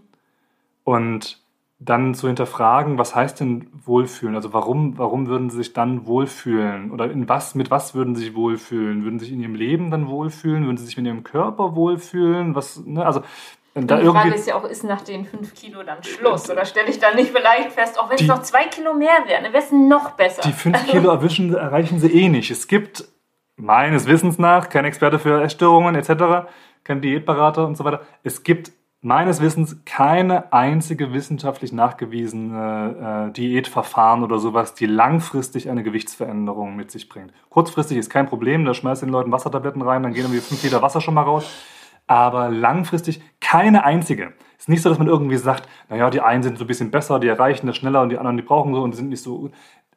Und dann zu hinterfragen, was heißt denn wohlfühlen? Also warum, warum würden sie sich dann wohlfühlen? Oder in was, mit was würden sie sich wohlfühlen? Würden sie sich in ihrem Leben dann wohlfühlen? Würden sie sich mit ihrem Körper wohlfühlen? Was, ne? Also und da die Frage ist ja auch, ist nach den fünf Kilo dann Schluss? Oder stelle ich dann nicht vielleicht fest, auch wenn es noch zwei Kilo mehr wären, dann wäre es noch besser. Die fünf Kilo erwischen, erreichen sie eh nicht. Es gibt meines Wissens nach, kein Experte für Essstörungen etc., kein Diätberater und so weiter, es gibt meines Wissens keine einzige wissenschaftlich nachgewiesene äh, Diätverfahren oder sowas, die langfristig eine Gewichtsveränderung mit sich bringt. Kurzfristig ist kein Problem, da schmeißt den Leuten Wassertabletten rein, dann gehen irgendwie fünf Liter Wasser schon mal raus aber langfristig keine einzige. Es ist nicht so, dass man irgendwie sagt, naja, die einen sind so ein bisschen besser, die erreichen das schneller und die anderen, die brauchen so und die sind nicht so,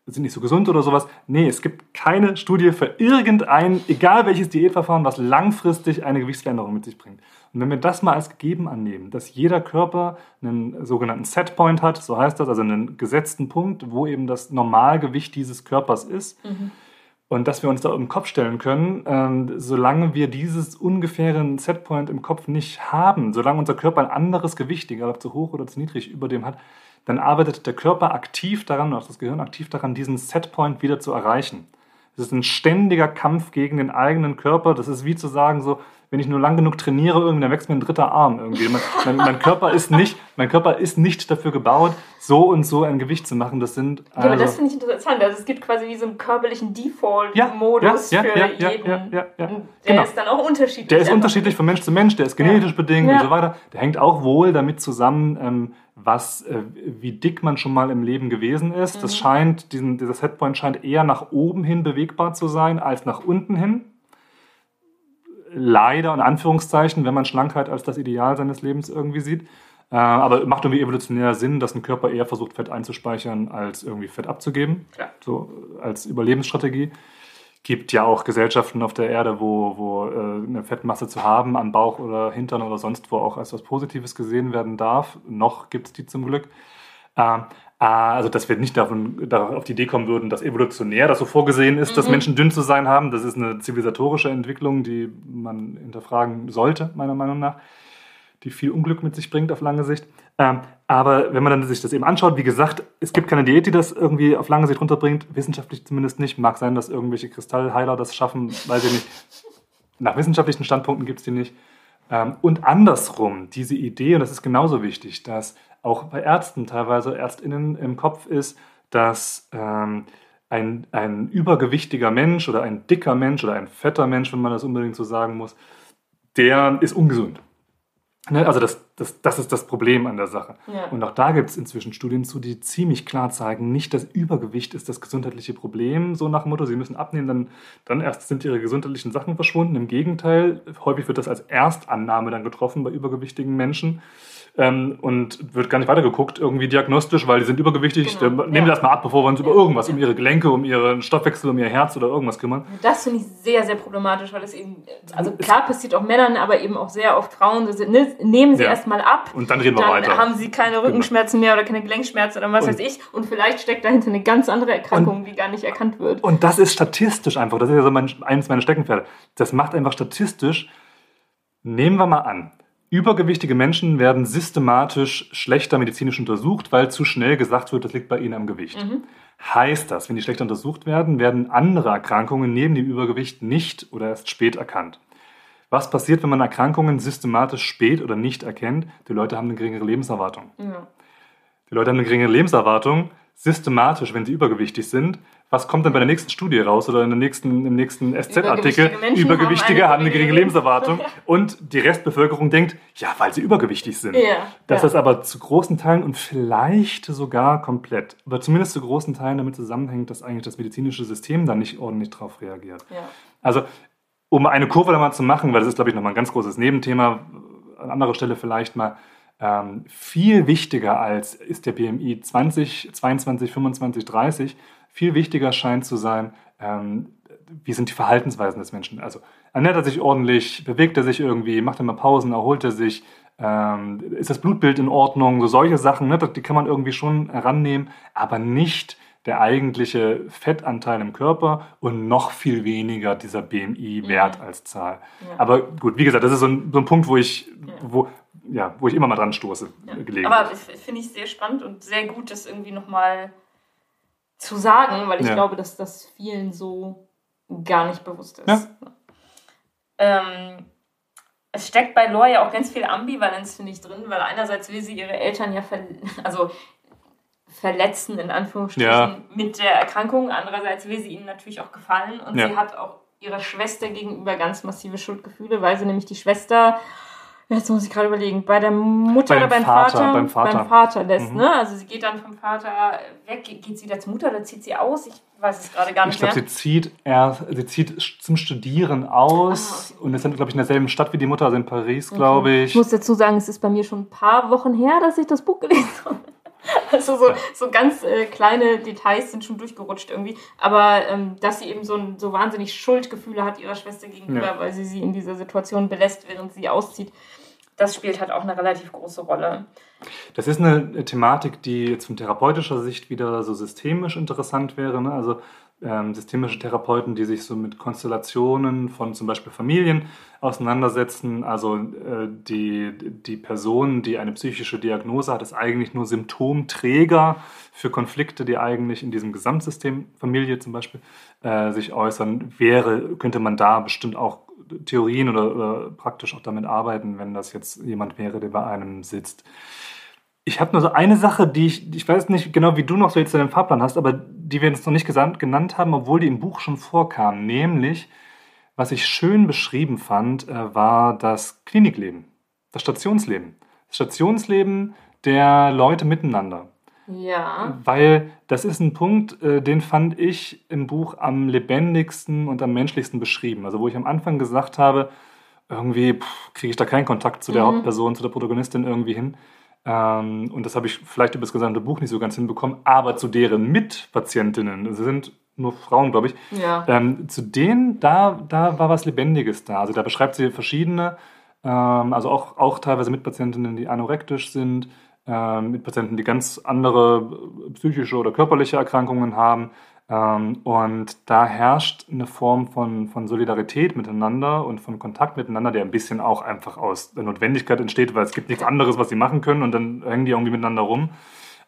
sind nicht so gesund oder sowas. Nee, es gibt keine Studie für irgendein, egal welches Diätverfahren, was langfristig eine Gewichtsveränderung mit sich bringt. Und wenn wir das mal als gegeben annehmen, dass jeder Körper einen sogenannten Setpoint hat, so heißt das, also einen gesetzten Punkt, wo eben das Normalgewicht dieses Körpers ist, mhm und dass wir uns da im Kopf stellen können, ähm, solange wir dieses ungefähren Setpoint im Kopf nicht haben, solange unser Körper ein anderes Gewicht, egal ob zu hoch oder zu niedrig, über dem hat, dann arbeitet der Körper aktiv daran, auch das Gehirn aktiv daran, diesen Setpoint wieder zu erreichen. Es ist ein ständiger Kampf gegen den eigenen Körper. Das ist wie zu sagen, so, wenn ich nur lang genug trainiere, irgendwie, dann wächst mir ein dritter Arm irgendwie. Mein, mein, mein, Körper ist nicht, mein Körper ist nicht dafür gebaut, so und so ein Gewicht zu machen. Das sind. Also ja, aber das also finde ich interessant. Also es gibt quasi wie so einen körperlichen Default-Modus ja, ja, für ja, jeden. Ja, ja, ja, Der genau. ist dann auch unterschiedlich. Der ist unterschiedlich von Mensch zu Mensch, der ist genetisch bedingt und so weiter. Der hängt auch wohl damit zusammen, ähm, was, äh, wie dick man schon mal im Leben gewesen ist. Mhm. Das scheint, diesen, dieser Setpoint scheint eher nach oben hin bewegbar zu sein als nach unten hin leider in Anführungszeichen, wenn man Schlankheit als das Ideal seines Lebens irgendwie sieht. Äh, aber macht irgendwie evolutionär Sinn, dass ein Körper eher versucht, Fett einzuspeichern, als irgendwie Fett abzugeben. Ja. So als Überlebensstrategie. Gibt ja auch Gesellschaften auf der Erde, wo, wo äh, eine Fettmasse zu haben, am Bauch oder Hintern oder sonst wo auch als was Positives gesehen werden darf. Noch gibt es die zum Glück. Äh, also dass wir nicht davon, auf die Idee kommen würden, dass evolutionär das so vorgesehen ist, mhm. dass Menschen dünn zu sein haben. Das ist eine zivilisatorische Entwicklung, die man hinterfragen sollte, meiner Meinung nach, die viel Unglück mit sich bringt auf lange Sicht. Ähm, aber wenn man dann sich das eben anschaut, wie gesagt, es gibt keine Diät, die das irgendwie auf lange Sicht runterbringt, wissenschaftlich zumindest nicht. Mag sein, dass irgendwelche Kristallheiler das schaffen, weiß ich nicht. Nach wissenschaftlichen Standpunkten gibt es die nicht. Ähm, und andersrum, diese Idee, und das ist genauso wichtig, dass auch bei Ärzten teilweise Ärztinnen im Kopf ist, dass ähm, ein, ein übergewichtiger Mensch oder ein dicker Mensch oder ein fetter Mensch, wenn man das unbedingt so sagen muss, der ist ungesund. Ne? Also das, das, das ist das Problem an der Sache. Ja. Und auch da gibt es inzwischen Studien zu, die ziemlich klar zeigen, nicht das Übergewicht ist das gesundheitliche Problem, so nach dem Motto, sie müssen abnehmen, dann, dann erst sind ihre gesundheitlichen Sachen verschwunden. Im Gegenteil, häufig wird das als Erstannahme dann getroffen bei übergewichtigen Menschen ähm, und wird gar nicht weitergeguckt, irgendwie diagnostisch, weil die sind übergewichtig. Genau. Nehmen ja. das mal ab, bevor wir uns ja. über irgendwas, um ihre Gelenke, um ihren Stoffwechsel, um ihr Herz oder irgendwas kümmern. Das finde ich sehr, sehr problematisch, weil es eben, also klar passiert auch Männern, aber eben auch sehr oft Frauen, so, ne, nehmen sie ja. erstmal ab. Und dann reden wir dann weiter. Dann haben sie keine genau. Rückenschmerzen mehr oder keine Gelenkschmerzen oder was und weiß ich. Und vielleicht steckt dahinter eine ganz andere Erkrankung, die gar nicht erkannt wird. Und das ist statistisch einfach, das ist ja so mein, eines meiner Steckenpferde. Das macht einfach statistisch, nehmen wir mal an, Übergewichtige Menschen werden systematisch schlechter medizinisch untersucht, weil zu schnell gesagt wird, das liegt bei ihnen am Gewicht. Mhm. Heißt das, wenn die schlechter untersucht werden, werden andere Erkrankungen neben dem Übergewicht nicht oder erst spät erkannt. Was passiert, wenn man Erkrankungen systematisch spät oder nicht erkennt? Die Leute haben eine geringere Lebenserwartung. Ja. Die Leute haben eine geringere Lebenserwartung, systematisch, wenn sie übergewichtig sind, was kommt dann bei der nächsten Studie raus oder in der nächsten, im nächsten SZ-Artikel? Übergewichtige, Übergewichtige haben, eine, haben eine geringe Lebenserwartung und die Restbevölkerung denkt, ja, weil sie übergewichtig sind. Ja, Dass ja. das aber zu großen Teilen und vielleicht sogar komplett, aber zumindest zu großen Teilen damit zusammenhängt, dass eigentlich das medizinische System da nicht ordentlich drauf reagiert. Ja. Also, um eine Kurve da mal zu machen, weil das ist, glaube ich, nochmal ein ganz großes Nebenthema, an anderer Stelle vielleicht mal, ähm, viel wichtiger als ist der BMI 20, 22, 25, 30, viel wichtiger scheint zu sein, ähm, wie sind die Verhaltensweisen des Menschen. Also ernährt er sich ordentlich, bewegt er sich irgendwie, macht er mal Pausen, erholt er sich, ähm, ist das Blutbild in Ordnung, so solche Sachen, ne, die kann man irgendwie schon herannehmen, aber nicht der eigentliche Fettanteil im Körper und noch viel weniger dieser BMI-Wert ja. als Zahl. Ja. Aber gut, wie gesagt, das ist so ein, so ein Punkt, wo ich, wo, ja, wo ich immer mal dran stoße. Ja. Aber finde ich sehr spannend und sehr gut, das irgendwie nochmal zu sagen, weil ich ja. glaube, dass das vielen so gar nicht bewusst ist. Ja. Ähm, es steckt bei Lore ja auch ganz viel Ambivalenz, finde ich, drin, weil einerseits will sie ihre Eltern ja ver also verletzen, in Anführungsstrichen, mit der Erkrankung. Andererseits will sie ihnen natürlich auch gefallen und sie hat auch ihrer Schwester gegenüber ganz massive Schuldgefühle, weil sie nämlich die Schwester Jetzt muss ich gerade überlegen, bei der Mutter beim oder beim Vater? Vater? Beim Vater. Beim Vater lässt, mhm. ne? Also sie geht dann vom Vater weg, geht sie wieder zur Mutter oder zieht sie aus? Ich weiß es gerade gar nicht ich glaub, mehr. Ich glaube, sie zieht erst, sie zieht zum Studieren aus ah, okay. und ist dann, glaube ich, in derselben Stadt wie die Mutter, also in Paris, glaube ich. Ich muss dazu sagen, es ist bei mir schon ein paar Wochen her, dass ich das Buch gelesen habe. Also so, so ganz äh, kleine Details sind schon durchgerutscht irgendwie. Aber ähm, dass sie eben so, ein, so wahnsinnig Schuldgefühle hat ihrer Schwester gegenüber, ja. weil sie sie in dieser Situation belässt, während sie auszieht, das spielt halt auch eine relativ große Rolle. Das ist eine Thematik, die jetzt von therapeutischer Sicht wieder so systemisch interessant wäre. Ne? Also ähm, systemische Therapeuten, die sich so mit Konstellationen von zum Beispiel Familien auseinandersetzen. Also äh, die, die Person, die eine psychische Diagnose hat, ist eigentlich nur Symptomträger für Konflikte, die eigentlich in diesem Gesamtsystem Familie zum Beispiel äh, sich äußern. Wäre, könnte man da bestimmt auch Theorien oder, oder praktisch auch damit arbeiten, wenn das jetzt jemand wäre, der bei einem sitzt. Ich habe nur so eine Sache, die ich, ich weiß nicht genau, wie du noch so jetzt deinen Fahrplan hast, aber die wir jetzt noch nicht genannt haben, obwohl die im Buch schon vorkam. Nämlich, was ich schön beschrieben fand, äh, war das Klinikleben, das Stationsleben. Das Stationsleben der Leute miteinander. Ja. Weil das ist ein Punkt, äh, den fand ich im Buch am lebendigsten und am menschlichsten beschrieben. Also wo ich am Anfang gesagt habe, irgendwie kriege ich da keinen Kontakt zu der mhm. Hauptperson, zu der Protagonistin irgendwie hin. Ähm, und das habe ich vielleicht über das gesamte Buch nicht so ganz hinbekommen, aber zu deren Mitpatientinnen, das sind nur Frauen, glaube ich, ja. ähm, zu denen, da, da war was Lebendiges da. Also da beschreibt sie verschiedene, ähm, also auch, auch teilweise Mitpatientinnen, die anorektisch sind, mit Patienten, die ganz andere psychische oder körperliche Erkrankungen haben. Ähm, und da herrscht eine Form von, von Solidarität miteinander und von Kontakt miteinander, der ein bisschen auch einfach aus der Notwendigkeit entsteht, weil es gibt nichts anderes, was sie machen können und dann hängen die irgendwie miteinander rum.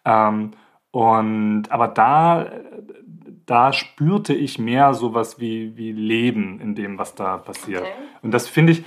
Ähm, und aber da, da spürte ich mehr sowas wie, wie Leben in dem, was da passiert. Okay. Und das finde ich,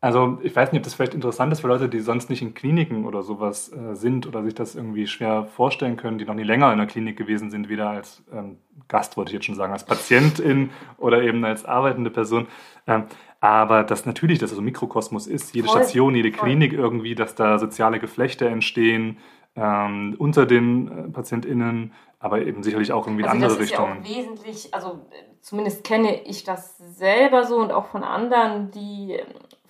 also ich weiß nicht, ob das vielleicht interessant ist für Leute, die sonst nicht in Kliniken oder sowas äh, sind oder sich das irgendwie schwer vorstellen können, die noch nie länger in der Klinik gewesen sind, weder als ähm, Gast, wollte ich jetzt schon sagen, als Patientin oder eben als arbeitende Person. Ähm, aber dass natürlich das so ein Mikrokosmos ist, jede voll, Station, jede voll. Klinik irgendwie, dass da soziale Geflechte entstehen ähm, unter den äh, PatientInnen, aber eben sicherlich auch irgendwie in also andere Richtungen. Das ist ja wesentlich, also zumindest kenne ich das selber so und auch von anderen, die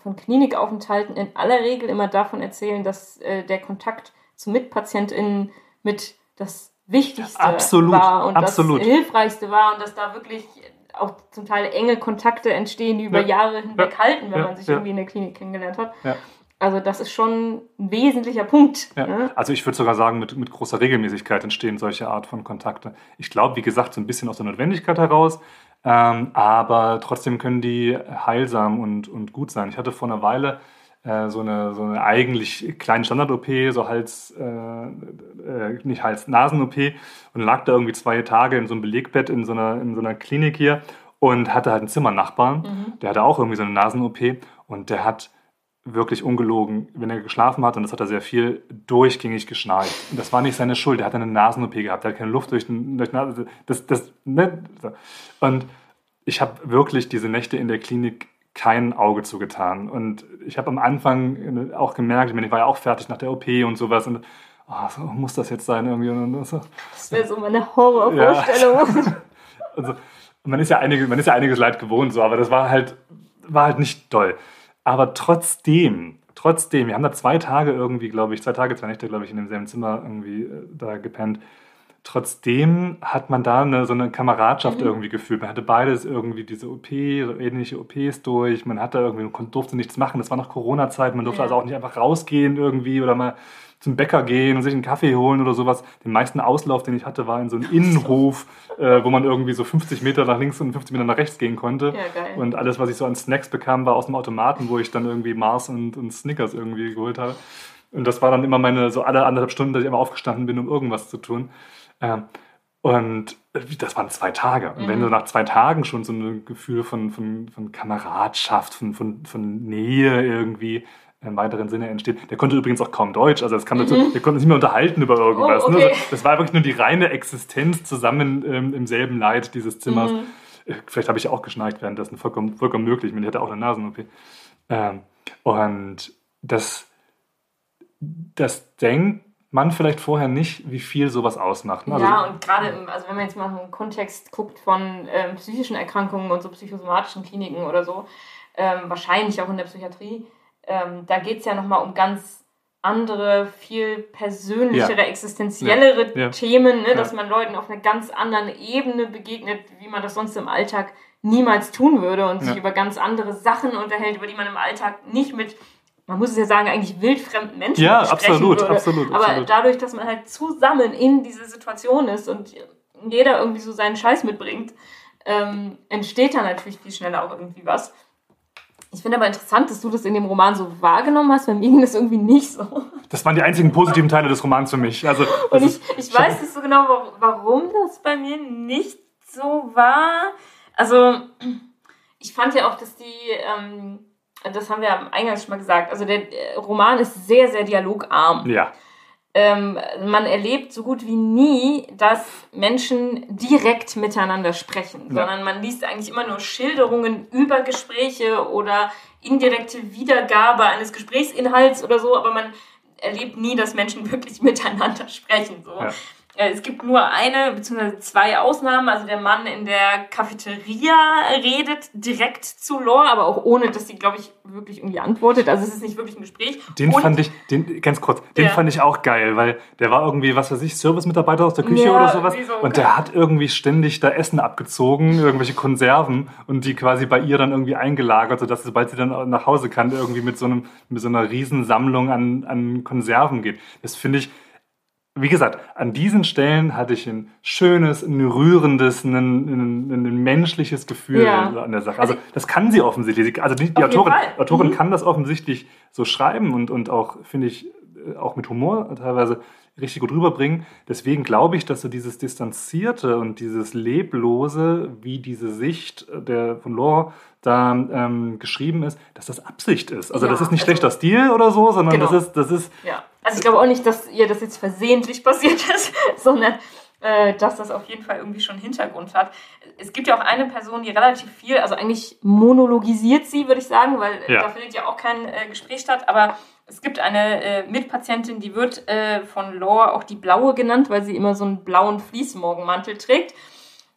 von Klinikaufenthalten in aller Regel immer davon erzählen, dass äh, der Kontakt zu MitpatientInnen mit das Wichtigste absolut, war und absolut. das Hilfreichste war und dass da wirklich auch zum Teil enge Kontakte entstehen, die über ja. Jahre hinweg ja. halten, wenn ja. man sich irgendwie in der Klinik kennengelernt hat. Also das ist schon ein wesentlicher Punkt. Ne? Also ich würde sogar sagen, mit, mit großer Regelmäßigkeit entstehen solche Art von Kontakte. Ich glaube, wie gesagt, so ein bisschen aus der Notwendigkeit heraus, ähm, aber trotzdem können die heilsam und, und gut sein. Ich hatte vor einer Weile äh, so, eine, so eine eigentlich kleine Standard-OP, so Hals, äh, äh, nicht Hals-Nasen-OP und lag da irgendwie zwei Tage in so einem Belegbett in so einer, in so einer Klinik hier und hatte halt einen Zimmernachbarn, mhm. der hatte auch irgendwie so eine Nasen-OP und der hat wirklich ungelogen, wenn er geschlafen hat, und das hat er sehr viel, durchgängig geschnarcht. Und das war nicht seine Schuld. Er hat eine Nasen-OP gehabt, er hat keine Luft durch, durch Nase. Das, das, ne? Und ich habe wirklich diese Nächte in der Klinik kein Auge zugetan. Und ich habe am Anfang auch gemerkt, ich, meine, ich war ja auch fertig nach der OP und sowas. Und oh, so muss das jetzt sein irgendwie. Und so. Das wäre so meine Horrorvorstellung. Ja. also, man ist ja einige, man ist ja einiges Leid gewohnt, so, aber das war halt, war halt nicht toll. Aber trotzdem, trotzdem, wir haben da zwei Tage irgendwie, glaube ich, zwei Tage, zwei Nächte, glaube ich, in demselben Zimmer irgendwie äh, da gepennt. Trotzdem hat man da eine, so eine Kameradschaft mhm. irgendwie gefühlt. Man hatte beides irgendwie diese OP, so ähnliche OPs durch. Man hatte irgendwie, man durfte nichts machen. Das war noch Corona-Zeit. Man durfte ja. also auch nicht einfach rausgehen irgendwie oder mal zum Bäcker gehen und sich einen Kaffee holen oder sowas. Den meisten Auslauf, den ich hatte, war in so einem Innenhof, äh, wo man irgendwie so 50 Meter nach links und 50 Meter nach rechts gehen konnte. Ja, geil. Und alles, was ich so an Snacks bekam, war aus dem Automaten, wo ich dann irgendwie Mars und, und Snickers irgendwie geholt habe. Und das war dann immer meine, so alle anderthalb Stunden, dass ich immer aufgestanden bin, um irgendwas zu tun. Ähm, und das waren zwei Tage. Und mhm. wenn du nach zwei Tagen schon so ein Gefühl von, von, von Kameradschaft, von, von, von Nähe irgendwie im weiteren Sinne entsteht. Der konnte übrigens auch kaum Deutsch, also das kam dazu, mhm. der konnte sich nicht mehr unterhalten über irgendwas. Oh, okay. ne? also das war wirklich nur die reine Existenz zusammen ähm, im selben Leid dieses Zimmers. Mhm. Äh, vielleicht habe ich auch geschnarcht währenddessen, vollkommen, vollkommen möglich. Ich hatte auch eine Nasen-OP. Ähm, und das, das denkt man vielleicht vorher nicht, wie viel sowas ausmacht. Ne? Also, ja, und gerade, also wenn man jetzt mal im Kontext guckt von ähm, psychischen Erkrankungen und so psychosomatischen Kliniken oder so, ähm, wahrscheinlich auch in der Psychiatrie, ähm, da geht es ja nochmal um ganz andere, viel persönlichere, ja. existenziellere ja. Themen, ne? dass man Leuten auf einer ganz anderen Ebene begegnet, wie man das sonst im Alltag niemals tun würde und sich über ganz andere Sachen unterhält, über die man im Alltag nicht mit, man muss es ja sagen, eigentlich wildfremden Menschen ja, absolut, würde. Absolut, Aber absolut. dadurch, dass man halt zusammen in dieser Situation ist und jeder irgendwie so seinen Scheiß mitbringt, ähm, entsteht da natürlich viel schneller auch irgendwie was. Ich finde aber interessant, dass du das in dem Roman so wahrgenommen hast. Bei mir ging das irgendwie nicht so. Das waren die einzigen positiven Teile des Romans für mich. Also, Und ich, ich weiß nicht so genau, warum das bei mir nicht so war. Also, ich fand ja auch, dass die, ähm, das haben wir am Eingangs schon mal gesagt, also der Roman ist sehr, sehr dialogarm. Ja ähm, man erlebt so gut wie nie, dass Menschen direkt miteinander sprechen, ja. sondern man liest eigentlich immer nur Schilderungen über Gespräche oder indirekte Wiedergabe eines Gesprächsinhalts oder so, aber man erlebt nie, dass Menschen wirklich miteinander sprechen. So. Ja. Äh, es gibt nur eine bzw. zwei Ausnahmen. Also der Mann in der Cafeteria redet direkt zu Lore, aber auch ohne, dass sie, glaube ich, wirklich irgendwie antwortet. Also es ist nicht wirklich ein Gespräch. Den Und, fand ich, den, ganz kurz, den ja. fand ich auch geil, weil der war irgendwie, was weiß ich, Service-Mitarbeiter aus der Küche ja, oder sowas. So und der hat irgendwie ständig da Essen abgezogen, irgendwelche Konserven und die quasi bei ihr dann irgendwie eingelagert, sodass sobald sie dann nach Hause kann, irgendwie mit so einem, mit so einer Riesensammlung an, an Konserven geht. Das finde ich, wie gesagt, an diesen Stellen hatte ich ein schönes, ein rührendes, ein, ein, ein menschliches Gefühl ja. an der Sache. Also das kann sie offensichtlich. Also die, die Autorin, Autorin mhm. kann das offensichtlich so schreiben und, und auch, finde ich, äh, auch mit Humor teilweise richtig gut rüberbringen. Deswegen glaube ich, dass so dieses Distanzierte und dieses Leblose, wie diese Sicht der, von Laura da ähm, geschrieben ist, dass das Absicht ist. Also ja, das ist nicht also, schlechter Stil oder so, sondern genau. das ist, das ist. Ja. Also ich glaube auch nicht, dass ihr das jetzt versehentlich passiert ist, sondern äh, dass das auf jeden Fall irgendwie schon Hintergrund hat. Es gibt ja auch eine Person, die relativ viel, also eigentlich monologisiert sie, würde ich sagen, weil ja. da findet ja auch kein äh, Gespräch statt, aber es gibt eine äh, Mitpatientin, die wird äh, von Lore auch die Blaue genannt, weil sie immer so einen blauen Fließmorgenmantel trägt.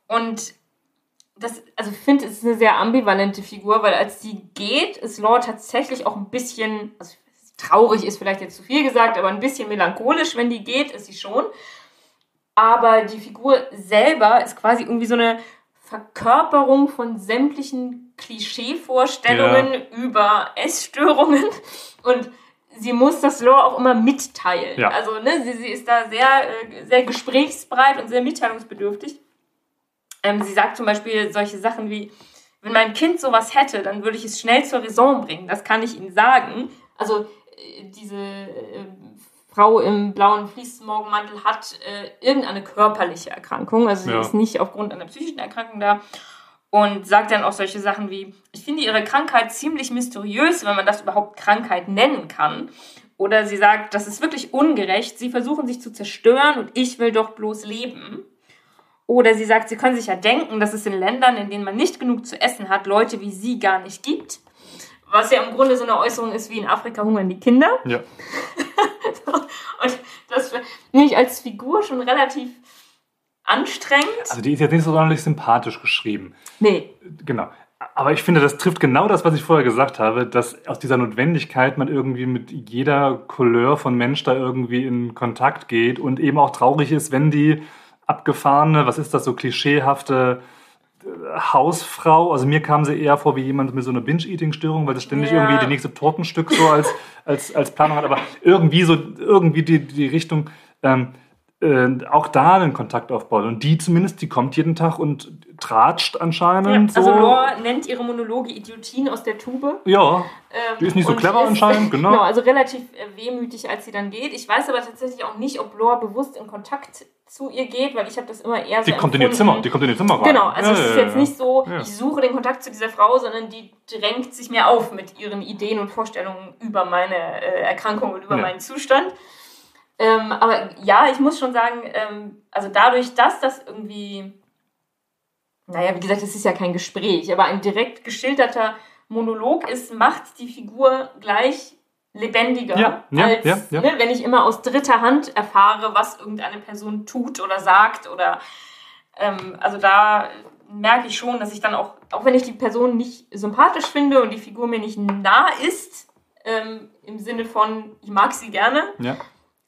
Und das, also ich finde, es ist eine sehr ambivalente Figur, weil als sie geht, ist Lore tatsächlich auch ein bisschen, also traurig ist vielleicht jetzt zu viel gesagt, aber ein bisschen melancholisch, wenn die geht, ist sie schon. Aber die Figur selber ist quasi irgendwie so eine Verkörperung von sämtlichen Klischeevorstellungen ja. über Essstörungen und sie muss das Lore auch immer mitteilen. Ja. Also ne, sie, sie ist da sehr, äh, sehr gesprächsbereit und sehr mitteilungsbedürftig. Ähm, sie sagt zum Beispiel solche Sachen wie, wenn mein Kind sowas hätte, dann würde ich es schnell zur Raison bringen. Das kann ich Ihnen sagen. Also diese äh, Frau im blauen Fließmorgenmantel hat äh, irgendeine körperliche Erkrankung. Also sie ja. ist nicht aufgrund einer psychischen Erkrankung da. und sagt dann auch solche Sachen wie, ich finde ihre Krankheit ziemlich mysteriös, wenn man das überhaupt Krankheit nennen kann. Oder sie sagt, das ist wirklich ungerecht, sie versuchen sich zu zerstören und ich will doch bloß leben. Oder sie sagt, sie können sich ja denken, dass es in Ländern, in denen man nicht genug zu essen hat, Leute wie sie gar nicht gibt. Was ja im Grunde so eine Äußerung ist wie in Afrika hungern die Kinder. Ja. und das finde ich als Figur schon relativ anstrengend. Also die ist jetzt nicht so sonderlich sympathisch geschrieben. Nee. Genau. Aber ich finde, das trifft genau das, was ich vorher gesagt habe, dass aus dieser Notwendigkeit man irgendwie mit jeder Couleur von Mensch da irgendwie in Kontakt geht und eben auch traurig ist, wenn die abgefahrene, was ist das, so klischeehafte Hausfrau, also mir kam sie eher vor wie jemand mit so einer Binge-Eating-Störung, weil das ständig ja. irgendwie die nächste Tortenstück so als, als, als Planung hat, aber irgendwie so, irgendwie die, die Richtung, ähm, äh, auch da einen Kontakt aufbaut. Und die zumindest, die kommt jeden Tag und tratscht anscheinend. Ja, also so. Lore nennt ihre Monologe Idiotien aus der Tube. Ja, ähm, die ist nicht so clever ist, anscheinend, genau. genau. Also relativ äh, wehmütig, als sie dann geht. Ich weiß aber tatsächlich auch nicht, ob Lore bewusst in Kontakt zu ihr geht, weil ich habe das immer eher so Die kommt empfunden. in ihr Zimmer, die kommt in ihr Zimmer rein. Genau, also ja, es ist ja, jetzt ja. nicht so, ich suche den Kontakt zu dieser Frau, sondern die drängt sich mir auf mit ihren Ideen und Vorstellungen über meine äh, Erkrankung und über meinen Zustand. Ähm, aber ja, ich muss schon sagen, ähm, also dadurch, dass das irgendwie, naja, wie gesagt, es ist ja kein Gespräch, aber ein direkt geschilderter Monolog ist, macht die Figur gleich lebendiger, ja, ja, als ja. Ne, wenn ich immer aus dritter Hand erfahre, was irgendeine Person tut oder sagt oder ähm, also da merke ich schon, dass ich dann auch, auch wenn ich die Person nicht sympathisch finde und die Figur mir nicht nah ist, ähm, im Sinne von, ich mag sie gerne,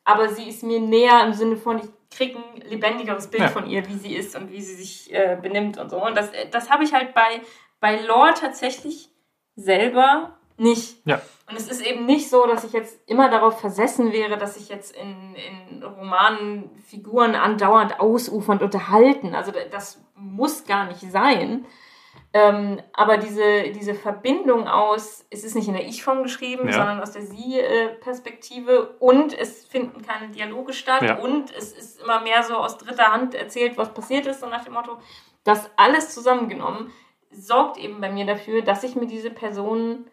aber sie ist mir näher im Sinne von, ich kriege ein lebendigeres Bild von ihr, wie sie ist und wie sie sich äh, benimmt und so. Und das, das habe ich halt bei, bei Lore tatsächlich selber nicht. Ja. Und es ist eben nicht so, dass ich jetzt immer darauf versessen wäre, dass sich jetzt in, in Romanen Figuren andauernd ausufernd unterhalten. Also das muss gar nicht sein. Ähm, aber diese, diese Verbindung aus, es ist nicht in der Ich-Form geschrieben, ja. sondern aus der Sie-Perspektive und es finden keine Dialoge statt ja. und es ist immer mehr so aus dritter Hand erzählt, was passiert ist, so nach dem Motto, das alles zusammengenommen sorgt eben bei mir dafür, dass ich mir diese Person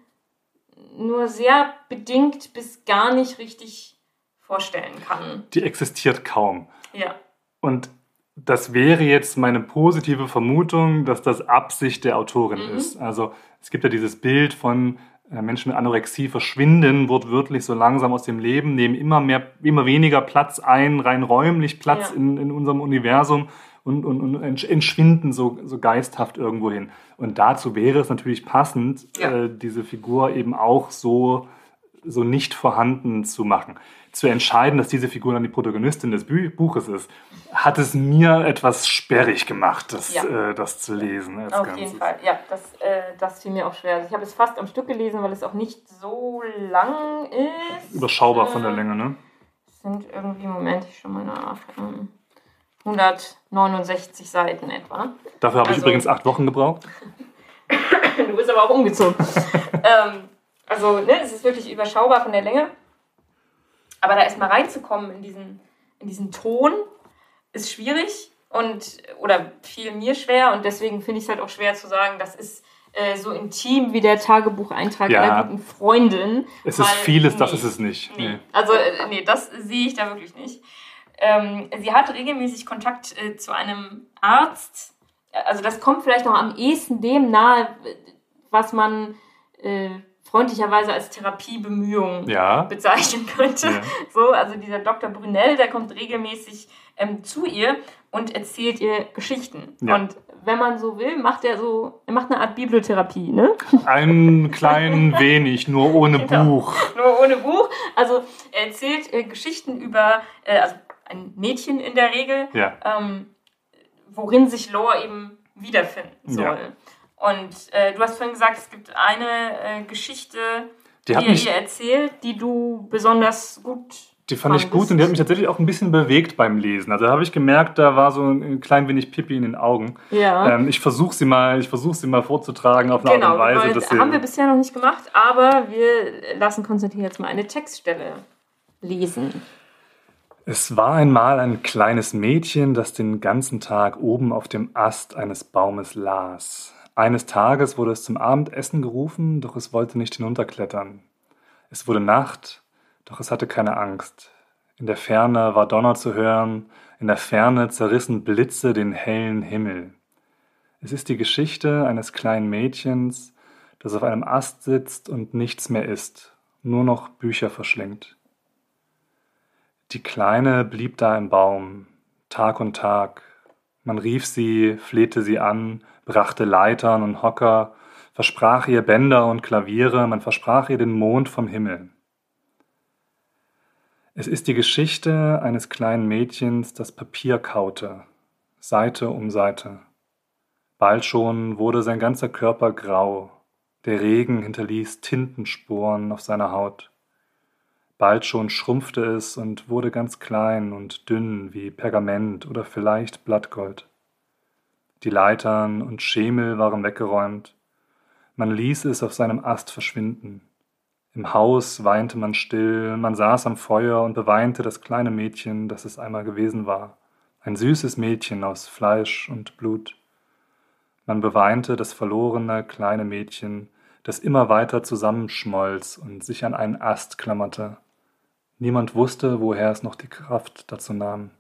nur sehr bedingt bis gar nicht richtig vorstellen kann. Die existiert kaum. Ja. Und das wäre jetzt meine positive Vermutung, dass das Absicht der Autorin mhm. ist. Also es gibt ja dieses Bild von äh, Menschen mit Anorexie verschwinden wortwörtlich so langsam aus dem Leben, nehmen immer mehr, immer weniger Platz ein, rein räumlich Platz ja. in, in unserem Universum und, und, und entschwinden so, so geisthaft irgendwo hin. Und dazu wäre es natürlich passend, ja. äh, diese Figur eben auch so, so nicht vorhanden zu machen zu entscheiden, dass diese Figur dann die Protagonistin des Buches ist, hat es mir etwas sperrig gemacht, das, ja. äh, das zu lesen. Auf Ganzes. jeden Fall, ja, das, äh, das fiel mir auch schwer. Also ich habe es fast am Stück gelesen, weil es auch nicht so lang ist. Überschaubar äh, von der Länge, ne? Es sind irgendwie, Moment, ich schon mal nach. 169 Seiten etwa. Dafür habe also, ich übrigens acht Wochen gebraucht. du bist aber auch umgezogen. ähm, also, ne, es ist wirklich überschaubar von der Länge. Aber da erstmal reinzukommen in diesen, in diesen Ton ist schwierig und oder fiel mir schwer und deswegen finde ich es halt auch schwer zu sagen, das ist äh, so intim wie der Tagebucheintrag ja. einer guten Freundin. Es ist vieles, nee, das ist es nicht. Nee. Nee. Also, äh, nee, das sehe ich da wirklich nicht. Ähm, sie hat regelmäßig Kontakt äh, zu einem Arzt. Also, das kommt vielleicht noch am ehesten dem nahe, was man äh, freundlicherweise als Therapiebemühung ja. bezeichnen könnte. Ja. So, also dieser Dr. Brunel, der kommt regelmäßig ähm, zu ihr und erzählt ihr Geschichten. Ja. Und wenn man so will, macht er so, er macht eine Art Bibliotherapie, ne? Ein klein wenig, nur ohne genau. Buch. Nur ohne Buch. Also er erzählt äh, Geschichten über, äh, also ein Mädchen in der Regel, ja. ähm, worin sich Lore eben wiederfinden soll. Ja. Und äh, du hast vorhin gesagt, es gibt eine äh, Geschichte, die, die ihr erzählt, die du besonders gut die fand ich gut und die hat mich tatsächlich auch ein bisschen bewegt beim Lesen. Also da habe ich gemerkt, da war so ein klein wenig Pipi in den Augen. Ja. Ähm, ich versuche sie mal, ich versuche sie mal vorzutragen auf eine genau, Art und Weise. Das haben wir bisher noch nicht gemacht, aber wir lassen Konstantin jetzt mal eine Textstelle lesen. Es war einmal ein kleines Mädchen, das den ganzen Tag oben auf dem Ast eines Baumes las. Eines Tages wurde es zum Abendessen gerufen, doch es wollte nicht hinunterklettern. Es wurde Nacht, doch es hatte keine Angst. In der Ferne war Donner zu hören, in der Ferne zerrissen Blitze den hellen Himmel. Es ist die Geschichte eines kleinen Mädchens, das auf einem Ast sitzt und nichts mehr isst, nur noch Bücher verschlingt. Die Kleine blieb da im Baum, Tag und Tag. Man rief sie, flehte sie an, brachte Leitern und Hocker, versprach ihr Bänder und Klaviere, man versprach ihr den Mond vom Himmel. Es ist die Geschichte eines kleinen Mädchens, das Papier kaute, Seite um Seite. Bald schon wurde sein ganzer Körper grau, der Regen hinterließ Tintensporen auf seiner Haut. Bald schon schrumpfte es und wurde ganz klein und dünn wie Pergament oder vielleicht Blattgold. Die Leitern und Schemel waren weggeräumt. Man ließ es auf seinem Ast verschwinden. Im Haus weinte man still, man saß am Feuer und beweinte das kleine Mädchen, das es einmal gewesen war. Ein süßes Mädchen aus Fleisch und Blut. Man beweinte das verlorene kleine Mädchen, das immer weiter zusammenschmolz und sich an einen Ast klammerte. Niemand wusste, woher es noch die Kraft dazu nahm.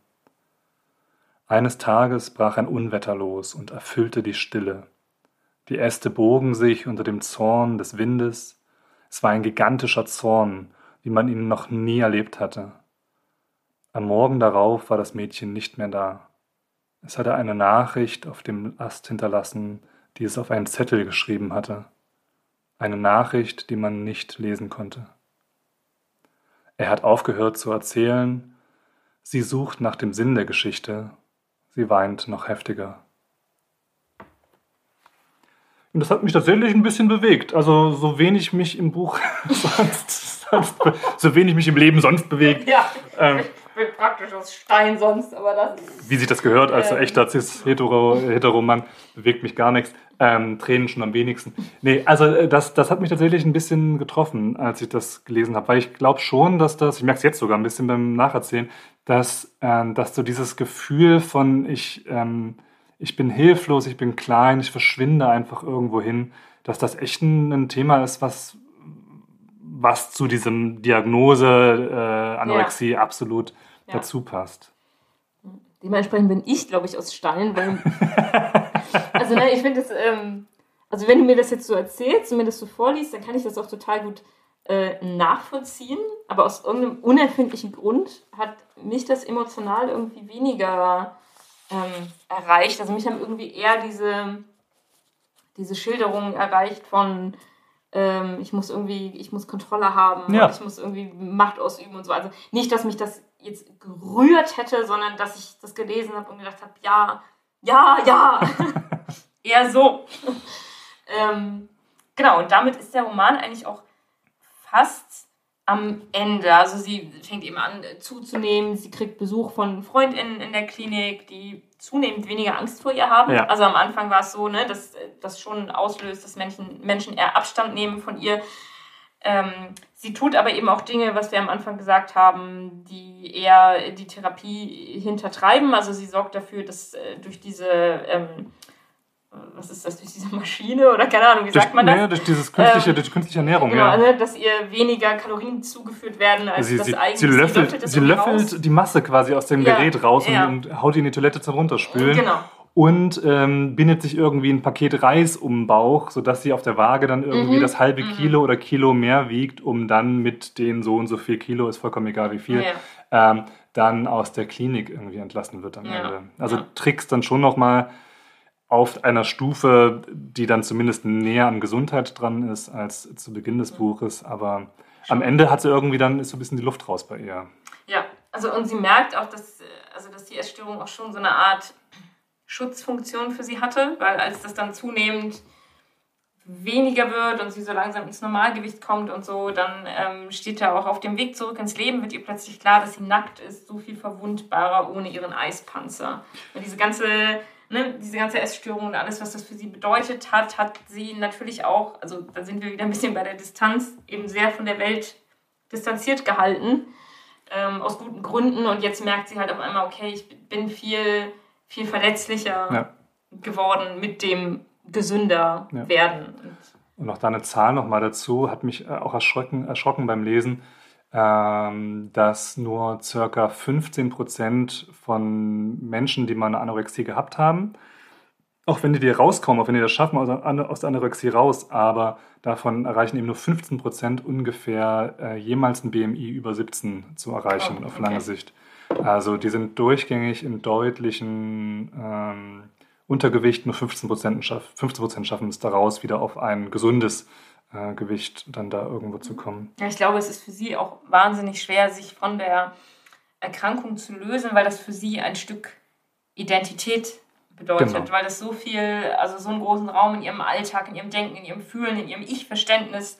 Eines Tages brach ein Unwetter los und erfüllte die Stille. Die Äste bogen sich unter dem Zorn des Windes. Es war ein gigantischer Zorn, wie man ihn noch nie erlebt hatte. Am Morgen darauf war das Mädchen nicht mehr da. Es hatte eine Nachricht auf dem Ast hinterlassen, die es auf einen Zettel geschrieben hatte. Eine Nachricht, die man nicht lesen konnte. Er hat aufgehört zu erzählen. Sie sucht nach dem Sinn der Geschichte Sie weint noch heftiger. Und das hat mich tatsächlich ein bisschen bewegt. Also so wenig mich im Buch sonst, sonst so wenig mich im Leben sonst bewegt. Ja, ähm, bin praktisch aus Stein sonst, aber das. Wie sich das gehört als ähm, echter Cis-Hetero-Mann, bewegt mich gar nichts. Ähm, Tränen schon am wenigsten. Nee, also äh, das, das hat mich tatsächlich ein bisschen getroffen, als ich das gelesen habe, weil ich glaube schon, dass das, ich merke es jetzt sogar ein bisschen beim Nacherzählen, dass, ähm, dass so dieses Gefühl von ich, ähm, ich bin hilflos, ich bin klein, ich verschwinde einfach irgendwo hin, dass das echt ein, ein Thema ist, was, was zu diesem Diagnose äh, Anorexie ja. absolut ja. dazu passt. Dementsprechend bin ich, glaube ich, aus Stein, weil also ne, ich finde das, ähm, also wenn du mir das jetzt so erzählst und mir das so vorliest, dann kann ich das auch total gut äh, nachvollziehen. Aber aus irgendeinem unerfindlichen Grund hat mich das emotional irgendwie weniger ähm, erreicht. Also mich haben irgendwie eher diese, diese Schilderungen erreicht von ähm, ich muss irgendwie, ich muss Kontrolle haben, ja. ich muss irgendwie Macht ausüben und so. Also nicht, dass mich das jetzt gerührt hätte, sondern dass ich das gelesen habe und gedacht habe, ja, ja, ja. Eher so. ähm, genau, und damit ist der Roman eigentlich auch fast am Ende. Also sie fängt eben an zuzunehmen, sie kriegt Besuch von FreundInnen in der Klinik, die zunehmend weniger Angst vor ihr haben. Ja. Also am Anfang war es so, ne, dass das schon auslöst, dass Menschen, Menschen eher Abstand nehmen von ihr. Ähm, sie tut aber eben auch Dinge, was wir am Anfang gesagt haben, die eher die Therapie hintertreiben. Also sie sorgt dafür, dass äh, durch diese, ähm, was ist das, durch diese Maschine oder keine Ahnung, wie durch, sagt man das? Ja, durch dieses künstliche, ähm, durch künstliche Ernährung, genau, ja. Ne, dass ihr weniger Kalorien zugeführt werden, als sie, das sie, eigentlich. Sie löffelt, sie, sie löffelt die Masse quasi aus dem ja, Gerät raus ja. und, und, haut die in die Toilette zum Runterspülen. Genau und ähm, bindet sich irgendwie ein Paket Reis um den Bauch, sodass sie auf der Waage dann irgendwie mhm. das halbe mhm. Kilo oder Kilo mehr wiegt, um dann mit den so und so viel Kilo, ist vollkommen egal wie viel, ja. ähm, dann aus der Klinik irgendwie entlassen wird am ja. Ende. Also ja. Tricks dann schon nochmal auf einer Stufe, die dann zumindest näher an Gesundheit dran ist als zu Beginn des Buches, aber am Ende hat sie irgendwie dann, ist so ein bisschen die Luft raus bei ihr. Ja, also und sie merkt auch, dass, äh, also dass die Essstörung auch schon so eine Art Schutzfunktion für sie hatte, weil als das dann zunehmend weniger wird und sie so langsam ins Normalgewicht kommt und so, dann ähm, steht er auch auf dem Weg zurück ins Leben, wird ihr plötzlich klar, dass sie nackt ist, so viel verwundbarer ohne ihren Eispanzer. Und diese ganze, ne, diese ganze Essstörung und alles, was das für sie bedeutet hat, hat sie natürlich auch, also da sind wir wieder ein bisschen bei der Distanz, eben sehr von der Welt distanziert gehalten, ähm, aus guten Gründen. Und jetzt merkt sie halt auf einmal, okay, ich bin viel viel verletzlicher ja. geworden mit dem gesünder ja. werden. Und noch da eine Zahl nochmal dazu, hat mich äh, auch erschrocken, erschrocken beim Lesen, ähm, dass nur circa 15 Prozent von Menschen, die mal eine Anorexie gehabt haben, auch wenn die dir rauskommen, auch wenn die das schaffen aus der Anorexie raus, aber davon erreichen eben nur 15 Prozent ungefähr äh, jemals ein BMI über 17 zu erreichen oh, okay. auf lange Sicht. Also die sind durchgängig im deutlichen ähm, Untergewicht, nur 15 Prozent schaff, 15 schaffen es daraus, wieder auf ein gesundes äh, Gewicht dann da irgendwo zu kommen. Ja, ich glaube, es ist für sie auch wahnsinnig schwer, sich von der Erkrankung zu lösen, weil das für sie ein Stück Identität bedeutet, genau. weil das so viel, also so einen großen Raum in ihrem Alltag, in ihrem Denken, in ihrem Fühlen, in ihrem Ich-Verständnis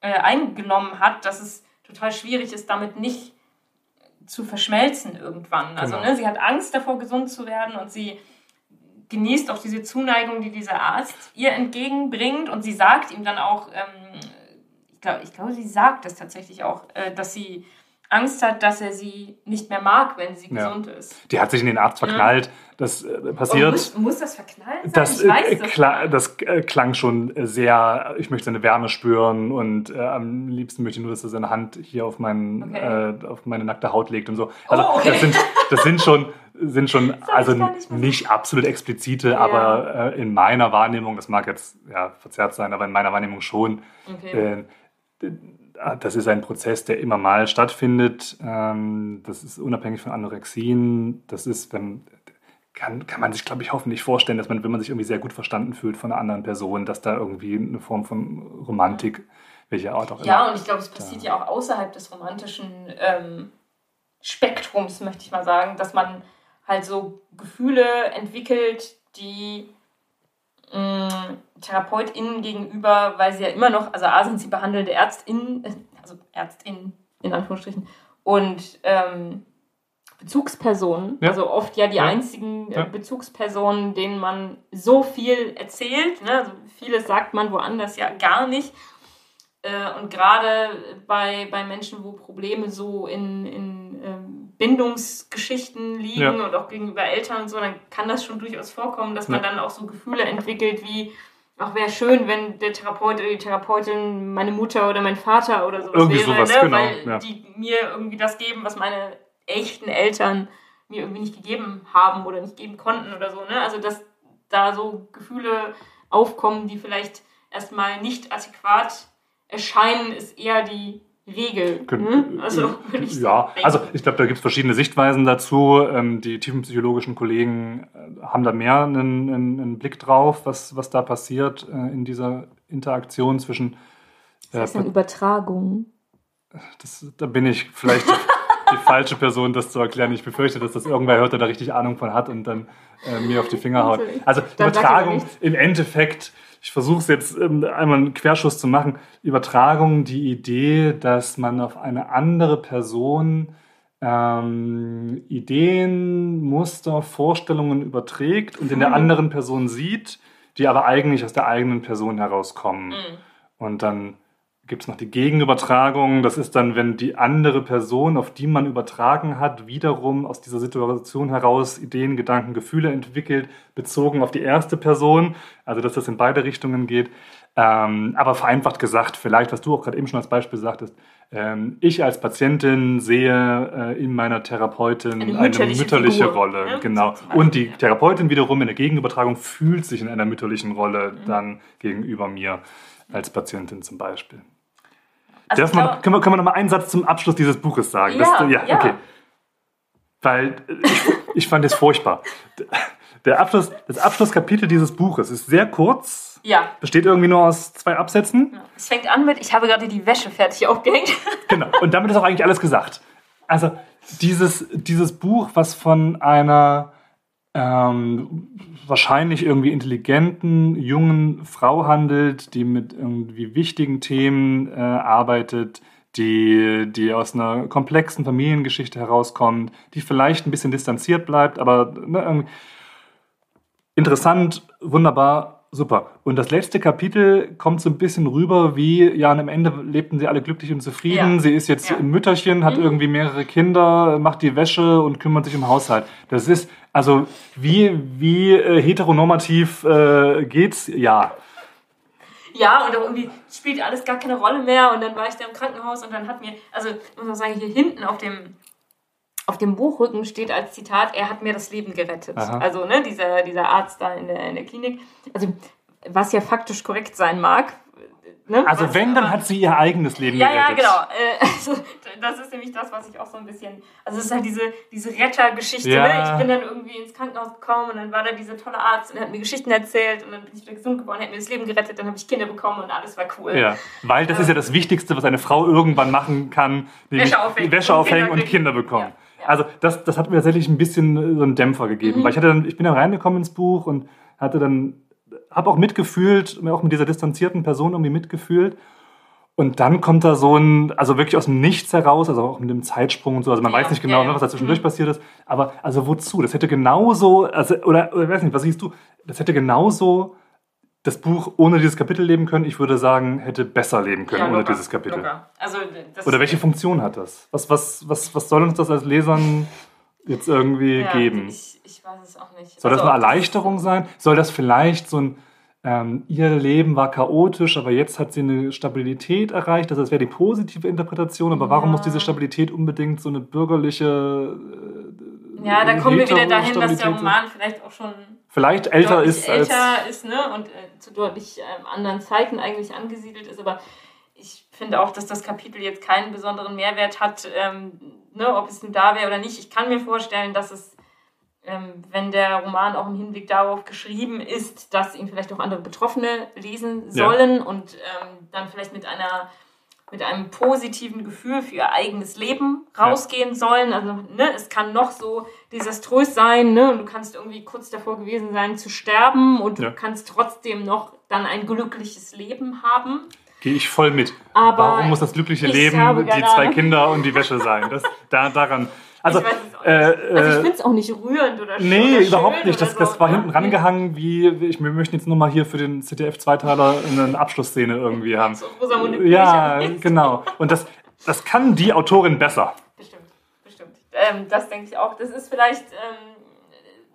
äh, eingenommen hat, dass es total schwierig ist, damit nicht zu verschmelzen irgendwann. Also genau. ne, sie hat Angst davor, gesund zu werden und sie genießt auch diese Zuneigung, die dieser Arzt ihr entgegenbringt und sie sagt ihm dann auch, ähm, ich glaube, ich glaub, sie sagt es tatsächlich auch, äh, dass sie Angst hat, dass er sie nicht mehr mag, wenn sie ja. gesund ist. Die hat sich in den Arzt verknallt. Ja. Das äh, passiert. Muss, muss, das verknallt sein? Das, ich weiß äh, das, klar, das äh, klang schon sehr, ich möchte seine Wärme spüren und äh, am liebsten möchte ich nur, dass er seine Hand hier auf, meinen, okay. Äh, auf meine nackte Haut legt und so. Also oh, okay. das, sind, das sind schon, sind schon also nicht, nicht, absolut explizite, ja. aber äh, in meiner Wahrnehmung, das mag jetzt ja, verzerrt sein, aber in meiner Wahrnehmung schon. Okay Ah, das ist ein Prozess, der immer mal stattfindet. Ähm, das ist unabhängig von Anorexien. Das ist, wenn, kann, kann man sich, glaube ich, hoffentlich vorstellen, dass man, wenn man sich irgendwie sehr gut verstanden fühlt von einer anderen Person, dass da irgendwie eine Form von Romantik, welche Art auch immer. Ja, und ich glaube, es passiert ja auch außerhalb des romantischen ähm, Spektrums, möchte ich mal sagen, dass man halt so Gefühle entwickelt, die TherapeutInnen gegenüber, weil sie ja immer noch, also A sind sie behandelnde ÄrztInnen, also ÄrztInnen in Anführungsstrichen, und ähm, Bezugspersonen, ja. also oft ja die ja. einzigen äh, ja. Bezugspersonen, denen man so viel erzählt. Ne? Also vieles sagt man woanders ja gar nicht. Äh, und gerade bei, bei Menschen, wo Probleme so in, in Bindungsgeschichten liegen ja. und auch gegenüber Eltern und so, dann kann das schon durchaus vorkommen, dass man dann auch so Gefühle entwickelt wie, ach, wäre schön, wenn der Therapeut oder die Therapeutin meine Mutter oder mein Vater oder sowas irgendwie wäre, sowas, ne? genau, weil ja. die mir irgendwie das geben, was meine echten Eltern mir irgendwie nicht gegeben haben oder nicht geben konnten oder so. Ne? Also dass da so Gefühle aufkommen, die vielleicht erstmal nicht adäquat erscheinen, ist eher die Regel. Hm? Also, ich ja, so also ich glaube, da gibt es verschiedene Sichtweisen dazu. Ähm, die tiefenpsychologischen Kollegen äh, haben da mehr einen, einen, einen, Blick drauf, was, was da passiert äh, in dieser Interaktion zwischen. Äh, das ist eine Übertragung. Das, da bin ich vielleicht die falsche Person, das zu erklären. Ich befürchte, dass das irgendwer hört, der da richtig Ahnung von hat und dann äh, mir auf die Finger haut. Also Übertragung im Endeffekt ich versuche es jetzt ähm, einmal einen Querschuss zu machen. Übertragung, die Idee, dass man auf eine andere Person ähm, Ideen, Muster, Vorstellungen überträgt und in der mhm. anderen Person sieht, die aber eigentlich aus der eigenen Person herauskommen. Mhm. Und dann gibt es noch die Gegenübertragung. Das ist dann, wenn die andere Person, auf die man übertragen hat, wiederum aus dieser Situation heraus Ideen, Gedanken, Gefühle entwickelt, bezogen auf die erste Person. Also, dass das in beide Richtungen geht. Ähm, aber vereinfacht gesagt, vielleicht, was du auch gerade eben schon als Beispiel sagtest, ähm, ich als Patientin sehe äh, in meiner Therapeutin eine mütterliche, eine mütterliche Rolle. Ja, genau. Und die Therapeutin wiederum in der Gegenübertragung fühlt sich in einer mütterlichen Rolle mhm. dann gegenüber mir als Patientin zum Beispiel. Also Darf man, können, wir, können wir noch mal einen Satz zum Abschluss dieses Buches sagen? Ja, das, ja, ja. okay. Weil ich, ich fand es furchtbar. Der Abschluss, das Abschlusskapitel dieses Buches ist sehr kurz. Ja. Besteht irgendwie nur aus zwei Absätzen. Ja. Es fängt an mit, ich habe gerade die Wäsche fertig aufgehängt. Genau. Und damit ist auch eigentlich alles gesagt. Also dieses, dieses Buch, was von einer ähm, wahrscheinlich irgendwie intelligenten, jungen Frau handelt, die mit irgendwie wichtigen Themen äh, arbeitet, die, die aus einer komplexen Familiengeschichte herauskommt, die vielleicht ein bisschen distanziert bleibt, aber ne, interessant, wunderbar super. Und das letzte Kapitel kommt so ein bisschen rüber, wie, ja, und am Ende lebten sie alle glücklich und zufrieden. Ja. Sie ist jetzt ja. ein Mütterchen, hat mhm. irgendwie mehrere Kinder, macht die Wäsche und kümmert sich um Haushalt. Das ist, also, wie, wie äh, heteronormativ äh, geht's? Ja. Ja, und irgendwie spielt alles gar keine Rolle mehr. Und dann war ich da im Krankenhaus und dann hat mir, also, muss man sagen, hier hinten auf dem auf dem Buchrücken steht als Zitat, er hat mir das Leben gerettet. Aha. Also ne, dieser, dieser Arzt da in der, in der Klinik. Also was ja faktisch korrekt sein mag. Ne? Also was, wenn, dann hat sie ihr eigenes Leben ja, gerettet. Ja, genau. Äh, also, das ist nämlich das, was ich auch so ein bisschen... Also es ist halt diese, diese Rettergeschichte. Ja. Ne? Ich bin dann irgendwie ins Krankenhaus gekommen und dann war da dieser tolle Arzt und hat mir Geschichten erzählt und dann bin ich wieder gesund geworden, hat mir das Leben gerettet, dann habe ich Kinder bekommen und alles war cool. Ja, weil das ähm, ist ja das Wichtigste, was eine Frau irgendwann machen kann. Wäsche aufhängen, Wäsche aufhängen und, Kinder, und Kinder bekommen. Ja. Also das, das hat mir tatsächlich ein bisschen äh, so einen Dämpfer gegeben, mhm. weil ich hatte dann, ich bin dann reingekommen ins Buch und hatte dann, habe auch mitgefühlt, auch mit dieser distanzierten Person irgendwie mitgefühlt. Und dann kommt da so ein, also wirklich aus dem Nichts heraus, also auch mit dem Zeitsprung und so, also man ja, weiß nicht genau, ja, was da zwischendurch mhm. passiert ist, aber also wozu? Das hätte genauso, also, oder, oder ich weiß nicht, was siehst du? Das hätte genauso das Buch ohne dieses Kapitel leben können. Ich würde sagen, hätte besser leben können ja, ohne dieses Kapitel. Also, Oder welche Funktion hat das? Was, was, was, was soll uns das als Lesern jetzt irgendwie ja, geben? Ich, ich, weiß es auch nicht. Soll also, das eine Erleichterung sein? Soll das vielleicht so ein, ähm, ihr Leben war chaotisch, aber jetzt hat sie eine Stabilität erreicht? Das wäre die positive Interpretation, aber ja. warum muss diese Stabilität unbedingt so eine bürgerliche. Äh, ja, da kommen wir wieder dahin, dass der Roman vielleicht auch schon vielleicht älter ist älter ist ne und äh, zu deutlich äh, anderen Zeiten eigentlich angesiedelt ist aber ich finde auch dass das Kapitel jetzt keinen besonderen Mehrwert hat ähm, ne ob es nun da wäre oder nicht ich kann mir vorstellen dass es ähm, wenn der Roman auch im Hinblick darauf geschrieben ist dass ihn vielleicht auch andere Betroffene lesen sollen ja. und ähm, dann vielleicht mit einer mit einem positiven Gefühl für ihr eigenes Leben rausgehen sollen. Also ne, es kann noch so desaströs sein, ne? Und du kannst irgendwie kurz davor gewesen sein zu sterben und ja. du kannst trotzdem noch dann ein glückliches Leben haben. Gehe ich voll mit. Aber Warum muss das glückliche Leben die zwei Kinder und die Wäsche sein? Das, da, daran also, äh, also ich äh, finde es auch nicht rührend oder schön. Nee, oder überhaupt nicht. Das, das war hinten rangehangen, wie ich, wir möchten jetzt nur mal hier für den CTF-Zweiteiler eine Abschlussszene irgendwie haben. So Rosamunde ja, genau. Und das, das kann die Autorin besser. Bestimmt, bestimmt. Ähm, das denke ich auch. Das ist vielleicht ähm,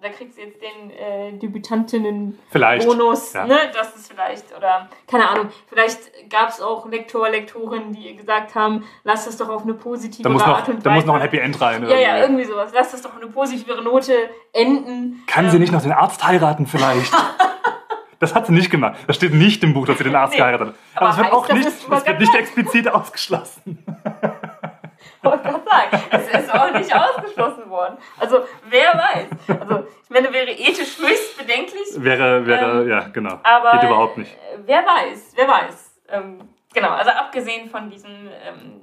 da kriegst du jetzt den äh, Debütantinnen-Bonus. Ja. Ne? Das ist vielleicht, oder keine Ahnung, vielleicht gab es auch Lektor, Lektorinnen, die gesagt haben, lass das doch auf eine positive da muss noch, Art und Weise. Da muss noch ein Happy End rein. Ja, irgendwie. ja, irgendwie sowas. Lass das doch auf eine positivere Note enden. Kann ähm, sie nicht noch den Arzt heiraten vielleicht? Das hat sie nicht gemacht. Das steht nicht im Buch, dass sie den Arzt nee. geheiratet hat. Aber, es wird auch nicht, es wird nicht explizit ausgeschlossen. wollte gerade sagen, es ist auch nicht ausgeschlossen worden. Also, wer weiß. Also, ich meine, wäre ethisch höchst bedenklich. Wäre, wäre, ähm, ja, genau. Aber Geht überhaupt nicht. Wer weiß, wer weiß. Ähm, genau, also abgesehen von diesem ähm,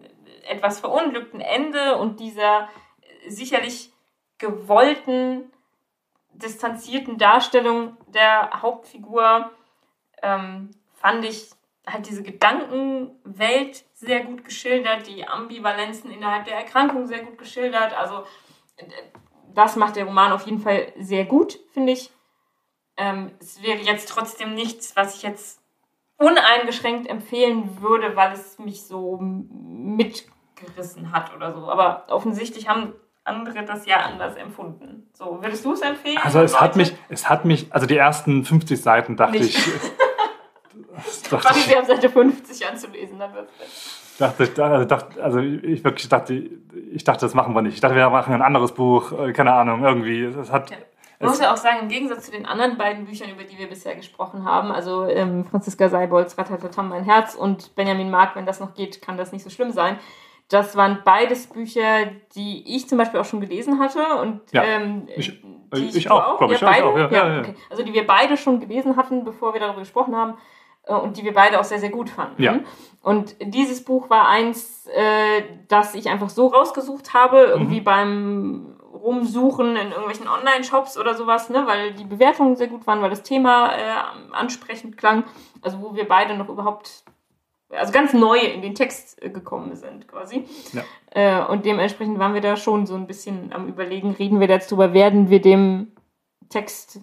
etwas verunglückten Ende und dieser sicherlich gewollten, distanzierten Darstellung der Hauptfigur, ähm, fand ich halt diese Gedankenwelt sehr gut geschildert, die Ambivalenzen innerhalb der Erkrankung sehr gut geschildert. Also das macht der Roman auf jeden Fall sehr gut, finde ich. Ähm, es wäre jetzt trotzdem nichts, was ich jetzt uneingeschränkt empfehlen würde, weil es mich so mitgerissen hat oder so. Aber offensichtlich haben andere das ja anders empfunden. So, würdest du es empfehlen? Also es hat mich, es hat mich, also die ersten 50 Seiten dachte Nicht. ich, Fangen Sie ab Seite 50 anzulesen, dann wird es dachte, dachte, also ich wirklich dachte, ich dachte, das machen wir nicht. Ich dachte, wir machen ein anderes Buch, äh, keine Ahnung, irgendwie. Es hat, ja. Man muss ja auch sagen, im Gegensatz zu den anderen beiden Büchern, über die wir bisher gesprochen haben, also ähm, Franziska Seibolds Ratatatam, mein Herz und Benjamin Mark, wenn das noch geht, kann das nicht so schlimm sein. Das waren beides Bücher, die ich zum Beispiel auch schon gelesen hatte und ja, ähm, ich, ich, ich auch, glaube ich. Beide? Auch, ja, ja, okay. Also die wir beide schon gelesen hatten, bevor wir darüber gesprochen haben. Äh, und die wir beide auch sehr, sehr gut fanden. Ja. Und dieses Buch war eins, äh, das ich einfach so rausgesucht habe, irgendwie mhm. beim Rumsuchen in irgendwelchen Online-Shops oder sowas, ne, weil die Bewertungen sehr gut waren, weil das Thema äh, ansprechend klang, also wo wir beide noch überhaupt, also ganz neu in den Text äh, gekommen sind quasi. Ja. Äh, und dementsprechend waren wir da schon so ein bisschen am Überlegen, reden wir jetzt drüber, werden wir dem Text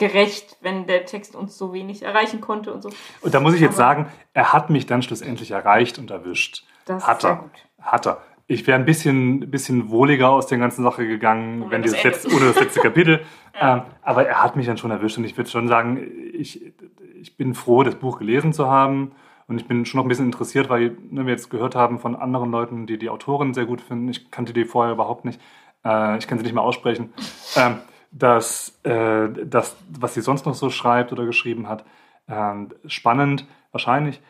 gerecht, wenn der Text uns so wenig erreichen konnte und so. Und da muss ich jetzt Aber sagen, er hat mich dann schlussendlich erreicht und erwischt. Das hat ist er. Gut. Hat er. Ich wäre ein bisschen, bisschen wohliger aus der ganzen Sache gegangen, ohne wenn dieses letzte, ohne das letzte Kapitel. ja. ähm, aber er hat mich dann schon erwischt und ich würde schon sagen, ich, ich bin froh, das Buch gelesen zu haben. Und ich bin schon noch ein bisschen interessiert, weil ne, wir jetzt gehört haben von anderen Leuten, die die Autorin sehr gut finden. Ich kannte die vorher überhaupt nicht. Äh, ich kann sie nicht mehr aussprechen. Ähm, dass äh, das, was sie sonst noch so schreibt oder geschrieben hat, äh, spannend, wahrscheinlich.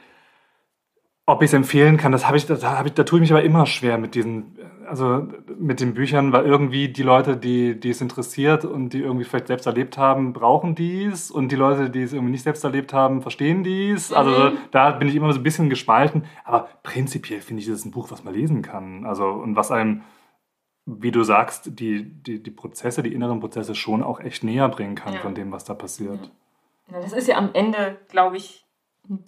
Ob ich es empfehlen kann, das habe ich, das hab ich, da tue ich mich aber immer schwer mit diesen, also mit den Büchern, weil irgendwie die Leute, die, die es interessiert und die irgendwie vielleicht selbst erlebt haben, brauchen dies und die Leute, die es irgendwie nicht selbst erlebt haben, verstehen dies. Also mhm. da bin ich immer so ein bisschen gespalten. Aber prinzipiell finde ich, das ist ein Buch, was man lesen kann. Also und was einem, wie du sagst, die, die, die Prozesse, die inneren Prozesse schon auch echt näher bringen kann ja. von dem, was da passiert. Ja, das ist ja am Ende, glaube ich,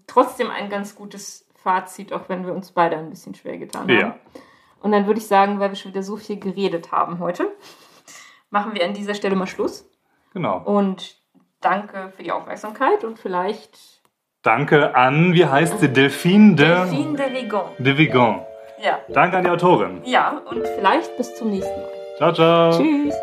trotzdem ein ganz gutes Fazit, auch wenn wir uns beide ein bisschen schwer getan haben. Ja. Und dann würde ich sagen, weil wir schon wieder so viel geredet haben heute, machen wir an dieser Stelle mal Schluss. Genau. Und danke für die Aufmerksamkeit und vielleicht. Danke an, wie heißt sie? Delphine de. Delphine de Vigon. De Vigon. Ja. Danke an die Autorin. Ja, und vielleicht bis zum nächsten Mal. Ciao, ciao. Tschüss.